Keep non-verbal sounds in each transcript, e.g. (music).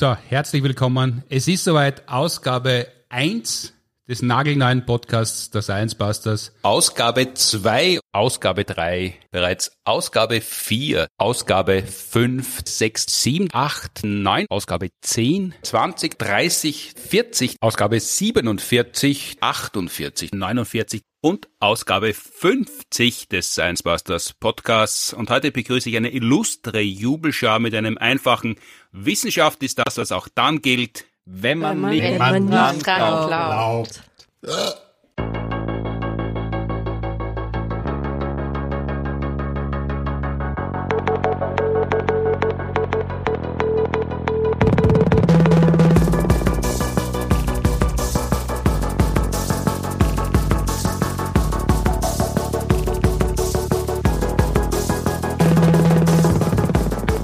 So, herzlich willkommen. Es ist soweit Ausgabe 1 des nagelneuen Podcasts der Science Busters. Ausgabe 2, Ausgabe 3, bereits Ausgabe 4, Ausgabe 5, 6, 7, 8, 9, Ausgabe 10, 20, 30, 40, Ausgabe 47, 48, 49 und Ausgabe 50 des Science Busters Podcasts. Und heute begrüße ich eine illustre Jubelschar mit einem einfachen Wissenschaft ist das, was auch dann gilt, wenn man, wenn man nicht, wenn man nicht dran glaubt. glaubt.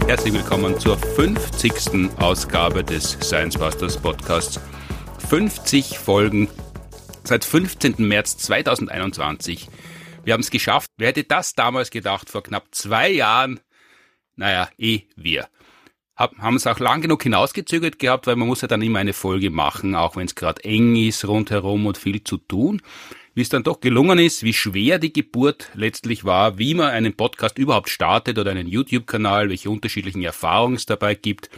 Herzlich willkommen zur 50. Ausgabe des Science Busters Podcasts. 50 Folgen seit 15. März 2021. Wir haben es geschafft. Wer hätte das damals gedacht, vor knapp zwei Jahren? Naja, eh wir. haben es auch lang genug hinausgezögert gehabt, weil man muss ja dann immer eine Folge machen, auch wenn es gerade eng ist rundherum und viel zu tun wie es dann doch gelungen ist, wie schwer die Geburt letztlich war, wie man einen Podcast überhaupt startet oder einen YouTube-Kanal, welche unterschiedlichen Erfahrungen es dabei gibt.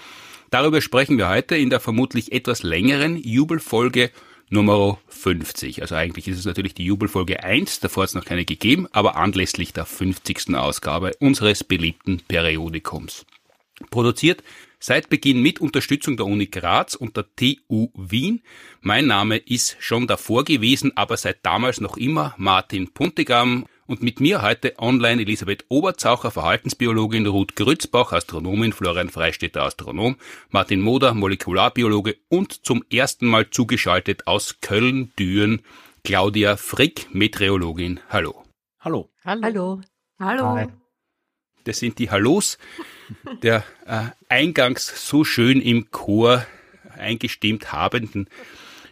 Darüber sprechen wir heute in der vermutlich etwas längeren Jubelfolge Nummer 50. Also eigentlich ist es natürlich die Jubelfolge 1, davor hat es noch keine gegeben, aber anlässlich der 50. Ausgabe unseres beliebten Periodikums. Produziert Seit Beginn mit Unterstützung der Uni Graz und der TU Wien. Mein Name ist schon davor gewesen, aber seit damals noch immer Martin Puntigam und mit mir heute online Elisabeth Oberzaucher, Verhaltensbiologin, Ruth Grützbach, Astronomin, Florian Freistetter, Astronom, Martin Moder, Molekularbiologe und zum ersten Mal zugeschaltet aus Köln-Düren Claudia Frick, Meteorologin. Hallo. Hallo. Hallo. Hallo. Hallo. Das sind die Hallos der äh, eingangs so schön im Chor eingestimmt habenden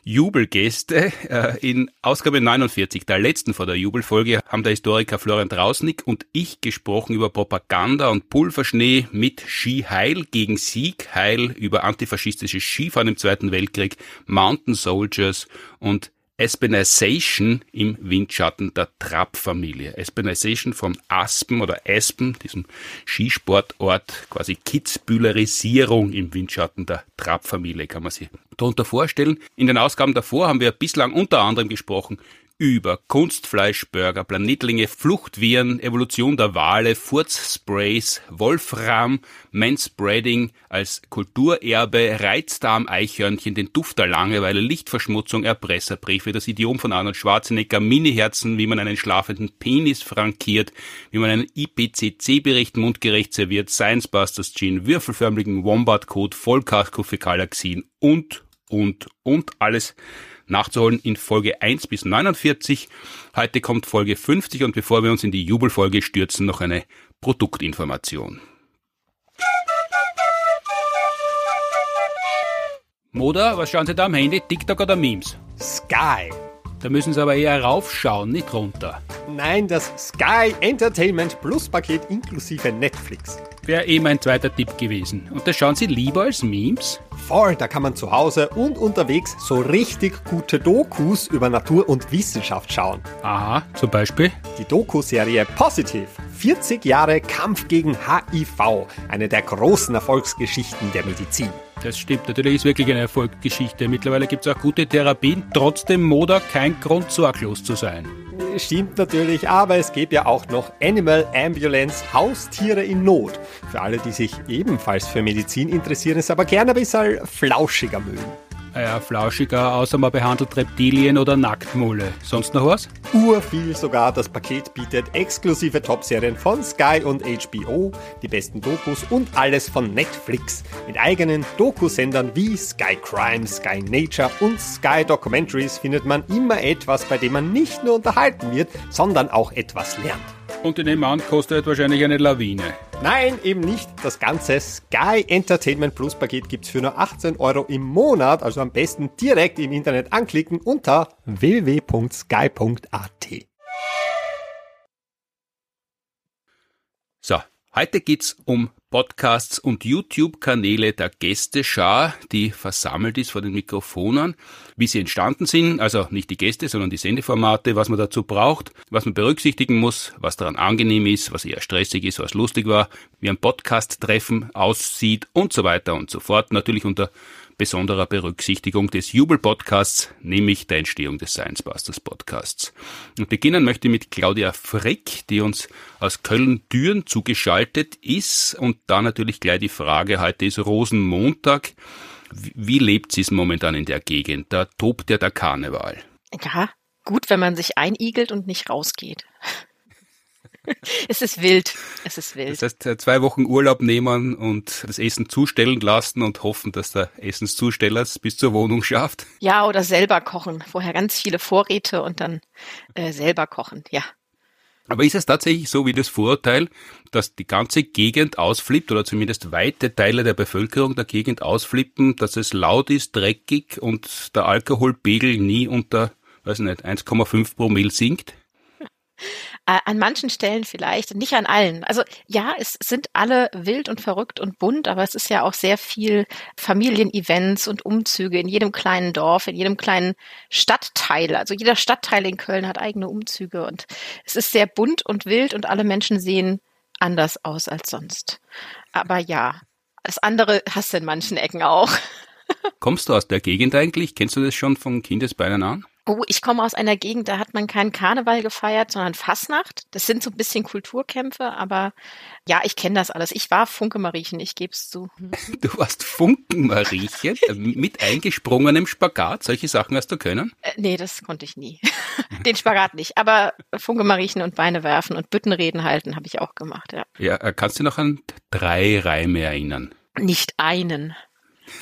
Jubelgäste. Äh, in Ausgabe 49, der letzten vor der Jubelfolge, haben der Historiker Florian Drausnick und ich gesprochen über Propaganda und Pulverschnee mit Skiheil gegen Siegheil, über antifaschistisches Skifahren im Zweiten Weltkrieg, Mountain Soldiers und Aspenization im Windschatten der Trapp-Familie. Aspenization von Aspen oder Aspen, diesem Skisportort, quasi Kitzbühlerisierung im Windschatten der Trapp-Familie, kann man sich darunter vorstellen. In den Ausgaben davor haben wir bislang unter anderem gesprochen über Kunstfleischburger, Planetlinge, Fluchtviren, Evolution der Wale, Furzsprays, Wolfram, Manspreading als Kulturerbe, Reizdarm, Eichhörnchen, den Duft der Langeweile, Lichtverschmutzung, Erpresserbriefe, das Idiom von Arnold Schwarzenegger, Miniherzen, wie man einen schlafenden Penis frankiert, wie man einen IPCC-Bericht mundgerecht serviert, Science Busters Gin, würfelförmigen Wombat-Code, Vollkasko-Fäkalaksin und, und, und alles nachzuholen in Folge 1 bis 49. Heute kommt Folge 50 und bevor wir uns in die Jubelfolge stürzen, noch eine Produktinformation. Moda, was schauen Sie da am Handy? TikTok oder Memes? Sky. Da müssen Sie aber eher raufschauen, nicht runter. Nein, das Sky Entertainment Plus Paket inklusive Netflix. Wäre eh mein zweiter Tipp gewesen. Und das schauen Sie lieber als Memes? Voll, da kann man zu Hause und unterwegs so richtig gute Dokus über Natur und Wissenschaft schauen. Aha, zum Beispiel? Die Doku-Serie Positive. 40 Jahre Kampf gegen HIV. Eine der großen Erfolgsgeschichten der Medizin. Das stimmt, natürlich ist wirklich eine Erfolgsgeschichte. Mittlerweile gibt es auch gute Therapien, trotzdem Moda kein Grund sorglos zu sein. Stimmt natürlich, aber es gibt ja auch noch Animal Ambulance, Haustiere in Not. Für alle, die sich ebenfalls für Medizin interessieren, es aber gerne ein bisschen flauschiger mögen ja, flauschiger, außer man behandelt Reptilien oder Nacktmulle. Sonst noch was? Urviel sogar. Das Paket bietet exklusive Top-Serien von Sky und HBO, die besten Dokus und alles von Netflix. Mit eigenen Dokusendern wie Sky Crime, Sky Nature und Sky Documentaries findet man immer etwas, bei dem man nicht nur unterhalten wird, sondern auch etwas lernt. Und in dem an, kostet wahrscheinlich eine Lawine. Nein, eben nicht. Das ganze Sky Entertainment Plus Paket gibt's für nur 18 Euro im Monat. Also am besten direkt im Internet anklicken unter www.sky.at. heute geht's um Podcasts und YouTube-Kanäle der Gästeschar, die versammelt ist vor den Mikrofonen, wie sie entstanden sind, also nicht die Gäste, sondern die Sendeformate, was man dazu braucht, was man berücksichtigen muss, was daran angenehm ist, was eher stressig ist, was lustig war, wie ein Podcast-Treffen aussieht und so weiter und so fort. Natürlich unter besonderer Berücksichtigung des Jubel-Podcasts, nämlich der Entstehung des Science Busters Podcasts. Und beginnen möchte ich mit Claudia Frick, die uns aus Köln-Düren zugeschaltet ist. Und da natürlich gleich die Frage, heute ist Rosenmontag. Wie lebt sie es momentan in der Gegend? Da tobt ja der Karneval. Ja, gut, wenn man sich einigelt und nicht rausgeht. (laughs) es ist wild. Es ist wild. Das heißt, äh, zwei Wochen Urlaub nehmen und das Essen zustellen lassen und hoffen, dass der Essenszusteller es bis zur Wohnung schafft. Ja, oder selber kochen. Vorher ganz viele Vorräte und dann äh, selber kochen, ja. Aber ist es tatsächlich so wie das Vorurteil, dass die ganze Gegend ausflippt oder zumindest weite Teile der Bevölkerung der Gegend ausflippen, dass es laut ist, dreckig und der Alkoholpegel nie unter, weiß nicht, 1,5 Promille sinkt? Äh, an manchen Stellen vielleicht, nicht an allen. Also ja, es sind alle wild und verrückt und bunt, aber es ist ja auch sehr viel Familienevents und Umzüge in jedem kleinen Dorf, in jedem kleinen Stadtteil. Also jeder Stadtteil in Köln hat eigene Umzüge und es ist sehr bunt und wild und alle Menschen sehen anders aus als sonst. Aber ja, das andere hast du in manchen Ecken auch. Kommst du aus der Gegend eigentlich? Kennst du das schon von Kindesbeinen an? Oh, ich komme aus einer Gegend, da hat man keinen Karneval gefeiert, sondern Fasnacht. Das sind so ein bisschen Kulturkämpfe, aber ja, ich kenne das alles. Ich war Funke-Mariechen, ich gebe es zu. (laughs) Du warst Funken-Mariechen mit eingesprungenem Spagat. Solche Sachen hast du können? Äh, nee, das konnte ich nie. (laughs) Den Spagat nicht. Aber Funke-Mariechen und Beine werfen und Büttenreden halten habe ich auch gemacht, ja. Ja, äh, kannst du noch an drei Reime erinnern? Nicht einen.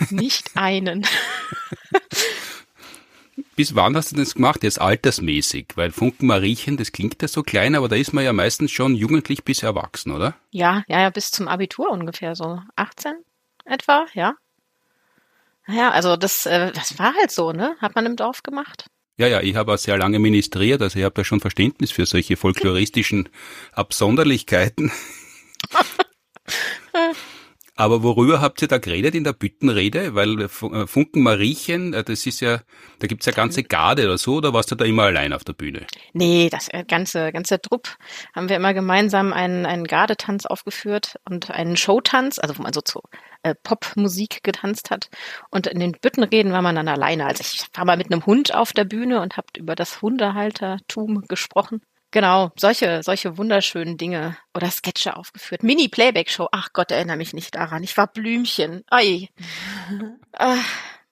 Nicht einen. (laughs) Bis wann hast du das gemacht? Jetzt altersmäßig, weil Funken Mariechen, das klingt ja so klein, aber da ist man ja meistens schon jugendlich bis erwachsen, oder? Ja, ja, ja, bis zum Abitur ungefähr, so 18 etwa, ja. Naja, also das, äh, das war halt so, ne? Hat man im Dorf gemacht. Ja, ja, ich habe auch sehr lange ministriert, also ich habe ja schon Verständnis für solche folkloristischen Absonderlichkeiten. (laughs) Aber worüber habt ihr da geredet in der Büttenrede? Weil äh, äh, Funken Mariechen, äh, das ist ja, da gibt's ja ganze Garde oder so, oder warst du da immer allein auf der Bühne? Nee, das ganze, ganze Trupp haben wir immer gemeinsam einen, einen Gardetanz aufgeführt und einen Showtanz, also wo man so zu äh, Popmusik getanzt hat. Und in den Büttenreden war man dann alleine. Also ich war mal mit einem Hund auf der Bühne und habe über das Hundehaltertum gesprochen. Genau, solche, solche wunderschönen Dinge oder Sketche aufgeführt. Mini-Playback-Show. Ach Gott, erinnere mich nicht daran. Ich war Blümchen. Ei. (laughs) Ah,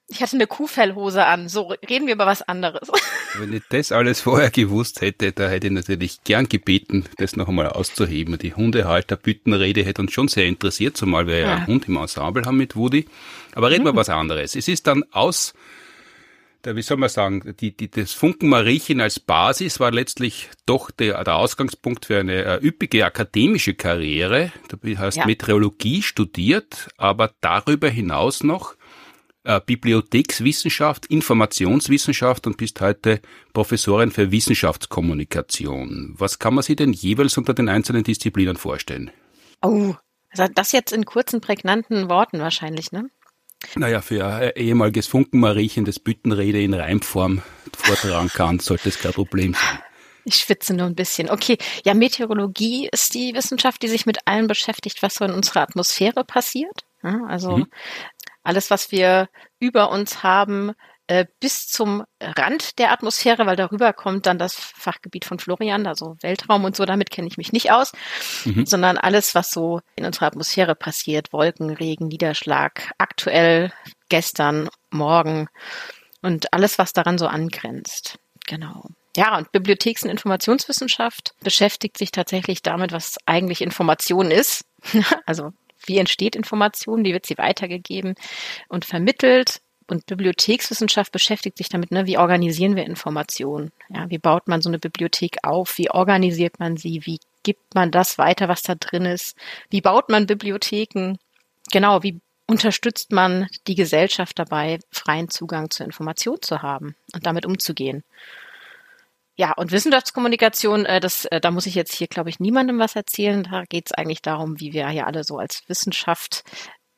ich hatte eine Kuhfellhose an. So, reden wir über was anderes. (laughs) Wenn ich das alles vorher gewusst hätte, da hätte ich natürlich gern gebeten, das noch einmal auszuheben. Die Hundehalter-Büttenrede hätte uns schon sehr interessiert, zumal wir ja, ja einen Hund im Ensemble haben mit Woody. Aber reden wir mhm. was anderes. Es ist dann aus der, wie soll man sagen, die, die, das Funken Mariechen als Basis war letztlich doch der, der Ausgangspunkt für eine äh, üppige akademische Karriere. Du hast ja. Meteorologie studiert, aber darüber hinaus noch äh, Bibliothekswissenschaft, Informationswissenschaft und bist heute Professorin für Wissenschaftskommunikation. Was kann man sich denn jeweils unter den einzelnen Disziplinen vorstellen? Oh, also das jetzt in kurzen, prägnanten Worten wahrscheinlich, ne? Naja, für ein ehemaliges Funkenmariechen das Büttenrede in Reimform vortragen kann, sollte es kein Problem sein. Ich schwitze nur ein bisschen. Okay, ja, Meteorologie ist die Wissenschaft, die sich mit allem beschäftigt, was so in unserer Atmosphäre passiert. also mhm. alles, was wir über uns haben, äh, bis zum Rand der Atmosphäre, weil darüber kommt dann das Fachgebiet von Florian, also Weltraum und so, damit kenne ich mich nicht aus, mhm. sondern alles, was so in unserer Atmosphäre passiert, Wolken, Regen, Niederschlag, aktuell, gestern, morgen und alles, was daran so angrenzt. Genau. Ja, und Bibliotheks- und Informationswissenschaft beschäftigt sich tatsächlich damit, was eigentlich Information ist. (laughs) also wie entsteht Information, wie wird sie weitergegeben und vermittelt und Bibliothekswissenschaft beschäftigt sich damit, ne, wie organisieren wir Informationen? Ja, wie baut man so eine Bibliothek auf? Wie organisiert man sie? Wie gibt man das weiter, was da drin ist? Wie baut man Bibliotheken? Genau, wie unterstützt man die Gesellschaft dabei, freien Zugang zur Information zu haben und damit umzugehen? Ja, und Wissenschaftskommunikation, äh, das, äh, da muss ich jetzt hier, glaube ich, niemandem was erzählen. Da geht es eigentlich darum, wie wir ja alle so als Wissenschaft,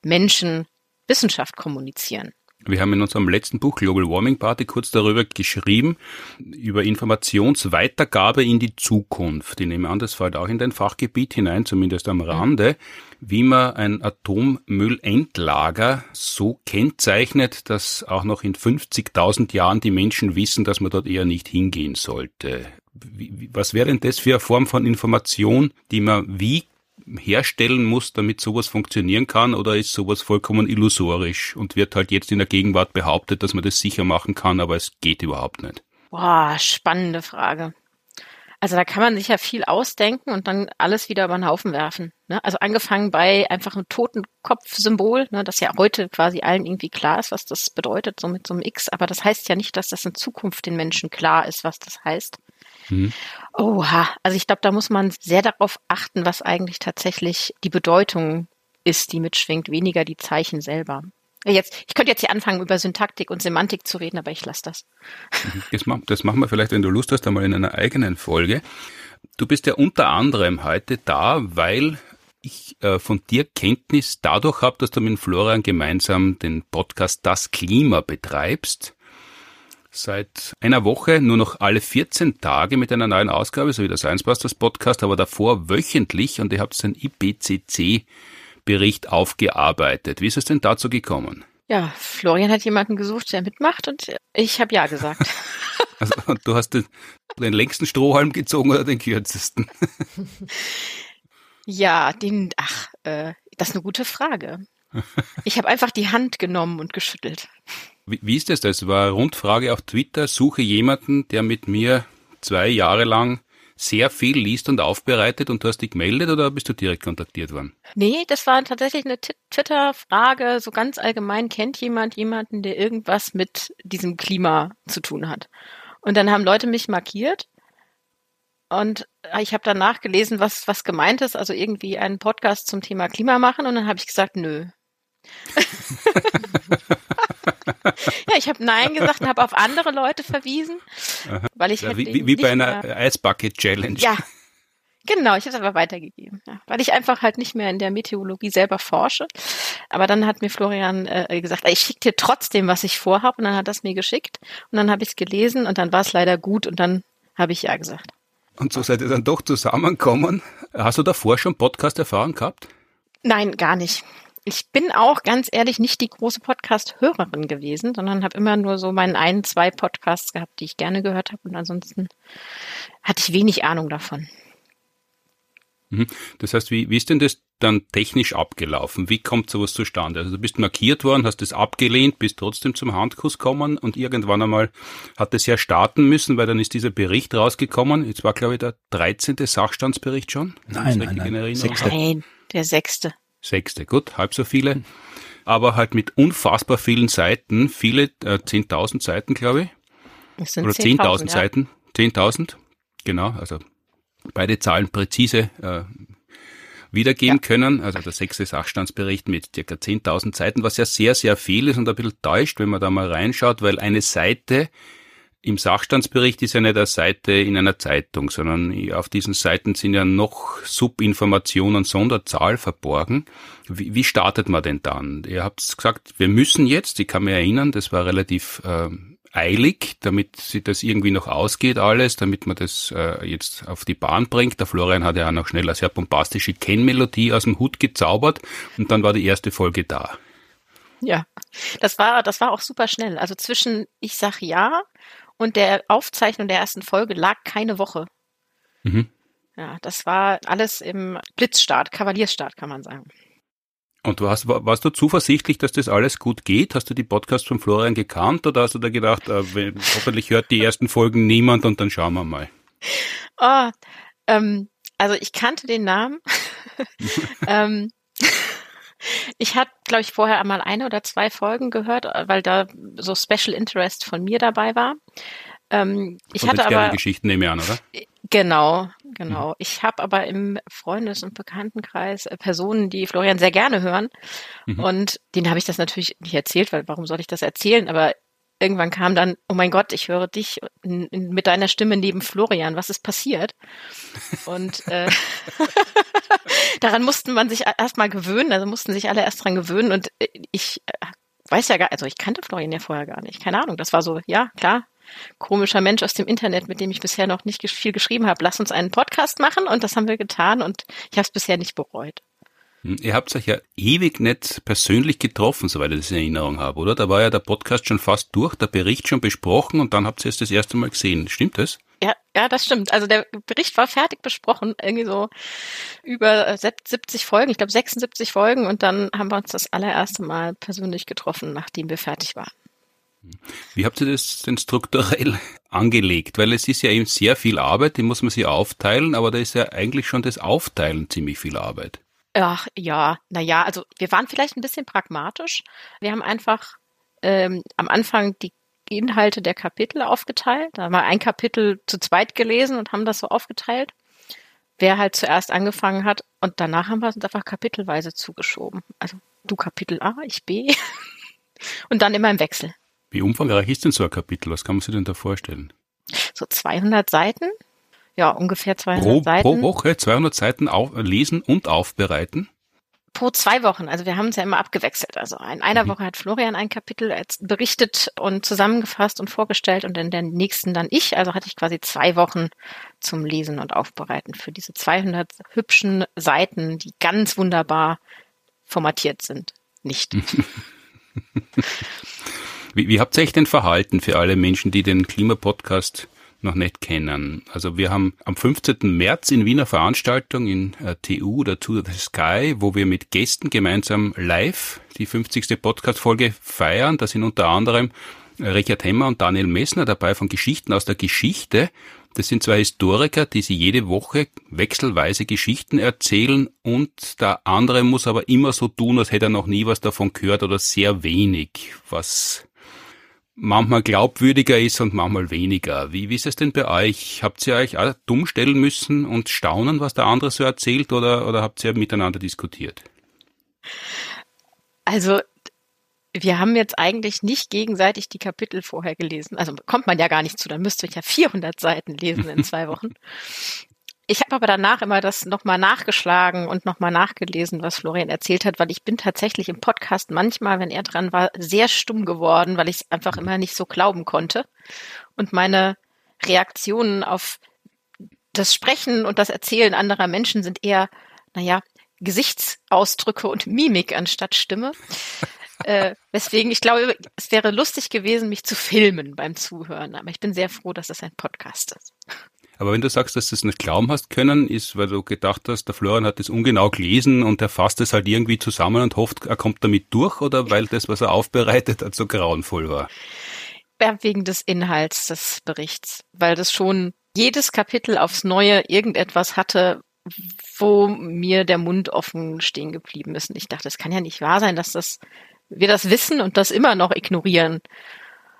Menschen, Wissenschaft kommunizieren. Wir haben in unserem letzten Buch Global Warming Party kurz darüber geschrieben, über Informationsweitergabe in die Zukunft. Ich nehme an, das fällt auch in dein Fachgebiet hinein, zumindest am Rande, wie man ein Atommüllendlager so kennzeichnet, dass auch noch in 50.000 Jahren die Menschen wissen, dass man dort eher nicht hingehen sollte. Was wäre denn das für eine Form von Information, die man wie herstellen muss, damit sowas funktionieren kann, oder ist sowas vollkommen illusorisch und wird halt jetzt in der Gegenwart behauptet, dass man das sicher machen kann, aber es geht überhaupt nicht? Boah, spannende Frage. Also da kann man sich ja viel ausdenken und dann alles wieder über den Haufen werfen. Ne? Also angefangen bei einfach einem Totenkopf-Symbol, ne, das ja heute quasi allen irgendwie klar ist, was das bedeutet, so mit so einem X. Aber das heißt ja nicht, dass das in Zukunft den Menschen klar ist, was das heißt. Mhm. Oha, also ich glaube, da muss man sehr darauf achten, was eigentlich tatsächlich die Bedeutung ist, die mitschwingt, weniger die Zeichen selber. Jetzt, ich könnte jetzt hier anfangen, über Syntaktik und Semantik zu reden, aber ich lasse das. Mhm. Das, das machen wir vielleicht, wenn du Lust hast, einmal in einer eigenen Folge. Du bist ja unter anderem heute da, weil ich äh, von dir Kenntnis dadurch habe, dass du mit Florian gemeinsam den Podcast Das Klima betreibst seit einer Woche nur noch alle 14 Tage mit einer neuen Ausgabe, so wie der Science Busters Podcast, aber davor wöchentlich und ihr habt einen IPCC-Bericht aufgearbeitet. Wie ist es denn dazu gekommen? Ja, Florian hat jemanden gesucht, der mitmacht und ich habe ja gesagt. (laughs) Also du hast den, den längsten Strohhalm gezogen oder den kürzesten? (laughs) Ja, den, ach, äh, das ist eine gute Frage. Ich habe einfach die Hand genommen und geschüttelt. Wie, wie ist das? Das war eine Rundfrage auf Twitter. Suche jemanden, der mit mir zwei Jahre lang sehr viel liest und aufbereitet und du hast dich gemeldet oder bist du direkt kontaktiert worden? Nee, das war tatsächlich eine Twitter-Frage. So ganz allgemein kennt jemand jemanden, der irgendwas mit diesem Klima zu tun hat. Und dann haben Leute mich markiert und ich habe dann nachgelesen, was, was gemeint ist, also irgendwie einen Podcast zum Thema Klima machen und dann habe ich gesagt, nö. (laughs) (laughs) (laughs) ja, ich habe Nein gesagt und habe auf andere Leute verwiesen, weil ich ja, halt wie, wie bei einer Eisbucket Challenge. Ja, (laughs) genau. Ich habe es aber weitergegeben, ja, weil ich einfach halt nicht mehr in der Meteorologie selber forsche. Aber dann hat mir Florian äh, gesagt, ich schicke dir trotzdem, was ich vorhabe, und dann hat er es mir geschickt und dann habe ich es gelesen und dann war es leider gut und dann habe ich ja gesagt. Und so seid ihr dann doch zusammengekommen. Hast du davor schon Podcast-Erfahrung gehabt? Nein, gar nicht ich bin auch ganz ehrlich nicht die große Podcast-Hörerin gewesen, sondern habe immer nur so meinen ein, zwei Podcasts gehabt, die ich gerne gehört habe und ansonsten hatte ich wenig Ahnung davon. Mhm. Das heißt, wie, wie ist denn das dann technisch abgelaufen? Wie kommt sowas zustande? Also du bist markiert worden, hast es abgelehnt, bist trotzdem zum Handkuss gekommen und irgendwann einmal hat es ja starten müssen, weil dann ist dieser Bericht rausgekommen. Jetzt war, glaube ich, der 13. Sachstandsbericht schon. Nein, nein, nein, nein, der sechste sechste, gut, halb so viele, aber halt mit unfassbar vielen Seiten, viele, äh, 10.000 Seiten, glaube ich. Das sind Oder 10.000 10 ja. Seiten, 10.000, genau, also beide Zahlen präzise äh, wiedergeben ja. können. Also der sechste Sachstandsbericht mit circa 10.000 Seiten, was ja sehr, sehr viel ist und ein bisschen täuscht, wenn man da mal reinschaut, weil eine Seite im Sachstandsbericht ist ja nicht eine Seite in einer Zeitung, sondern auf diesen Seiten sind ja noch Subinformationen, Sonderzahl verborgen. Wie, wie startet man denn dann? Ihr habt gesagt, wir müssen jetzt, ich kann mich erinnern, das war relativ äh, eilig, damit sich das irgendwie noch ausgeht alles, damit man das äh, jetzt auf die Bahn bringt. Der Florian hat ja auch noch schnell eine sehr bombastische Kennmelodie aus dem Hut gezaubert und dann war die erste Folge da. Ja, das war, das war auch super schnell. Also zwischen ich sag ja und der Aufzeichnung der ersten Folge lag keine Woche. Mhm. Ja, das war alles im Blitzstart, Kavaliersstart, kann man sagen. Und du hast, warst du zuversichtlich, dass das alles gut geht? Hast du die Podcasts von Florian gekannt oder hast du da gedacht, äh, hoffentlich hört die ersten Folgen niemand und dann schauen wir mal? Oh, ähm, also ich kannte den Namen. (laughs) ähm, ich hatte, glaube ich, vorher einmal eine oder zwei Folgen gehört, weil da so Special Interest von mir dabei war. Ähm, ich hatte aber Geschichten nehme ich an, oder? Genau, genau. Mhm. Ich habe aber im Freundes- und Bekanntenkreis äh, Personen, die Florian sehr gerne hören. Mhm. Und denen habe ich das natürlich nicht erzählt, weil warum soll ich das erzählen? Aber irgendwann kam dann, oh mein Gott, ich höre dich mit deiner Stimme neben Florian, was ist passiert? Und äh, (laughs) daran mussten man sich erstmal gewöhnen, also mussten sich alle erst dran gewöhnen. Und ich äh, weiß ja gar, also ich kannte Florian ja vorher gar nicht, keine Ahnung, das war so, ja, klar, komischer Mensch aus dem Internet, mit dem ich bisher noch nicht viel geschrieben habe. Lass uns einen Podcast machen. Und das haben wir getan. Und ich habe es bisher nicht bereut. Hm, ihr habt euch ja ewig nicht persönlich getroffen, soweit ich das in Erinnerung habe, oder? Da war ja der Podcast schon fast durch, der Bericht schon besprochen und dann habt ihr es das erste Mal gesehen. Stimmt das? Ja, ja, das stimmt. Also der Bericht war fertig besprochen, irgendwie so über 70 Folgen, ich glaube 76 Folgen und dann haben wir uns das allererste Mal persönlich getroffen, nachdem wir fertig waren. Wie habt ihr das denn strukturell (laughs) angelegt? Weil es ist ja eben sehr viel Arbeit, die muss man sich aufteilen, aber da ist ja eigentlich schon das Aufteilen ziemlich viel Arbeit. Ach ja, naja, also wir waren vielleicht ein bisschen pragmatisch. Wir haben einfach ähm, am Anfang die Inhalte der Kapitel aufgeteilt. Da haben wir ein Kapitel zu zweit gelesen und haben das so aufgeteilt. Wer halt zuerst angefangen hat und danach haben wir es einfach kapitelweise zugeschoben. Also du Kapitel A, ich B (laughs) und dann immer im Wechsel. Wie umfangreich ist denn so ein Kapitel? Was kann man sich denn da vorstellen? So 200 Seiten. Ja, ungefähr 200 pro, Seiten. Pro Woche 200 Seiten auf, lesen und aufbereiten? Pro zwei Wochen. Also wir haben es ja immer abgewechselt. Also in einer mhm. Woche hat Florian ein Kapitel berichtet und zusammengefasst und vorgestellt und in der nächsten dann ich. Also hatte ich quasi zwei Wochen zum Lesen und Aufbereiten für diese 200 hübschen Seiten, die ganz wunderbar formatiert sind. Nicht. (laughs) Wie, wie habt ihr euch denn verhalten für alle Menschen, die den Klimapodcast noch nicht kennen. Also wir haben am 15. März in Wiener Veranstaltung in äh, TU oder To the Sky, wo wir mit Gästen gemeinsam live die 50. Podcast-Folge feiern. Da sind unter anderem äh, Richard Hemmer und Daniel Messner dabei von Geschichten aus der Geschichte. Das sind zwei Historiker, die sie jede Woche wechselweise Geschichten erzählen und der andere muss aber immer so tun, als hätte er noch nie was davon gehört oder sehr wenig, was manchmal glaubwürdiger ist und manchmal weniger. Wie, wie ist es denn bei euch? Habt ihr euch alle dumm stellen müssen und staunen, was der andere so erzählt oder, oder habt ihr miteinander diskutiert? Also wir haben jetzt eigentlich nicht gegenseitig die Kapitel vorher gelesen. Also kommt man ja gar nicht zu, dann müsst ihr ja 400 Seiten lesen in zwei (laughs) Wochen. Ich habe aber danach immer das nochmal nachgeschlagen und nochmal nachgelesen, was Florian erzählt hat, weil ich bin tatsächlich im Podcast manchmal, wenn er dran war, sehr stumm geworden, weil ich es einfach immer nicht so glauben konnte. Und meine Reaktionen auf das Sprechen und das Erzählen anderer Menschen sind eher, naja, Gesichtsausdrücke und Mimik anstatt Stimme. (laughs) äh, weswegen ich glaube, es wäre lustig gewesen, mich zu filmen beim Zuhören. Aber ich bin sehr froh, dass es ein Podcast ist. Aber wenn du sagst, dass du es nicht glauben hast können, ist, weil du gedacht hast, der Florian hat es ungenau gelesen und er fasst es halt irgendwie zusammen und hofft, er kommt damit durch oder weil das, was er aufbereitet hat, so grauenvoll war? Ja, wegen des Inhalts des Berichts, weil das schon jedes Kapitel aufs Neue irgendetwas hatte, wo mir der Mund offen stehen geblieben ist. Und ich dachte, es kann ja nicht wahr sein, dass das, wir das wissen und das immer noch ignorieren.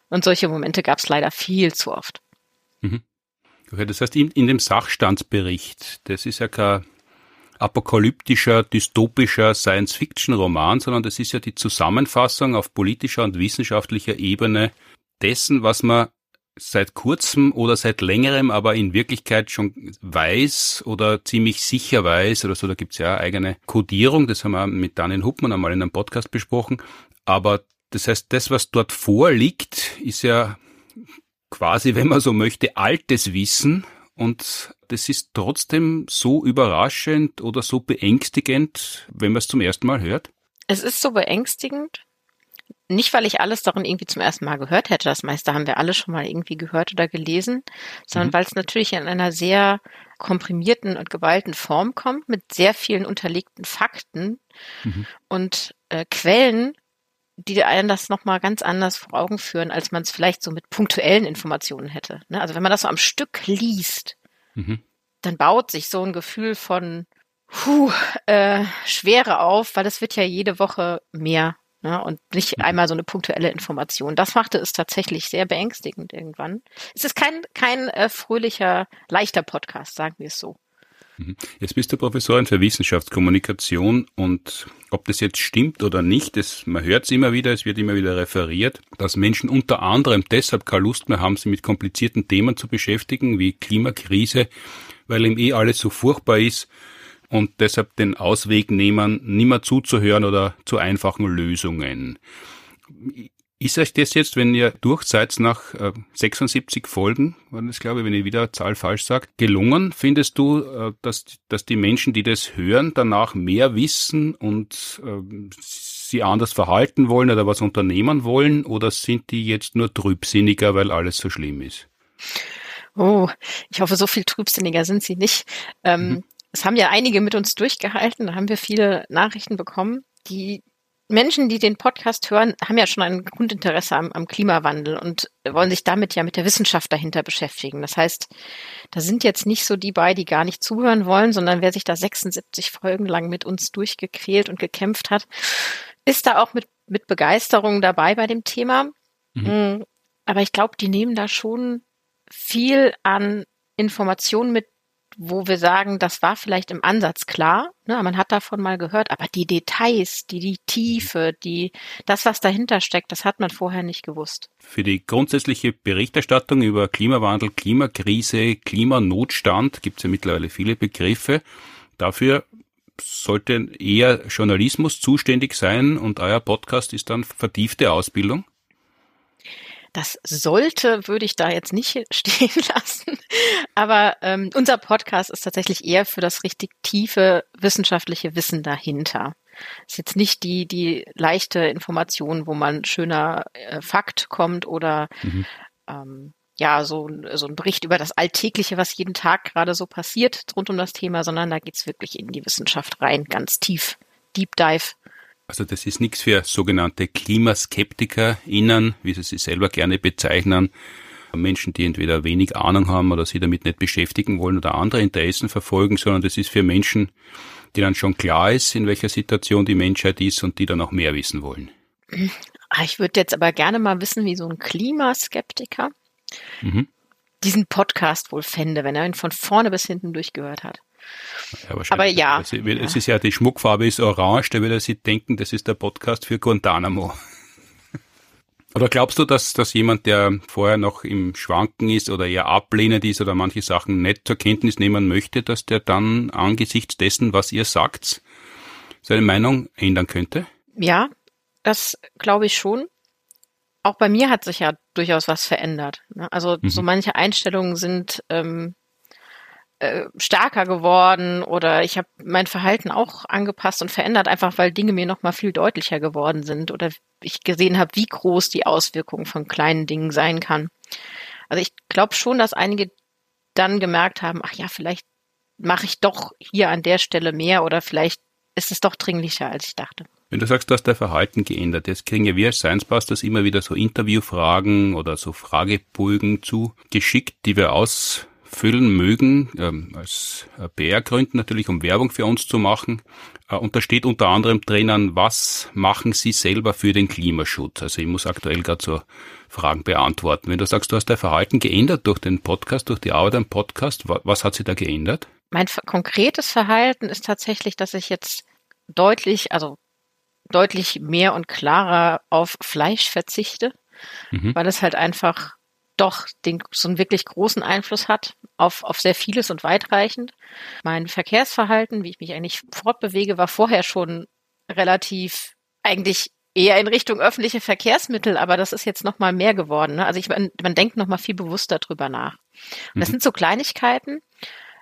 Und solche Momente gab es leider viel zu oft. Mhm. Okay, das heißt, in, in dem Sachstandsbericht, das ist ja kein apokalyptischer, dystopischer Science-Fiction-Roman, sondern das ist ja die Zusammenfassung auf politischer und wissenschaftlicher Ebene dessen, was man seit kurzem oder seit längerem aber in Wirklichkeit schon weiß oder ziemlich sicher weiß oder so, da gibt's ja eigene Codierung, das haben wir mit Daniel Huppmann einmal in einem Podcast besprochen, aber das heißt, das, was dort vorliegt, ist ja quasi, wenn man so möchte, altes Wissen und das ist trotzdem so überraschend oder so beängstigend, wenn man es zum ersten Mal hört? Es ist so beängstigend. Nicht, weil ich alles darin irgendwie zum ersten Mal gehört hätte, das meiste haben wir alle schon mal irgendwie gehört oder gelesen, sondern mhm. weil es natürlich in einer sehr komprimierten und geballten Form kommt, mit sehr vielen unterlegten Fakten mhm. und äh, Quellen, die einen das nochmal ganz anders vor Augen führen, als man es vielleicht so mit punktuellen Informationen hätte. Ne? Also wenn man das so am Stück liest, mhm. dann baut sich so ein Gefühl von puh, äh, Schwere auf, weil es wird ja jede Woche mehr ne? und nicht mhm. einmal so eine punktuelle Information. Das machte es tatsächlich sehr beängstigend irgendwann. Es ist kein, kein äh, fröhlicher, leichter Podcast, sagen wir es so. Mhm. Jetzt bist du Professorin für Wissenschaftskommunikation und ob das jetzt stimmt oder nicht, das, man hört es immer wieder, es wird immer wieder referiert, dass Menschen unter anderem deshalb keine Lust mehr haben, sich mit komplizierten Themen zu beschäftigen, wie Klimakrise, weil ihm eh alles so furchtbar ist und deshalb den Ausweg nehmen, nimmer zuzuhören oder zu einfachen Lösungen. Ist euch das jetzt, wenn ihr durch seid nach äh, 76 Folgen, war das glaube ich, wenn ich wieder eine Zahl falsch sage, gelungen? Findest du, äh, dass, dass die Menschen, die das hören, danach mehr wissen und äh, sie anders verhalten wollen oder was unternehmen wollen? Oder sind die jetzt nur trübsinniger, weil alles so schlimm ist? Oh, ich hoffe, so viel trübsinniger sind sie nicht. Ähm, mhm. Es haben ja einige mit uns durchgehalten, da haben wir viele Nachrichten bekommen, die Menschen, die den Podcast hören, haben ja schon ein Grundinteresse am, am, Klimawandel und wollen sich damit ja mit der Wissenschaft dahinter beschäftigen. Das heißt, da sind jetzt nicht so die bei, die gar nicht zuhören wollen, sondern wer sich da 76 Folgen lang mit uns durchgequält und gekämpft hat, ist da auch mit, mit Begeisterung dabei bei dem Thema. Mhm. Mm, aber ich glaube, die nehmen da schon viel an Informationen mit, wo wir sagen, das war vielleicht im Ansatz klar, ne, man hat davon mal gehört, aber die Details, die, die Tiefe, die, das, was dahinter steckt, das hat man vorher nicht gewusst. Für die grundsätzliche Berichterstattung über Klimawandel, Klimakrise, Klimanotstand gibt es ja mittlerweile viele Begriffe. Dafür sollte eher Journalismus zuständig sein und euer Podcast ist dann vertiefte Ausbildung? Das sollte, würde ich da jetzt nicht (laughs) stehen lassen. Aber ähm, unser Podcast ist tatsächlich eher für das richtig tiefe wissenschaftliche Wissen dahinter. Ist jetzt nicht die, die leichte Information, wo man schöner äh, Fakt kommt oder mhm. ähm, ja, so, so ein Bericht über das Alltägliche, was jeden Tag gerade so passiert rund um das Thema, sondern da geht's wirklich in die Wissenschaft rein, ganz tief, Deep Dive. Also das ist nichts für sogenannte KlimaskeptikerInnen, wie sie sich selber gerne bezeichnen. Menschen, die entweder wenig Ahnung haben oder sich damit nicht beschäftigen wollen oder andere Interessen verfolgen, sondern das ist für Menschen, die dann schon klar ist, in welcher Situation die Menschheit ist und die dann auch mehr wissen wollen. Ah, ich würde jetzt aber gerne mal wissen, wie so ein Klimaskeptiker mhm. diesen Podcast wohl fände, wenn er ihn von vorne bis hinten durchgehört hat. Ja, Aber ja. Es, es ist ja, die Schmuckfarbe ist orange, da würde sie denken, das ist der Podcast für Guantanamo. (laughs) Oder glaubst du, dass, dass jemand, der vorher noch im Schwanken ist oder eher ablehnend ist oder manche Sachen nicht zur Kenntnis nehmen möchte, dass der dann angesichts dessen, was ihr sagt, seine Meinung ändern könnte? Ja, das glaube ich schon. Auch bei mir hat sich ja durchaus was verändert. Ne? Also mhm. so manche Einstellungen sind ähm, äh, stärker geworden oder ich habe mein Verhalten auch angepasst und verändert, einfach weil Dinge mir noch mal viel deutlicher geworden sind oder ich gesehen habe, wie groß die Auswirkung von kleinen Dingen sein kann. Also ich glaube schon, dass einige dann gemerkt haben, ach ja, vielleicht mache ich doch hier an der Stelle mehr oder vielleicht ist es doch dringlicher, als ich dachte. Wenn du sagst, du hast dein Verhalten geändert, jetzt kriegen ja wir als Science Busters immer wieder so Interviewfragen oder so Fragebögen zugeschickt, die wir aus füllen mögen, ähm, als PR-Gründen natürlich, um Werbung für uns zu machen. Äh, und da steht unter anderem drinnen, was machen Sie selber für den Klimaschutz? Also ich muss aktuell gerade so Fragen beantworten. Wenn du sagst, du hast dein Verhalten geändert durch den Podcast, durch die Arbeit am Podcast, was hat sich da geändert? Mein konkretes Verhalten ist tatsächlich, dass ich jetzt deutlich, also deutlich mehr und klarer auf Fleisch verzichte, mhm. weil es halt einfach doch den, so einen wirklich großen Einfluss hat auf, auf sehr vieles und weitreichend. Mein Verkehrsverhalten, wie ich mich eigentlich fortbewege, war vorher schon relativ eigentlich eher in Richtung öffentliche Verkehrsmittel, aber das ist jetzt noch mal mehr geworden. Ne? Also ich, man, man denkt noch mal viel bewusster drüber nach. Und das mhm. sind so Kleinigkeiten,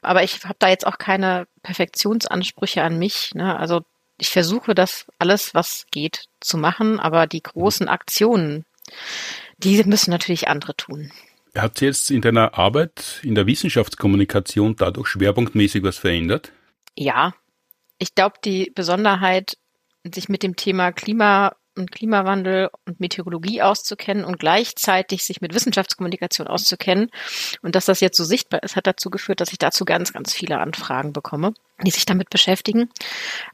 aber ich habe da jetzt auch keine Perfektionsansprüche an mich. Ne? Also ich versuche das alles, was geht, zu machen, aber die großen Aktionen, die müssen natürlich andere tun. Hat sich jetzt in deiner Arbeit in der Wissenschaftskommunikation dadurch schwerpunktmäßig was verändert? Ja. Ich glaube, die Besonderheit, sich mit dem Thema Klima und Klimawandel und Meteorologie auszukennen und gleichzeitig sich mit Wissenschaftskommunikation auszukennen und dass das jetzt so sichtbar ist, hat dazu geführt, dass ich dazu ganz, ganz viele Anfragen bekomme, die sich damit beschäftigen.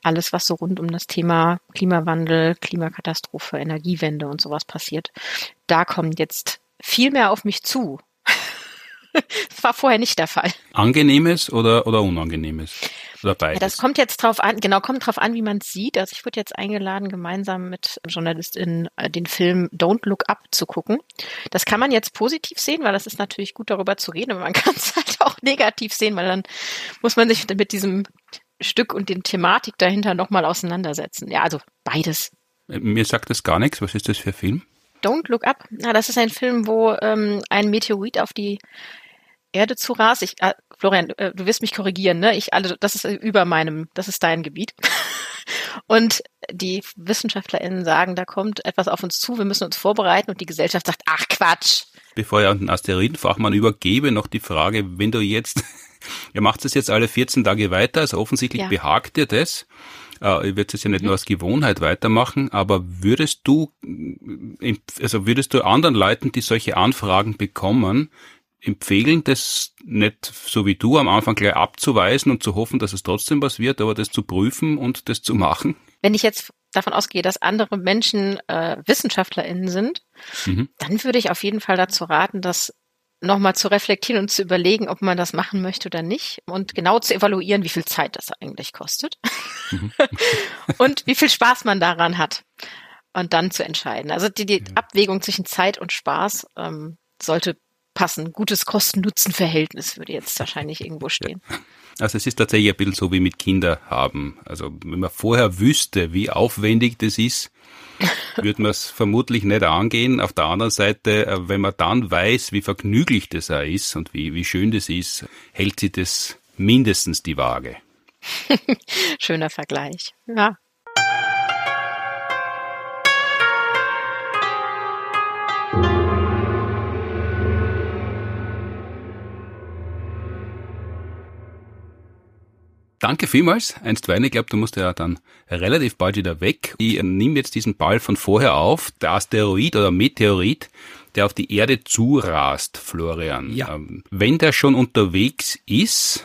Alles, was so rund um das Thema Klimawandel, Klimakatastrophe, Energiewende und sowas passiert, da kommt jetzt viel mehr auf mich zu. (laughs) war vorher nicht der Fall. Angenehmes oder, oder Unangenehmes? Beides? Ja, das kommt jetzt drauf an, genau, kommt drauf an, wie man es sieht. Also ich wurde jetzt eingeladen, gemeinsam mit JournalistInnen äh, den Film Don't Look Up zu gucken. Das kann man jetzt positiv sehen, weil das ist natürlich gut darüber zu reden, aber man (laughs) kann es halt auch negativ sehen, weil dann muss man sich mit diesem Stück und den Thematik dahinter nochmal auseinandersetzen. Ja, also beides. Äh, mir sagt das gar nichts. Was ist das für ein Film? Don't Look Up. Na, das ist ein Film, wo ähm, ein Meteorit auf die Erde zu rast. Ich, äh, Florian, äh, du wirst mich korrigieren, ne? Ich alle, das ist über meinem, das ist dein Gebiet. (laughs) Und die WissenschaftlerInnen sagen, da kommt etwas auf uns zu, wir müssen uns vorbereiten und die Gesellschaft sagt, ach Quatsch. Bevor ich an den Asteroidenfachmann übergebe, noch die Frage, wenn du jetzt, (laughs) ihr macht es jetzt alle 14 Tage weiter, also offensichtlich ja. behagt dir das. Äh, ich würde es ja nicht mhm. nur als Gewohnheit weitermachen, aber würdest du, also würdest du anderen Leuten, die solche Anfragen bekommen, empfehlen, das nicht so wie du am Anfang gleich abzuweisen und zu hoffen, dass es trotzdem was wird, aber das zu prüfen und das zu machen? Wenn ich jetzt davon ausgehe, dass andere Menschen äh, WissenschaftlerInnen sind, mhm. dann würde ich auf jeden Fall dazu raten, das nochmal zu reflektieren und zu überlegen, ob man das machen möchte oder nicht und genau zu evaluieren, wie viel Zeit das eigentlich kostet mhm. (laughs) (laughs) und wie viel Spaß man daran hat und dann zu entscheiden. Also die, die Abwägung zwischen Zeit und Spaß ähm, sollte passen. Gutes Kosten-Nutzen-Verhältnis würde jetzt wahrscheinlich irgendwo stehen. Also es ist tatsächlich ein bisschen so wie mit Kinder haben. Also wenn man vorher wüsste, wie aufwendig das ist, (laughs) würde man es vermutlich nicht angehen. Auf der anderen Seite, äh, wenn man dann weiß, wie vergnüglich das auch ist und wie, wie schön das ist, hält sich das mindestens die Waage. (laughs) Schöner Vergleich. Ja. Danke vielmals, einstweilen. Ich glaube, du musst ja dann relativ bald wieder weg. Ich nehme jetzt diesen Ball von vorher auf. Der Asteroid oder Meteorit, der auf die Erde zurast, Florian. Ja. Ähm, wenn der schon unterwegs ist,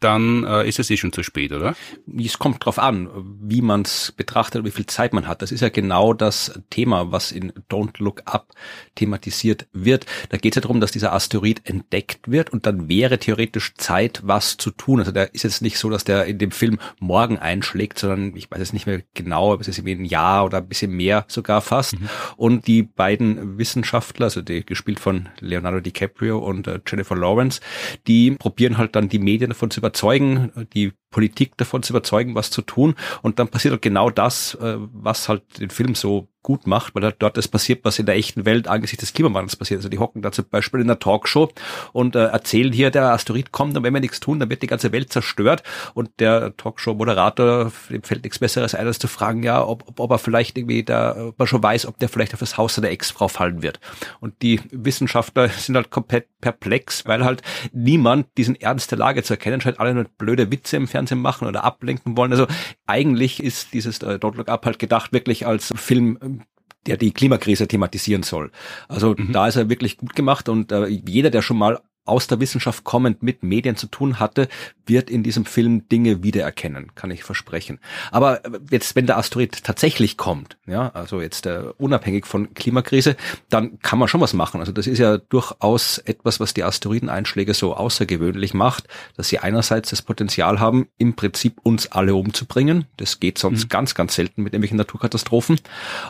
dann äh, ist es eh schon zu spät, oder? Es kommt drauf an, wie man es betrachtet, wie viel Zeit man hat. Das ist ja genau das Thema, was in Don't Look Up thematisiert wird. Da geht es ja darum, dass dieser Asteroid entdeckt wird und dann wäre theoretisch Zeit, was zu tun. Also der ist jetzt nicht so, dass der in dem Film morgen einschlägt, sondern ich weiß jetzt nicht mehr genau, ob es ist irgendwie ein Jahr oder ein bisschen mehr sogar fast. Mhm. Und die beiden Wissenschaftler, also die gespielt von Leonardo DiCaprio und äh, Jennifer Lawrence, die probieren halt dann die Medien davon zu überzeugen, die Politik davon zu überzeugen, was zu tun. Und dann passiert halt genau das, äh, was halt den Film so gut macht, weil halt dort das passiert, was in der echten Welt angesichts des Klimawandels passiert. Also die hocken da zum Beispiel in einer Talkshow und äh, erzählen hier, der Asteroid kommt und wenn wir nichts tun, dann wird die ganze Welt zerstört. Und der Talkshow-Moderator, dem fällt nichts Besseres ein, als zu fragen, ja, ob, ob, ob er vielleicht irgendwie da, ob er schon weiß, ob der vielleicht auf das Haus seiner Ex-Frau fallen wird. Und die Wissenschaftler (laughs) sind halt komplett perplex, weil halt niemand diesen Ernst der Lage zu erkennen scheint, alle nur blöde Witze im Fernsehen machen oder ablenken wollen. Also eigentlich ist dieses äh, Don't Look Up halt gedacht wirklich als Film der die Klimakrise thematisieren soll. Also mhm. da ist er wirklich gut gemacht und äh, jeder, der schon mal aus der Wissenschaft kommend mit Medien zu tun hatte, wird in diesem Film Dinge wiedererkennen, kann ich versprechen. Aber jetzt, wenn der Asteroid tatsächlich kommt, ja, also jetzt äh, unabhängig von Klimakrise, dann kann man schon was machen. Also das ist ja durchaus etwas, was die Asteroideneinschläge so außergewöhnlich macht, dass sie einerseits das Potenzial haben, im Prinzip uns alle umzubringen. Das geht sonst mhm. ganz, ganz selten mit irgendwelchen Naturkatastrophen.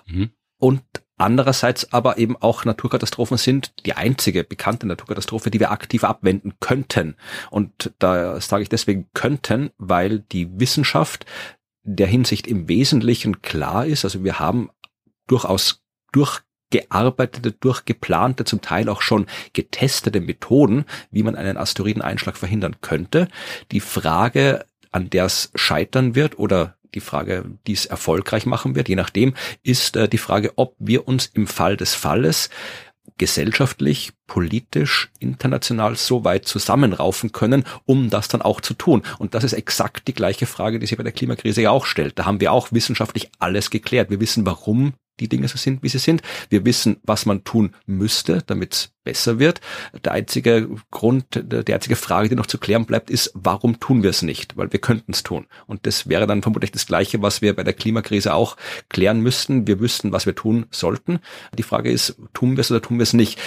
Mhm und andererseits aber eben auch Naturkatastrophen sind die einzige bekannte Naturkatastrophe, die wir aktiv abwenden könnten. Und da sage ich deswegen könnten, weil die Wissenschaft der Hinsicht im Wesentlichen klar ist. Also wir haben durchaus durchgearbeitete, durchgeplante, zum Teil auch schon getestete Methoden, wie man einen Asteroideneinschlag verhindern könnte. Die Frage, an der es scheitern wird oder die Frage, die es erfolgreich machen wird, je nachdem, ist äh, die Frage, ob wir uns im Fall des Falles gesellschaftlich, politisch, international so weit zusammenraufen können, um das dann auch zu tun. Und das ist exakt die gleiche Frage, die sich bei der Klimakrise ja auch stellt. Da haben wir auch wissenschaftlich alles geklärt. Wir wissen, warum die Dinge so sind, wie sie sind. Wir wissen, was man tun müsste, damit es besser wird. Der einzige Grund, die einzige Frage, die noch zu klären bleibt, ist, warum tun wir es nicht? Weil wir könnten es tun. Und das wäre dann vermutlich das Gleiche, was wir bei der Klimakrise auch klären müssten. Wir wüssten, was wir tun sollten. Die Frage ist, tun wir es oder tun wir es nicht?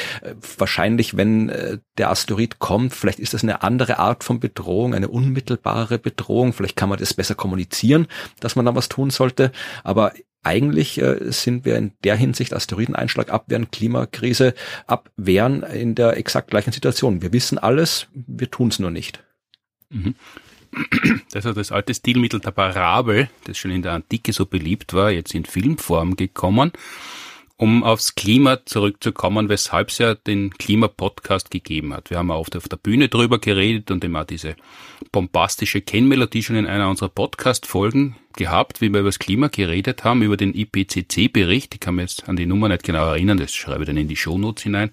Wahrscheinlich, wenn äh, der Asteroid kommt, vielleicht ist das eine andere Art von Bedrohung, eine unmittelbare Bedrohung. Vielleicht kann man das besser kommunizieren, dass man da was tun sollte. Aber eigentlich äh, sind wir in der Hinsicht Asteroideneinschlag abwehren, Klimakrise abwehren in der exakt gleichen Situation. Wir wissen alles, wir tun es nur nicht. Mhm. Das ist das alte Stilmittel der Parabel, das schon in der Antike so beliebt war, jetzt in Filmform gekommen um aufs Klima zurückzukommen, weshalb es ja den Klimapodcast gegeben hat. Wir haben oft auf der Bühne drüber geredet und immer diese bombastische Kennmelodie schon in einer unserer Podcast-Folgen gehabt, wie wir über das Klima geredet haben, über den IPCC-Bericht. Ich kann mir jetzt an die Nummer nicht genau erinnern, das schreibe ich dann in die Shownotes hinein.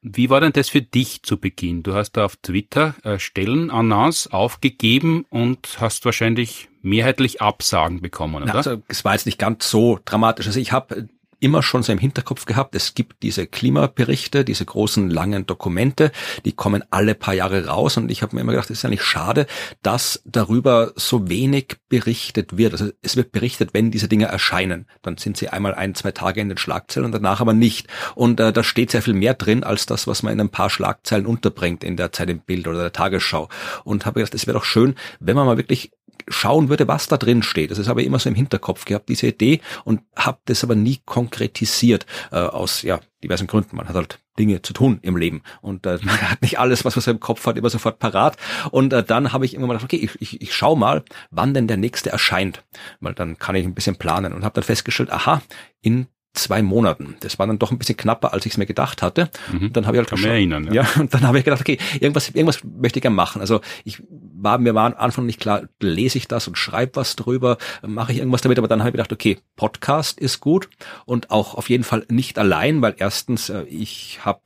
Wie war denn das für dich zu Beginn? Du hast da auf Twitter äh, Stellenannonce aufgegeben und hast wahrscheinlich mehrheitlich Absagen bekommen, oder? Also es war jetzt nicht ganz so dramatisch. Also ich habe immer schon so im Hinterkopf gehabt, es gibt diese Klimaberichte, diese großen langen Dokumente, die kommen alle paar Jahre raus und ich habe mir immer gedacht, es ist eigentlich schade, dass darüber so wenig berichtet wird. Also es wird berichtet, wenn diese Dinge erscheinen. Dann sind sie einmal ein, zwei Tage in den Schlagzeilen und danach aber nicht. Und äh, da steht sehr viel mehr drin, als das, was man in ein paar Schlagzeilen unterbringt in der Zeit im Bild oder der Tagesschau. Und habe gedacht, es wäre doch schön, wenn man mal wirklich schauen würde, was da drin steht. Das ist aber immer so im Hinterkopf gehabt, diese Idee, und habe das aber nie konkretisiert äh, aus ja diversen Gründen. Man hat halt Dinge zu tun im Leben und äh, man hat nicht alles, was man so im Kopf hat, immer sofort parat. Und äh, dann habe ich immer mal gedacht, okay, ich, ich, ich schau mal, wann denn der nächste erscheint, weil dann kann ich ein bisschen planen und habe dann festgestellt, aha, in zwei Monaten. Das war dann doch ein bisschen knapper, als ich es mir gedacht hatte. Mhm. Und dann habe ich halt Kann geschaut, erinnern, ja. ja. (laughs) Und dann habe ich gedacht, okay, irgendwas, irgendwas möchte ich gerne machen. Also ich war mir war am Anfang nicht klar, lese ich das und schreibe was drüber, mache ich irgendwas damit. Aber dann habe ich gedacht, okay, Podcast ist gut und auch auf jeden Fall nicht allein, weil erstens äh, ich habe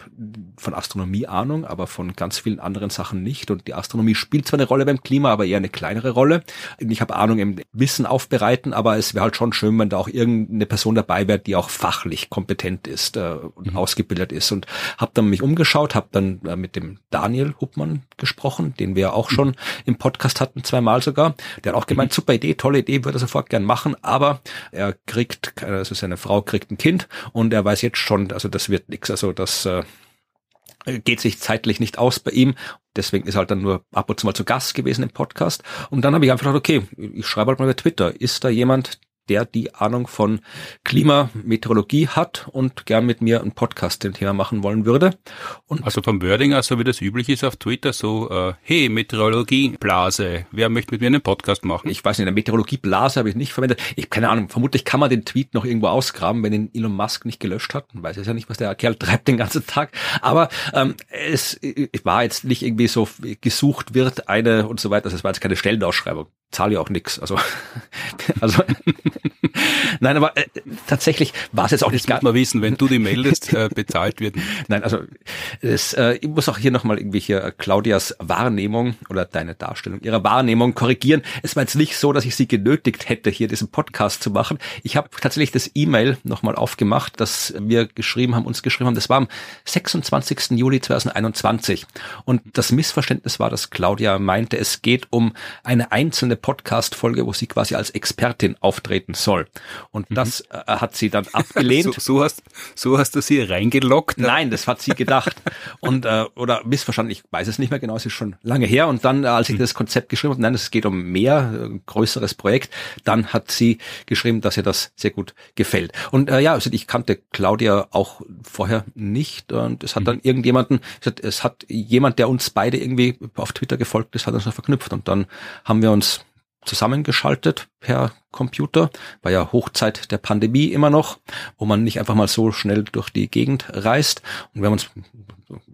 von Astronomie Ahnung, aber von ganz vielen anderen Sachen nicht. Und die Astronomie spielt zwar eine Rolle beim Klima, aber eher eine kleinere Rolle. Ich habe Ahnung im Wissen aufbereiten, aber es wäre halt schon schön, wenn da auch irgendeine Person dabei wäre, die auch fachlich kompetent ist äh, und mhm. ausgebildet ist. Und habe dann mich umgeschaut, habe dann äh, mit dem Daniel Huppmann gesprochen, den wir auch schon mhm. im Podcast hatten, zweimal sogar. Der hat auch gemeint, mhm. super Idee, tolle Idee, würde er sofort gern machen, aber er kriegt, also seine Frau kriegt ein Kind und er weiß jetzt schon, also das wird nichts, also das äh, geht sich zeitlich nicht aus bei ihm. Deswegen ist er halt dann nur ab und zu mal zu Gast gewesen im Podcast. Und dann habe ich einfach gedacht, okay, ich schreibe halt mal bei Twitter. Ist da jemand, der die Ahnung von Klimameteorologie hat und gern mit mir einen Podcast dem Thema machen wollen würde. Und also vom Wording, also wie das üblich ist auf Twitter, so, äh, hey, Meteorologieblase, wer möchte mit mir einen Podcast machen? Ich weiß nicht, eine Meteorologieblase habe ich nicht verwendet. Ich keine Ahnung, vermutlich kann man den Tweet noch irgendwo ausgraben, wenn ihn Elon Musk nicht gelöscht hat. Man weiß es ja nicht, was der Kerl treibt den ganzen Tag. Aber ähm, es, es war jetzt nicht irgendwie so gesucht wird eine und so weiter. Das war jetzt keine Stellenausschreibung zahle ja auch nix. Also, (laughs) also nein, aber äh, tatsächlich war es jetzt auch nicht ganz. mal wissen, wenn du die meldest, äh, bezahlt wird. (laughs) Nein, also es, äh, ich muss auch hier nochmal irgendwie hier Claudias Wahrnehmung oder deine Darstellung ihrer Wahrnehmung korrigieren. Es war jetzt nicht so, dass ich sie genötigt hätte, hier diesen Podcast zu machen. Ich habe tatsächlich das E-Mail nochmal aufgemacht, das wir geschrieben haben, uns geschrieben haben. Das war am 26. Juli 2021. Und das Missverständnis war, dass Claudia meinte, es geht um eine einzelne Podcast-Folge, wo sie quasi als Expertin auftreten soll. Und mhm. das äh, hat sie dann (laughs) abgelehnt. so, so, hast, so hast du sie reingelockt? Nein, das hat sie gedacht. (laughs) und äh, oder missverstanden, ich weiß es nicht mehr genau, es ist schon lange her. Und dann, äh, als ich mhm. das Konzept geschrieben habe, nein, es geht um mehr, äh, größeres Projekt, dann hat sie geschrieben, dass ihr das sehr gut gefällt. Und äh, ja, also ich kannte Claudia auch vorher nicht. Und es hat mhm. dann irgendjemanden, es hat jemand, der uns beide irgendwie auf Twitter gefolgt ist, hat uns noch verknüpft. Und dann haben wir uns zusammengeschaltet per Computer. War ja Hochzeit der Pandemie immer noch, wo man nicht einfach mal so schnell durch die Gegend reist. Und wir haben uns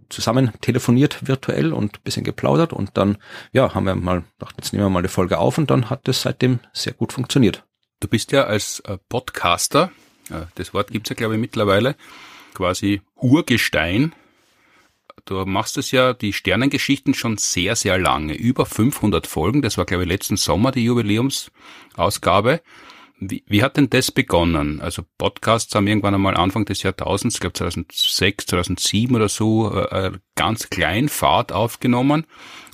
zusammen telefoniert virtuell und bisschen geplaudert und dann, ja, haben wir mal gedacht, jetzt nehmen wir mal eine Folge auf und dann hat es seitdem sehr gut funktioniert. Du bist ja als äh, Podcaster, äh, das Wort gibt's ja glaube ich mittlerweile, quasi Urgestein Du machst es ja, die Sternengeschichten schon sehr, sehr lange. Über 500 Folgen. Das war, glaube ich, letzten Sommer die Jubiläumsausgabe. wie, wie hat denn das begonnen? Also Podcasts haben irgendwann einmal Anfang des Jahrtausends, ich glaube 2006, 2007 oder so, äh, ganz klein Fahrt aufgenommen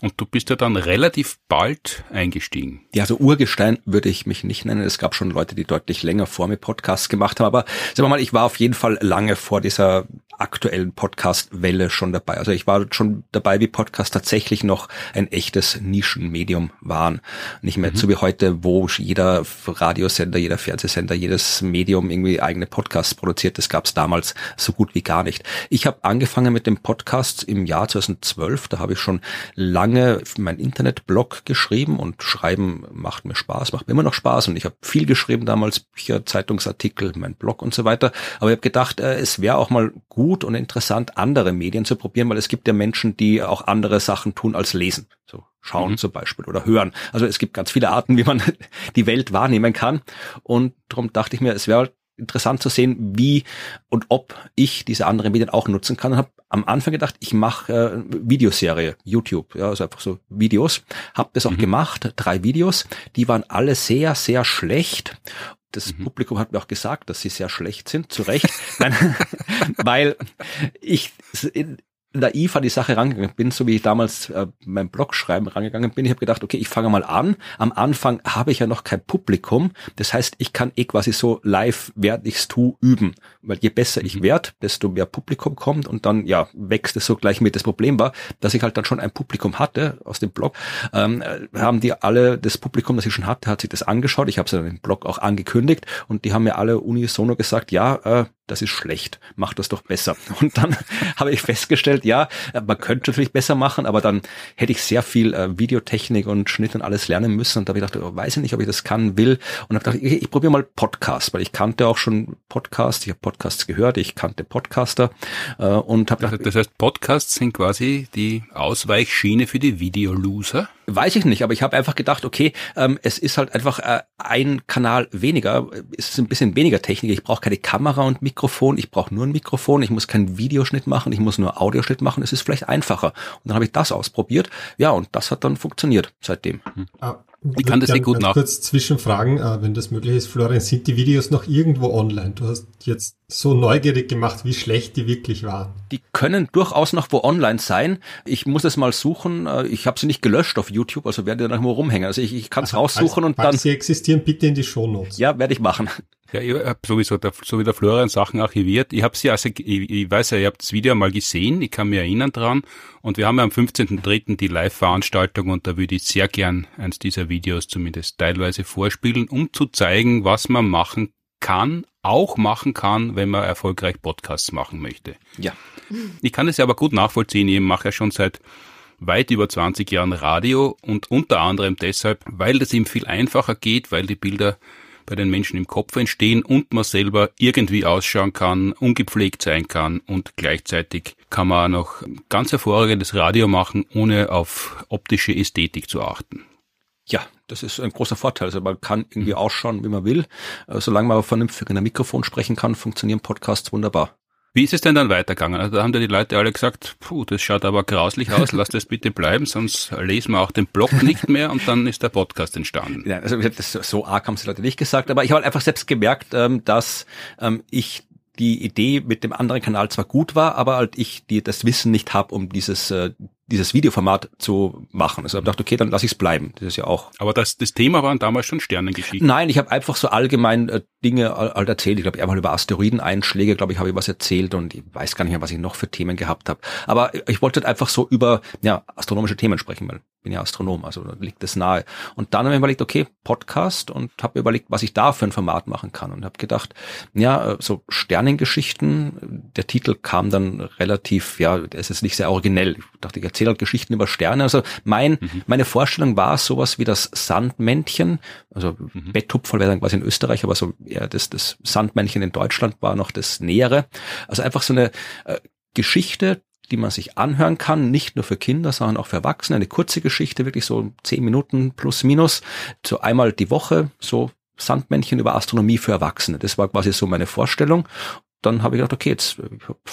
und du bist ja dann relativ bald eingestiegen. Ja, also Urgestein würde ich mich nicht nennen. Es gab schon Leute, die deutlich länger vor mir Podcasts gemacht haben, aber sagen wir mal, ich war auf jeden Fall lange vor dieser aktuellen Podcast-Welle schon dabei. Also ich war schon dabei, wie Podcasts tatsächlich noch ein echtes Nischenmedium waren. Nicht mehr mhm. so wie heute, wo jeder Radiosender, jeder Fernsehsender, jedes Medium irgendwie eigene Podcasts produziert. Das gab es damals so gut wie gar nicht. Ich habe angefangen mit dem Podcast im Jahr 2012. Da habe ich schon lange mein Internetblog geschrieben und Schreiben macht mir Spaß, macht mir immer noch Spaß. Und ich habe viel geschrieben damals, Bücher, Zeitungsartikel, mein Blog und so weiter. Aber ich habe gedacht, äh, es wäre auch mal gut, gut und interessant, andere Medien zu probieren, weil es gibt ja Menschen, die auch andere Sachen tun als lesen. So schauen mhm. zum Beispiel oder hören. Also es gibt ganz viele Arten, wie man (laughs) die Welt wahrnehmen kann. Und darum dachte ich mir, es wäre interessant zu sehen, wie und ob ich diese anderen Medien auch nutzen kann. Und habe am Anfang gedacht, ich mache äh, Videoserie, YouTube, ja, also einfach so Videos. Habe das auch mhm. gemacht, drei Videos. Die waren alle sehr, sehr schlecht das mhm. Publikum hat mir auch gesagt, dass sie sehr schlecht sind, zu Recht, (laughs) (laughs) weil ich naiv an die Sache rangegangen bin, so wie ich damals äh, mein Blog schreiben rangegangen bin. Ich habe gedacht, okay, ich fange mal an. Am Anfang habe ich ja noch kein Publikum. Das heißt, ich kann eh quasi so live, während ich's tu, üben. Weil je besser ich mhm. werde, desto mehr Publikum kommt und dann ja wächst es so gleich mit. Das Problem war, dass ich halt dann schon ein Publikum hatte aus dem Blog. Ähm, haben die alle, das Publikum, das ich schon hatte, hat sich das angeschaut. Ich habe es dann im Blog auch angekündigt und die haben mir alle unisono gesagt, ja, äh, das ist schlecht, mach das doch besser. (laughs) Und dann habe ich festgestellt, ja, man könnte natürlich besser machen, aber dann hätte ich sehr viel äh, Videotechnik und Schnitt und alles lernen müssen. Und da habe ich gedacht, oh, weiß ich nicht, ob ich das kann, will. Und habe gedacht, ich, ich probiere mal Podcast, weil ich kannte auch schon Podcasts, ich habe Podcasts gehört, ich kannte Podcaster äh, und habe gedacht, Das heißt, Podcasts sind quasi die Ausweichschiene für die Videoloser? Weiß ich nicht, aber ich habe einfach gedacht, okay, ähm, es ist halt einfach äh, ein Kanal weniger, es ist ein bisschen weniger Technik. Ich brauche keine Kamera und Mikrofon, ich brauche nur ein Mikrofon, ich muss keinen Videoschnitt machen, ich muss nur Audioschnitt machen. Es ist vielleicht einfacher. Und dann habe ich das ausprobiert, ja, und das hat dann funktioniert seitdem. Ich kann das sehr gut nach. Kurz Zwischenfragen, äh, wenn das möglich ist, Florian, sind die Videos noch irgendwo online? Du hast jetzt so neugierig gemacht, wie schlecht die wirklich waren. Die können durchaus noch wo online sein. Ich muss es mal suchen. Äh, ich habe sie nicht gelöscht auf YouTube, also werde ich dann noch mal rumhängen. Also ich, ich kann es raussuchen und dann. Sie existieren, bitte in die Shownotes. Ja, werde ich machen. Ja, ich habe sowieso, der, so wie der Florian Sachen archiviert. Ich habe sie, also ich, ich weiß ja, ihr habt das Video mal gesehen, ich kann mich erinnern dran. Und wir haben ja am 15.03. die Live-Veranstaltung und da würde ich sehr gern eins dieser Videos zumindest teilweise vorspielen, um zu zeigen, was man machen kann, auch machen kann, wenn man erfolgreich Podcasts machen möchte. Ja. Ich kann es ja aber gut nachvollziehen. Ich mache ja schon seit weit über 20 Jahren Radio und unter anderem deshalb, weil das ihm viel einfacher geht, weil die Bilder bei den Menschen im Kopf entstehen und man selber irgendwie ausschauen kann, ungepflegt sein kann und gleichzeitig kann man noch ganz hervorragendes Radio machen, ohne auf optische Ästhetik zu achten. Ja, das ist ein großer Vorteil. Also man kann irgendwie mhm. ausschauen, wie man will. Äh, solange man vernünftig in einem Mikrofon sprechen kann, funktionieren Podcasts wunderbar. Wie ist es denn dann weitergegangen? Also da haben die Leute alle gesagt, puh, das schaut aber grauslich aus, lass das bitte bleiben, sonst lesen wir auch den Blog nicht mehr und dann ist der Podcast entstanden. Ja, also das, so arg haben sie Leute nicht gesagt, aber ich habe halt einfach selbst gemerkt, ähm, dass ähm, ich die Idee mit dem anderen Kanal zwar gut war, aber halt ich die das Wissen nicht habe, um dieses äh, dieses Videoformat zu machen. Also ich dachte, okay, dann lasse ich es bleiben. Das ist ja auch. Aber das, das Thema waren damals schon Sternengeschichten. Nein, ich habe einfach so allgemein äh, Dinge halt erzählt. Ich glaube, einmal über Asteroideneinschläge, glaube ich, habe ich was erzählt und ich weiß gar nicht mehr, was ich noch für Themen gehabt habe. Aber ich wollte halt einfach so über ja, astronomische Themen sprechen, weil bin ja Astronom, also liegt das nahe. Und dann habe ich überlegt, okay, Podcast und habe überlegt, was ich da für ein Format machen kann und habe gedacht, ja, äh, so Sternengeschichten, der Titel kam dann relativ, ja, es ist nicht sehr originell. Ich dachte, ich erzähle halt Geschichten über Sterne. Also mein, mhm. meine Vorstellung war sowas wie das Sandmännchen, also mhm. Betthupferl wäre dann quasi in Österreich, aber so eher das, das Sandmännchen in Deutschland war noch das Nähere. Also einfach so eine äh, Geschichte, die man sich anhören kann, nicht nur für Kinder, sondern auch für Erwachsene. Eine kurze Geschichte, wirklich so zehn Minuten plus minus, so einmal die Woche, so Sandmännchen über Astronomie für Erwachsene. Das war quasi so meine Vorstellung dann habe ich gedacht, okay, jetzt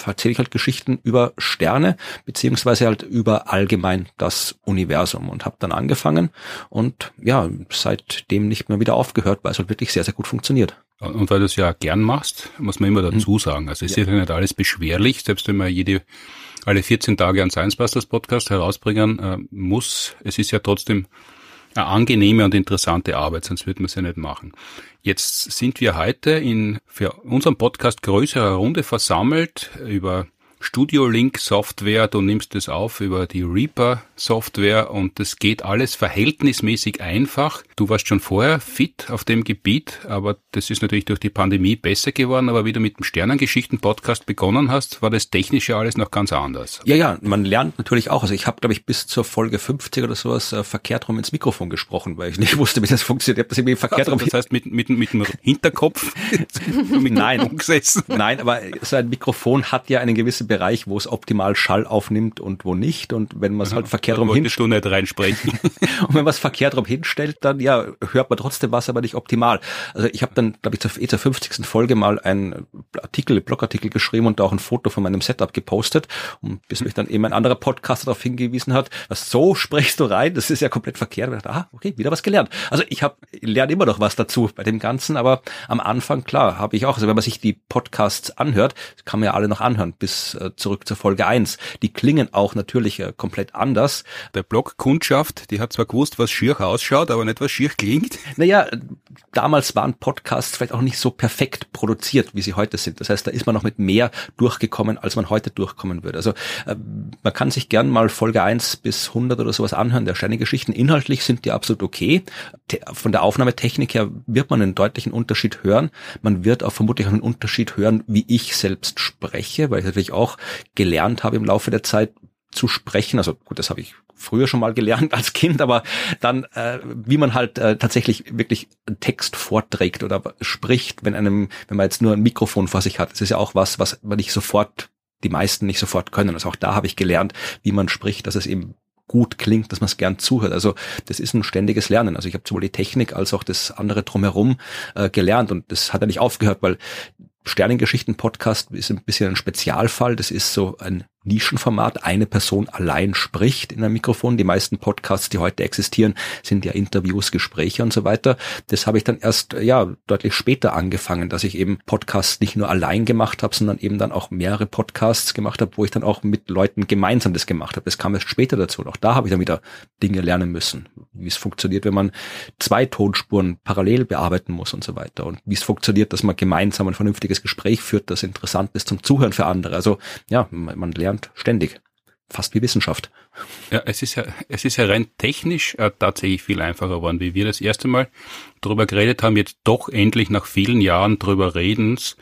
erzähle ich halt Geschichten über Sterne, beziehungsweise halt über allgemein das Universum und habe dann angefangen und ja, seitdem nicht mehr wieder aufgehört, weil es halt wirklich sehr, sehr gut funktioniert. Und weil du es ja gern machst, muss man immer dazu mhm. sagen. Also es ist ja nicht alles beschwerlich, selbst wenn man jede alle 14 Tage einen Science Busters Podcast herausbringen äh, muss. Es ist ja trotzdem eine angenehme und interessante Arbeit, sonst würde man es ja nicht machen. Jetzt sind wir heute in für unseren Podcast größerer Runde versammelt über Studio Link Software, du nimmst es auf über die Reaper Software und das geht alles verhältnismäßig einfach. Du warst schon vorher fit auf dem Gebiet, aber das ist natürlich durch die Pandemie besser geworden. Aber wie du mit dem Sternengeschichten-Podcast begonnen hast, war das technische alles noch ganz anders. Ja, ja, man lernt natürlich auch. Also ich habe, glaube ich, bis zur Folge 50 oder sowas äh, verkehrt rum ins Mikrofon gesprochen, weil ich nicht (laughs) wusste, wie das funktioniert. Ich habe das irgendwie verkehrt also, rum. Das heißt, mit, mit, mit dem Hinterkopf mit (laughs) Nein, gesessen. Nein, aber so ein Mikrofon hat ja einen gewissen Bereich, wo es optimal Schall aufnimmt und wo nicht. Und wenn man es halt verkehrt rum hinstellt. nicht reinsprechen. (laughs) und wenn man es verkehrt rum hinstellt, dann ja, hört man trotzdem was, aber nicht optimal. Also ich habe dann, glaube ich, zur, eh zur 50. Folge mal einen Artikel, Blogartikel geschrieben und auch ein Foto von meinem Setup gepostet. Und bis mich dann eben ein anderer Podcaster darauf hingewiesen hat, was so sprichst du rein, das ist ja komplett verkehrt. Und ich dachte, ah, okay, wieder was gelernt. Also ich habe lerne immer noch was dazu bei dem Ganzen, aber am Anfang, klar, habe ich auch, also wenn man sich die Podcasts anhört, kann man ja alle noch anhören, bis äh, zurück zur Folge eins. Die klingen auch natürlich äh, komplett anders. Der Blog-Kundschaft, die hat zwar gewusst, was schier ausschaut, aber nicht, was schier klingt. Naja, damals waren Podcasts vielleicht auch nicht so perfekt produziert, wie sie heute sind. Das heißt, da ist man noch mit mehr durchgekommen, als man heute durchkommen würde. Also äh, man kann sich gern mal Folge eins bis 100 oder sowas anhören, der Steinegeschichten. Inhaltlich sind die absolut okay. Von der Aufnahmetechnik her wird man einen deutlichen Unterschied hören. Man wird auch vermutlich einen Unterschied hören, wie ich selbst spreche, weil ich natürlich auch gelernt habe im Laufe der Zeit zu sprechen. Also gut, das habe ich früher schon mal gelernt als Kind, aber dann, äh, wie man halt äh, tatsächlich wirklich Text vorträgt oder spricht, wenn einem, wenn man jetzt nur ein Mikrofon vor sich hat, das ist ja auch was, was man nicht sofort, die meisten nicht sofort können. Also auch da habe ich gelernt, wie man spricht, dass es eben gut klingt, dass man es gern zuhört. Also das ist ein ständiges Lernen. Also ich habe sowohl die Technik als auch das andere drumherum äh, gelernt und das hat ja nicht aufgehört, weil Sternengeschichten-Podcast ist ein bisschen ein Spezialfall. Das ist so ein Nischenformat. Eine Person allein spricht in einem Mikrofon. Die meisten Podcasts, die heute existieren, sind ja Interviews, Gespräche und so weiter. Das habe ich dann erst ja deutlich später angefangen, dass ich eben Podcasts nicht nur allein gemacht habe, sondern eben dann auch mehrere Podcasts gemacht habe, wo ich dann auch mit Leuten gemeinsam das gemacht habe. Das kam erst später dazu. Und auch da habe ich dann wieder Dinge lernen müssen, wie es funktioniert, wenn man zwei Tonspuren parallel bearbeiten muss und so weiter. Und wie es funktioniert, dass man gemeinsam ein vernünftiges Gespräch führt, das interessant ist zum Zuhören für andere. Also ja, man lernt lernt ständig. Fast wie Wissenschaft. Ja, es ist ja, es ist ja rein technisch äh, tatsächlich viel einfacher geworden, wie wir das erste Mal drüber geredet haben, jetzt doch endlich nach vielen Jahren drüber redens,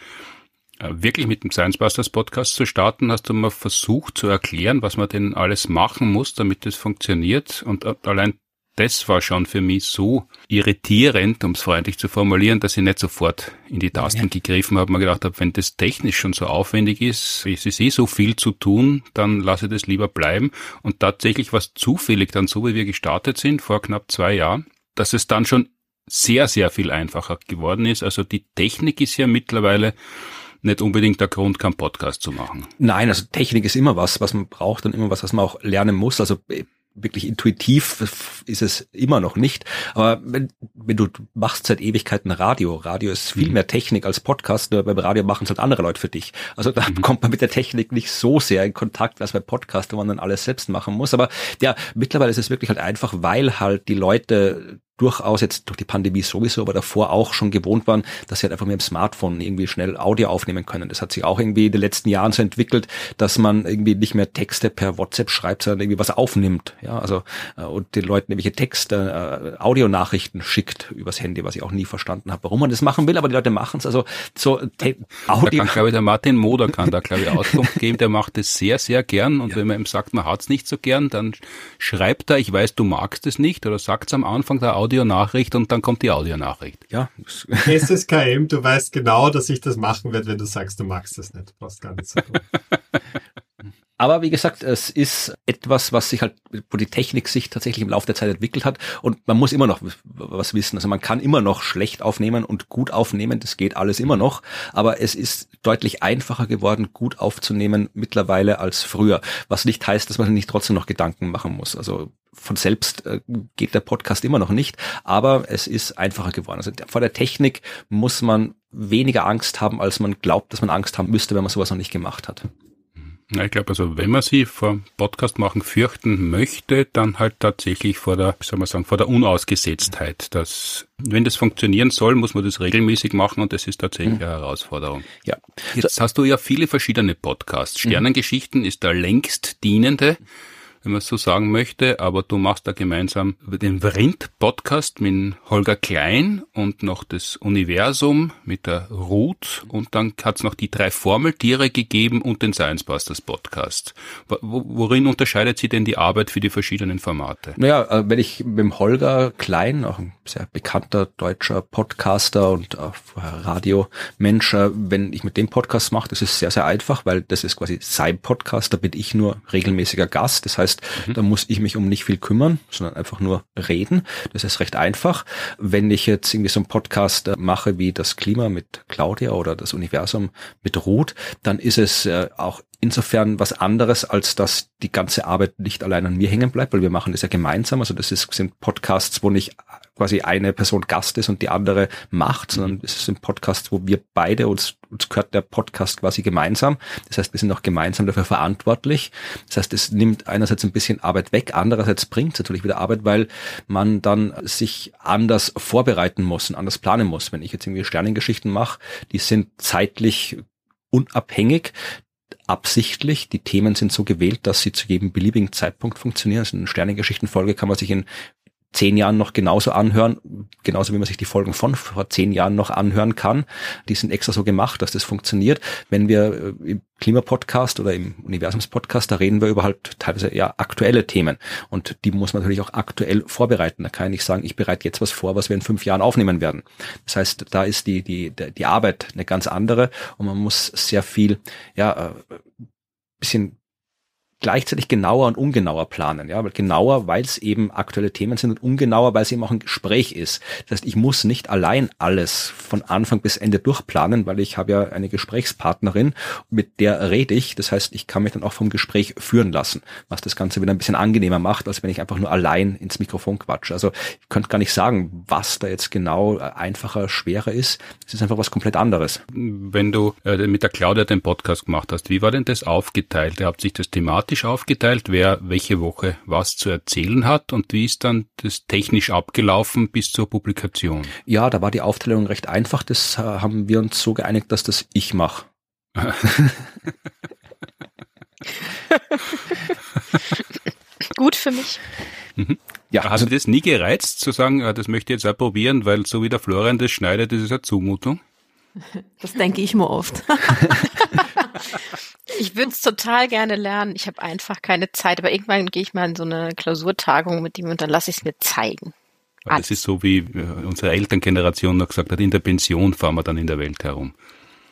äh, wirklich mit dem Science Busters Podcast zu starten, hast du mal versucht zu erklären, was man denn alles machen muss, damit das funktioniert. Und äh, allein das war schon für mich so irritierend, um es freundlich zu formulieren, dass ich nicht sofort in die Tasten ja. gegriffen habe und gedacht habe, wenn das technisch schon so aufwendig ist, es ist eh so viel zu tun, dann lasse ich das lieber bleiben. Und tatsächlich war es zufällig dann so, wie wir gestartet sind, vor knapp zwei Jahren, dass es dann schon sehr, sehr viel einfacher geworden ist. Also die Technik ist ja mittlerweile nicht unbedingt der Grund, keinen Podcast zu machen. Nein, also Technik ist immer was, was man braucht und immer was, was man auch lernen muss. Also wirklich intuitiv ist es immer noch nicht. Aber wenn, wenn du, machst seit Ewigkeiten Radio, Radio ist viel mhm. mehr Technik als Podcast, nur beim Radio machen es halt andere Leute für dich. Also da mhm. kommt man mit der Technik nicht so sehr in Kontakt, als bei Podcast, wo man dann alles selbst machen muss. Aber ja, mittlerweile ist es wirklich halt einfach, weil halt die Leute durchaus jetzt durch die Pandemie sowieso, aber davor auch schon gewohnt waren, dass sie halt einfach mit dem Smartphone irgendwie schnell Audio aufnehmen können. Das hat sich auch irgendwie in den letzten Jahren so entwickelt, dass man irgendwie nicht mehr Texte per WhatsApp schreibt, sondern irgendwie was aufnimmt. Ja, also äh, und den Leuten irgendwelche Texte, äh, Audionachrichten schickt übers Handy, was ich auch nie verstanden habe, warum man das machen will, aber die Leute machen es. Also so Audio. Da kann, glaube ich, der Martin Moder kann da, glaube ich, Auskunft geben. Der macht das sehr, sehr gern. Und ja. wenn man ihm sagt, man hat's nicht so gern, dann schreibt er, ich weiß, du magst es nicht, oder sagt es am Anfang der Audio Audionachricht und dann kommt die Audionachricht. Ja. (laughs) SSKM, du weißt genau, dass ich das machen werde, wenn du sagst, du magst das nicht. Du brauchst gar nichts zu tun. (laughs) Aber wie gesagt, es ist etwas, was sich halt, wo die Technik sich tatsächlich im Laufe der Zeit entwickelt hat und man muss immer noch was wissen. Also man kann immer noch schlecht aufnehmen und gut aufnehmen, das geht alles immer noch, aber es ist deutlich einfacher geworden, gut aufzunehmen mittlerweile als früher. Was nicht heißt, dass man nicht trotzdem noch Gedanken machen muss. Also von selbst äh, geht der Podcast immer noch nicht, aber es ist einfacher geworden. Also vor der Technik muss man weniger Angst haben, als man glaubt, dass man Angst haben müsste, wenn man sowas noch nicht gemacht hat. Ja, ich glaube, also wenn man sie vor Podcast machen fürchten möchte, dann halt tatsächlich vor der, wie soll man sagen, vor der Unausgesetztheit. Dass, wenn das funktionieren soll, muss man das regelmäßig machen und das ist tatsächlich mhm. eine Herausforderung. Ja. Jetzt hast du ja viele verschiedene Podcasts. Sternengeschichten mhm. ist der längst dienende wenn man so sagen möchte, aber du machst da gemeinsam den Vrind-Podcast mit Holger Klein und noch das Universum mit der Ruth und dann hat es noch die drei Formeltiere gegeben und den Science Busters Podcast. Worin unterscheidet sich denn die Arbeit für die verschiedenen Formate? Naja, äh, wenn ich mit dem Holger Klein, auch ein sehr bekannter deutscher Podcaster und Radiomensch, äh, wenn ich mit dem Podcast mache, das ist sehr, sehr einfach, weil das ist quasi sein Podcast, da bin ich nur regelmäßiger Gast. Das heißt, heißt, mhm. da muss ich mich um nicht viel kümmern, sondern einfach nur reden. Das ist recht einfach. Wenn ich jetzt irgendwie so einen Podcast äh, mache wie das Klima mit Claudia oder das Universum mit Ruth, dann ist es äh, auch insofern was anderes, als dass die ganze Arbeit nicht allein an mir hängen bleibt, weil wir machen das ja gemeinsam. Also das ist, sind Podcasts, wo nicht quasi eine Person Gast ist und die andere macht, sondern es sind Podcasts, wo wir beide uns, uns gehört der Podcast quasi gemeinsam. Das heißt, wir sind auch gemeinsam dafür verantwortlich. Das heißt, es nimmt einerseits ein bisschen Arbeit weg, andererseits bringt es natürlich wieder Arbeit, weil man dann sich anders vorbereiten muss und anders planen muss. Wenn ich jetzt irgendwie Sternengeschichten mache, die sind zeitlich unabhängig absichtlich. Die Themen sind so gewählt, dass sie zu jedem beliebigen Zeitpunkt funktionieren. Also eine Sternengeschichtenfolge kann man sich in zehn Jahren noch genauso anhören, genauso wie man sich die Folgen von vor zehn Jahren noch anhören kann. Die sind extra so gemacht, dass das funktioniert. Wenn wir äh, im Klimapodcast oder im Universumspodcast, da reden wir über halt teilweise eher aktuelle Themen. Und die muss man natürlich auch aktuell vorbereiten. Da kann ich nicht sagen, ich bereite jetzt was vor, was wir in fünf Jahren aufnehmen werden. Das heißt, da ist die, die, die Arbeit eine ganz andere und man muss sehr viel, ja, äh, bisschen gleichzeitig genauer und ungenauer planen. Ja, weil genauer, weil es eben aktuelle Themen sind und ungenauer, weil es eben auch ein Gespräch ist. Das heißt, ich muss nicht allein alles von Anfang bis Ende durchplanen, weil ich habe ja eine Gesprächspartnerin, mit der rede ich. Das heißt, ich kann mich dann auch vom Gespräch führen lassen, was das Ganze wieder ein bisschen angenehmer macht, als wenn ich einfach nur allein ins Mikrofon quatsche. Also ich könnte gar nicht sagen, was da jetzt genau einfacher, schwerer ist. Es ist einfach was komplett anderes. Wenn du äh, mit der Claudia den Podcast gemacht hast, wie war denn das aufgeteilt? Ihr habt sich das thematisch thematisch aufgeteilt, wer welche Woche was zu erzählen hat und wie ist dann das technisch abgelaufen bis zur Publikation? Ja, da war die Aufteilung recht einfach. Das äh, haben wir uns so geeinigt, dass das ich mache. (laughs) Gut für mich. Mhm. Ja, hast du das nie gereizt, zu sagen, das möchte ich jetzt auch probieren, weil so wie der Florian das schneidet, das ist eine Zumutung? Das denke ich mir oft. (laughs) Ich würde es total gerne lernen. Ich habe einfach keine Zeit. Aber irgendwann gehe ich mal in so eine Klausurtagung mit ihm und dann lasse ich es mir zeigen. Alles. Das ist so, wie äh, unsere Elterngeneration noch gesagt hat, in der Pension fahren wir dann in der Welt herum.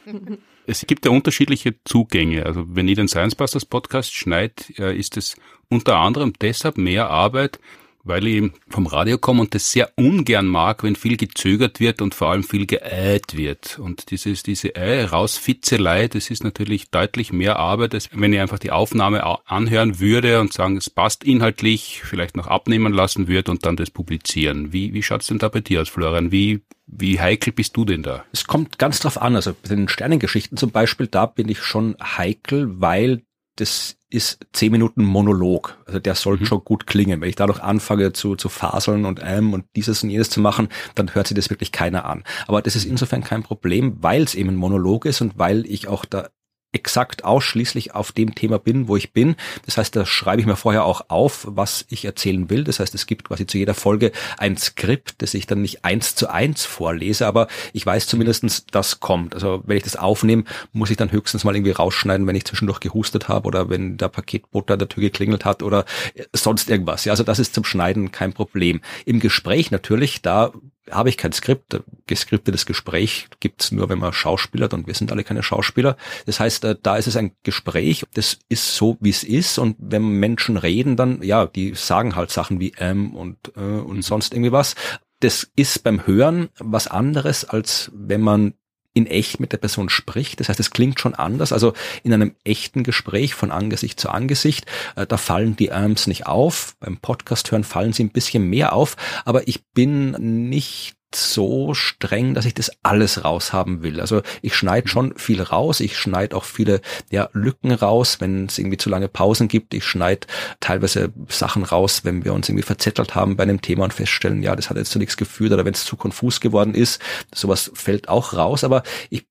(laughs) es gibt ja unterschiedliche Zugänge. Also wenn ich den Science Busters Podcast schneide, äh, ist es unter anderem deshalb mehr Arbeit, weil ich vom Radio komme und das sehr ungern mag, wenn viel gezögert wird und vor allem viel geeilt wird. Und dieses, diese Ei rausfitzelei, das ist natürlich deutlich mehr Arbeit, als wenn ich einfach die Aufnahme anhören würde und sagen, es passt inhaltlich, vielleicht noch abnehmen lassen würde und dann das publizieren. Wie, wie schaut's denn da bei dir aus, Florian? Wie, wie heikel bist du denn da? Es kommt ganz drauf an. Also bei den Sternengeschichten zum Beispiel, da bin ich schon heikel, weil das ist zehn Minuten Monolog. Also der sollte mhm. schon gut klingen. Wenn ich da noch anfange zu, zu faseln und ähm und dieses und jenes zu machen, dann hört sich das wirklich keiner an. Aber das ist insofern kein Problem, weil es eben ein Monolog ist und weil ich auch da exakt ausschließlich auf dem Thema bin, wo ich bin. Das heißt, da schreibe ich mir vorher auch auf, was ich erzählen will. Das heißt, es gibt quasi zu jeder Folge ein Skript, das ich dann nicht eins zu eins vorlese, aber ich weiß zumindestens, das kommt. Also wenn ich das aufnehme, muss ich dann höchstens mal irgendwie rausschneiden, wenn ich zwischendurch gehustet habe oder wenn der Paketbote an der Tür geklingelt hat oder sonst irgendwas. Ja, also das ist zum Schneiden kein Problem. Im Gespräch natürlich, da habe ich kein Skript. Geskriptetes Gespräch gibt's nur, wenn man schauspielert und wir sind alle keine Schauspieler. Das heißt, äh, da ist es ein Gespräch, das ist so, wie es ist und wenn Menschen reden, dann, ja, die sagen halt Sachen wie ähm und äh, und sonst irgendwie was. Das ist beim Hören was anderes, als wenn man in echt mit der Person spricht. Das heißt, es klingt schon anders. Also in einem echten Gespräch von Angesicht zu Angesicht, äh, da fallen die Arms nicht auf. Beim Podcast hören fallen sie ein bisschen mehr auf. Aber ich bin nicht so streng, dass ich das alles raushaben will. Also ich schneide schon viel raus, ich schneide auch viele ja, Lücken raus, wenn es irgendwie zu lange Pausen gibt. Ich schneide teilweise Sachen raus, wenn wir uns irgendwie verzettelt haben bei einem Thema und feststellen, ja, das hat jetzt zu nichts geführt oder wenn es zu konfus geworden ist. Sowas fällt auch raus, aber ich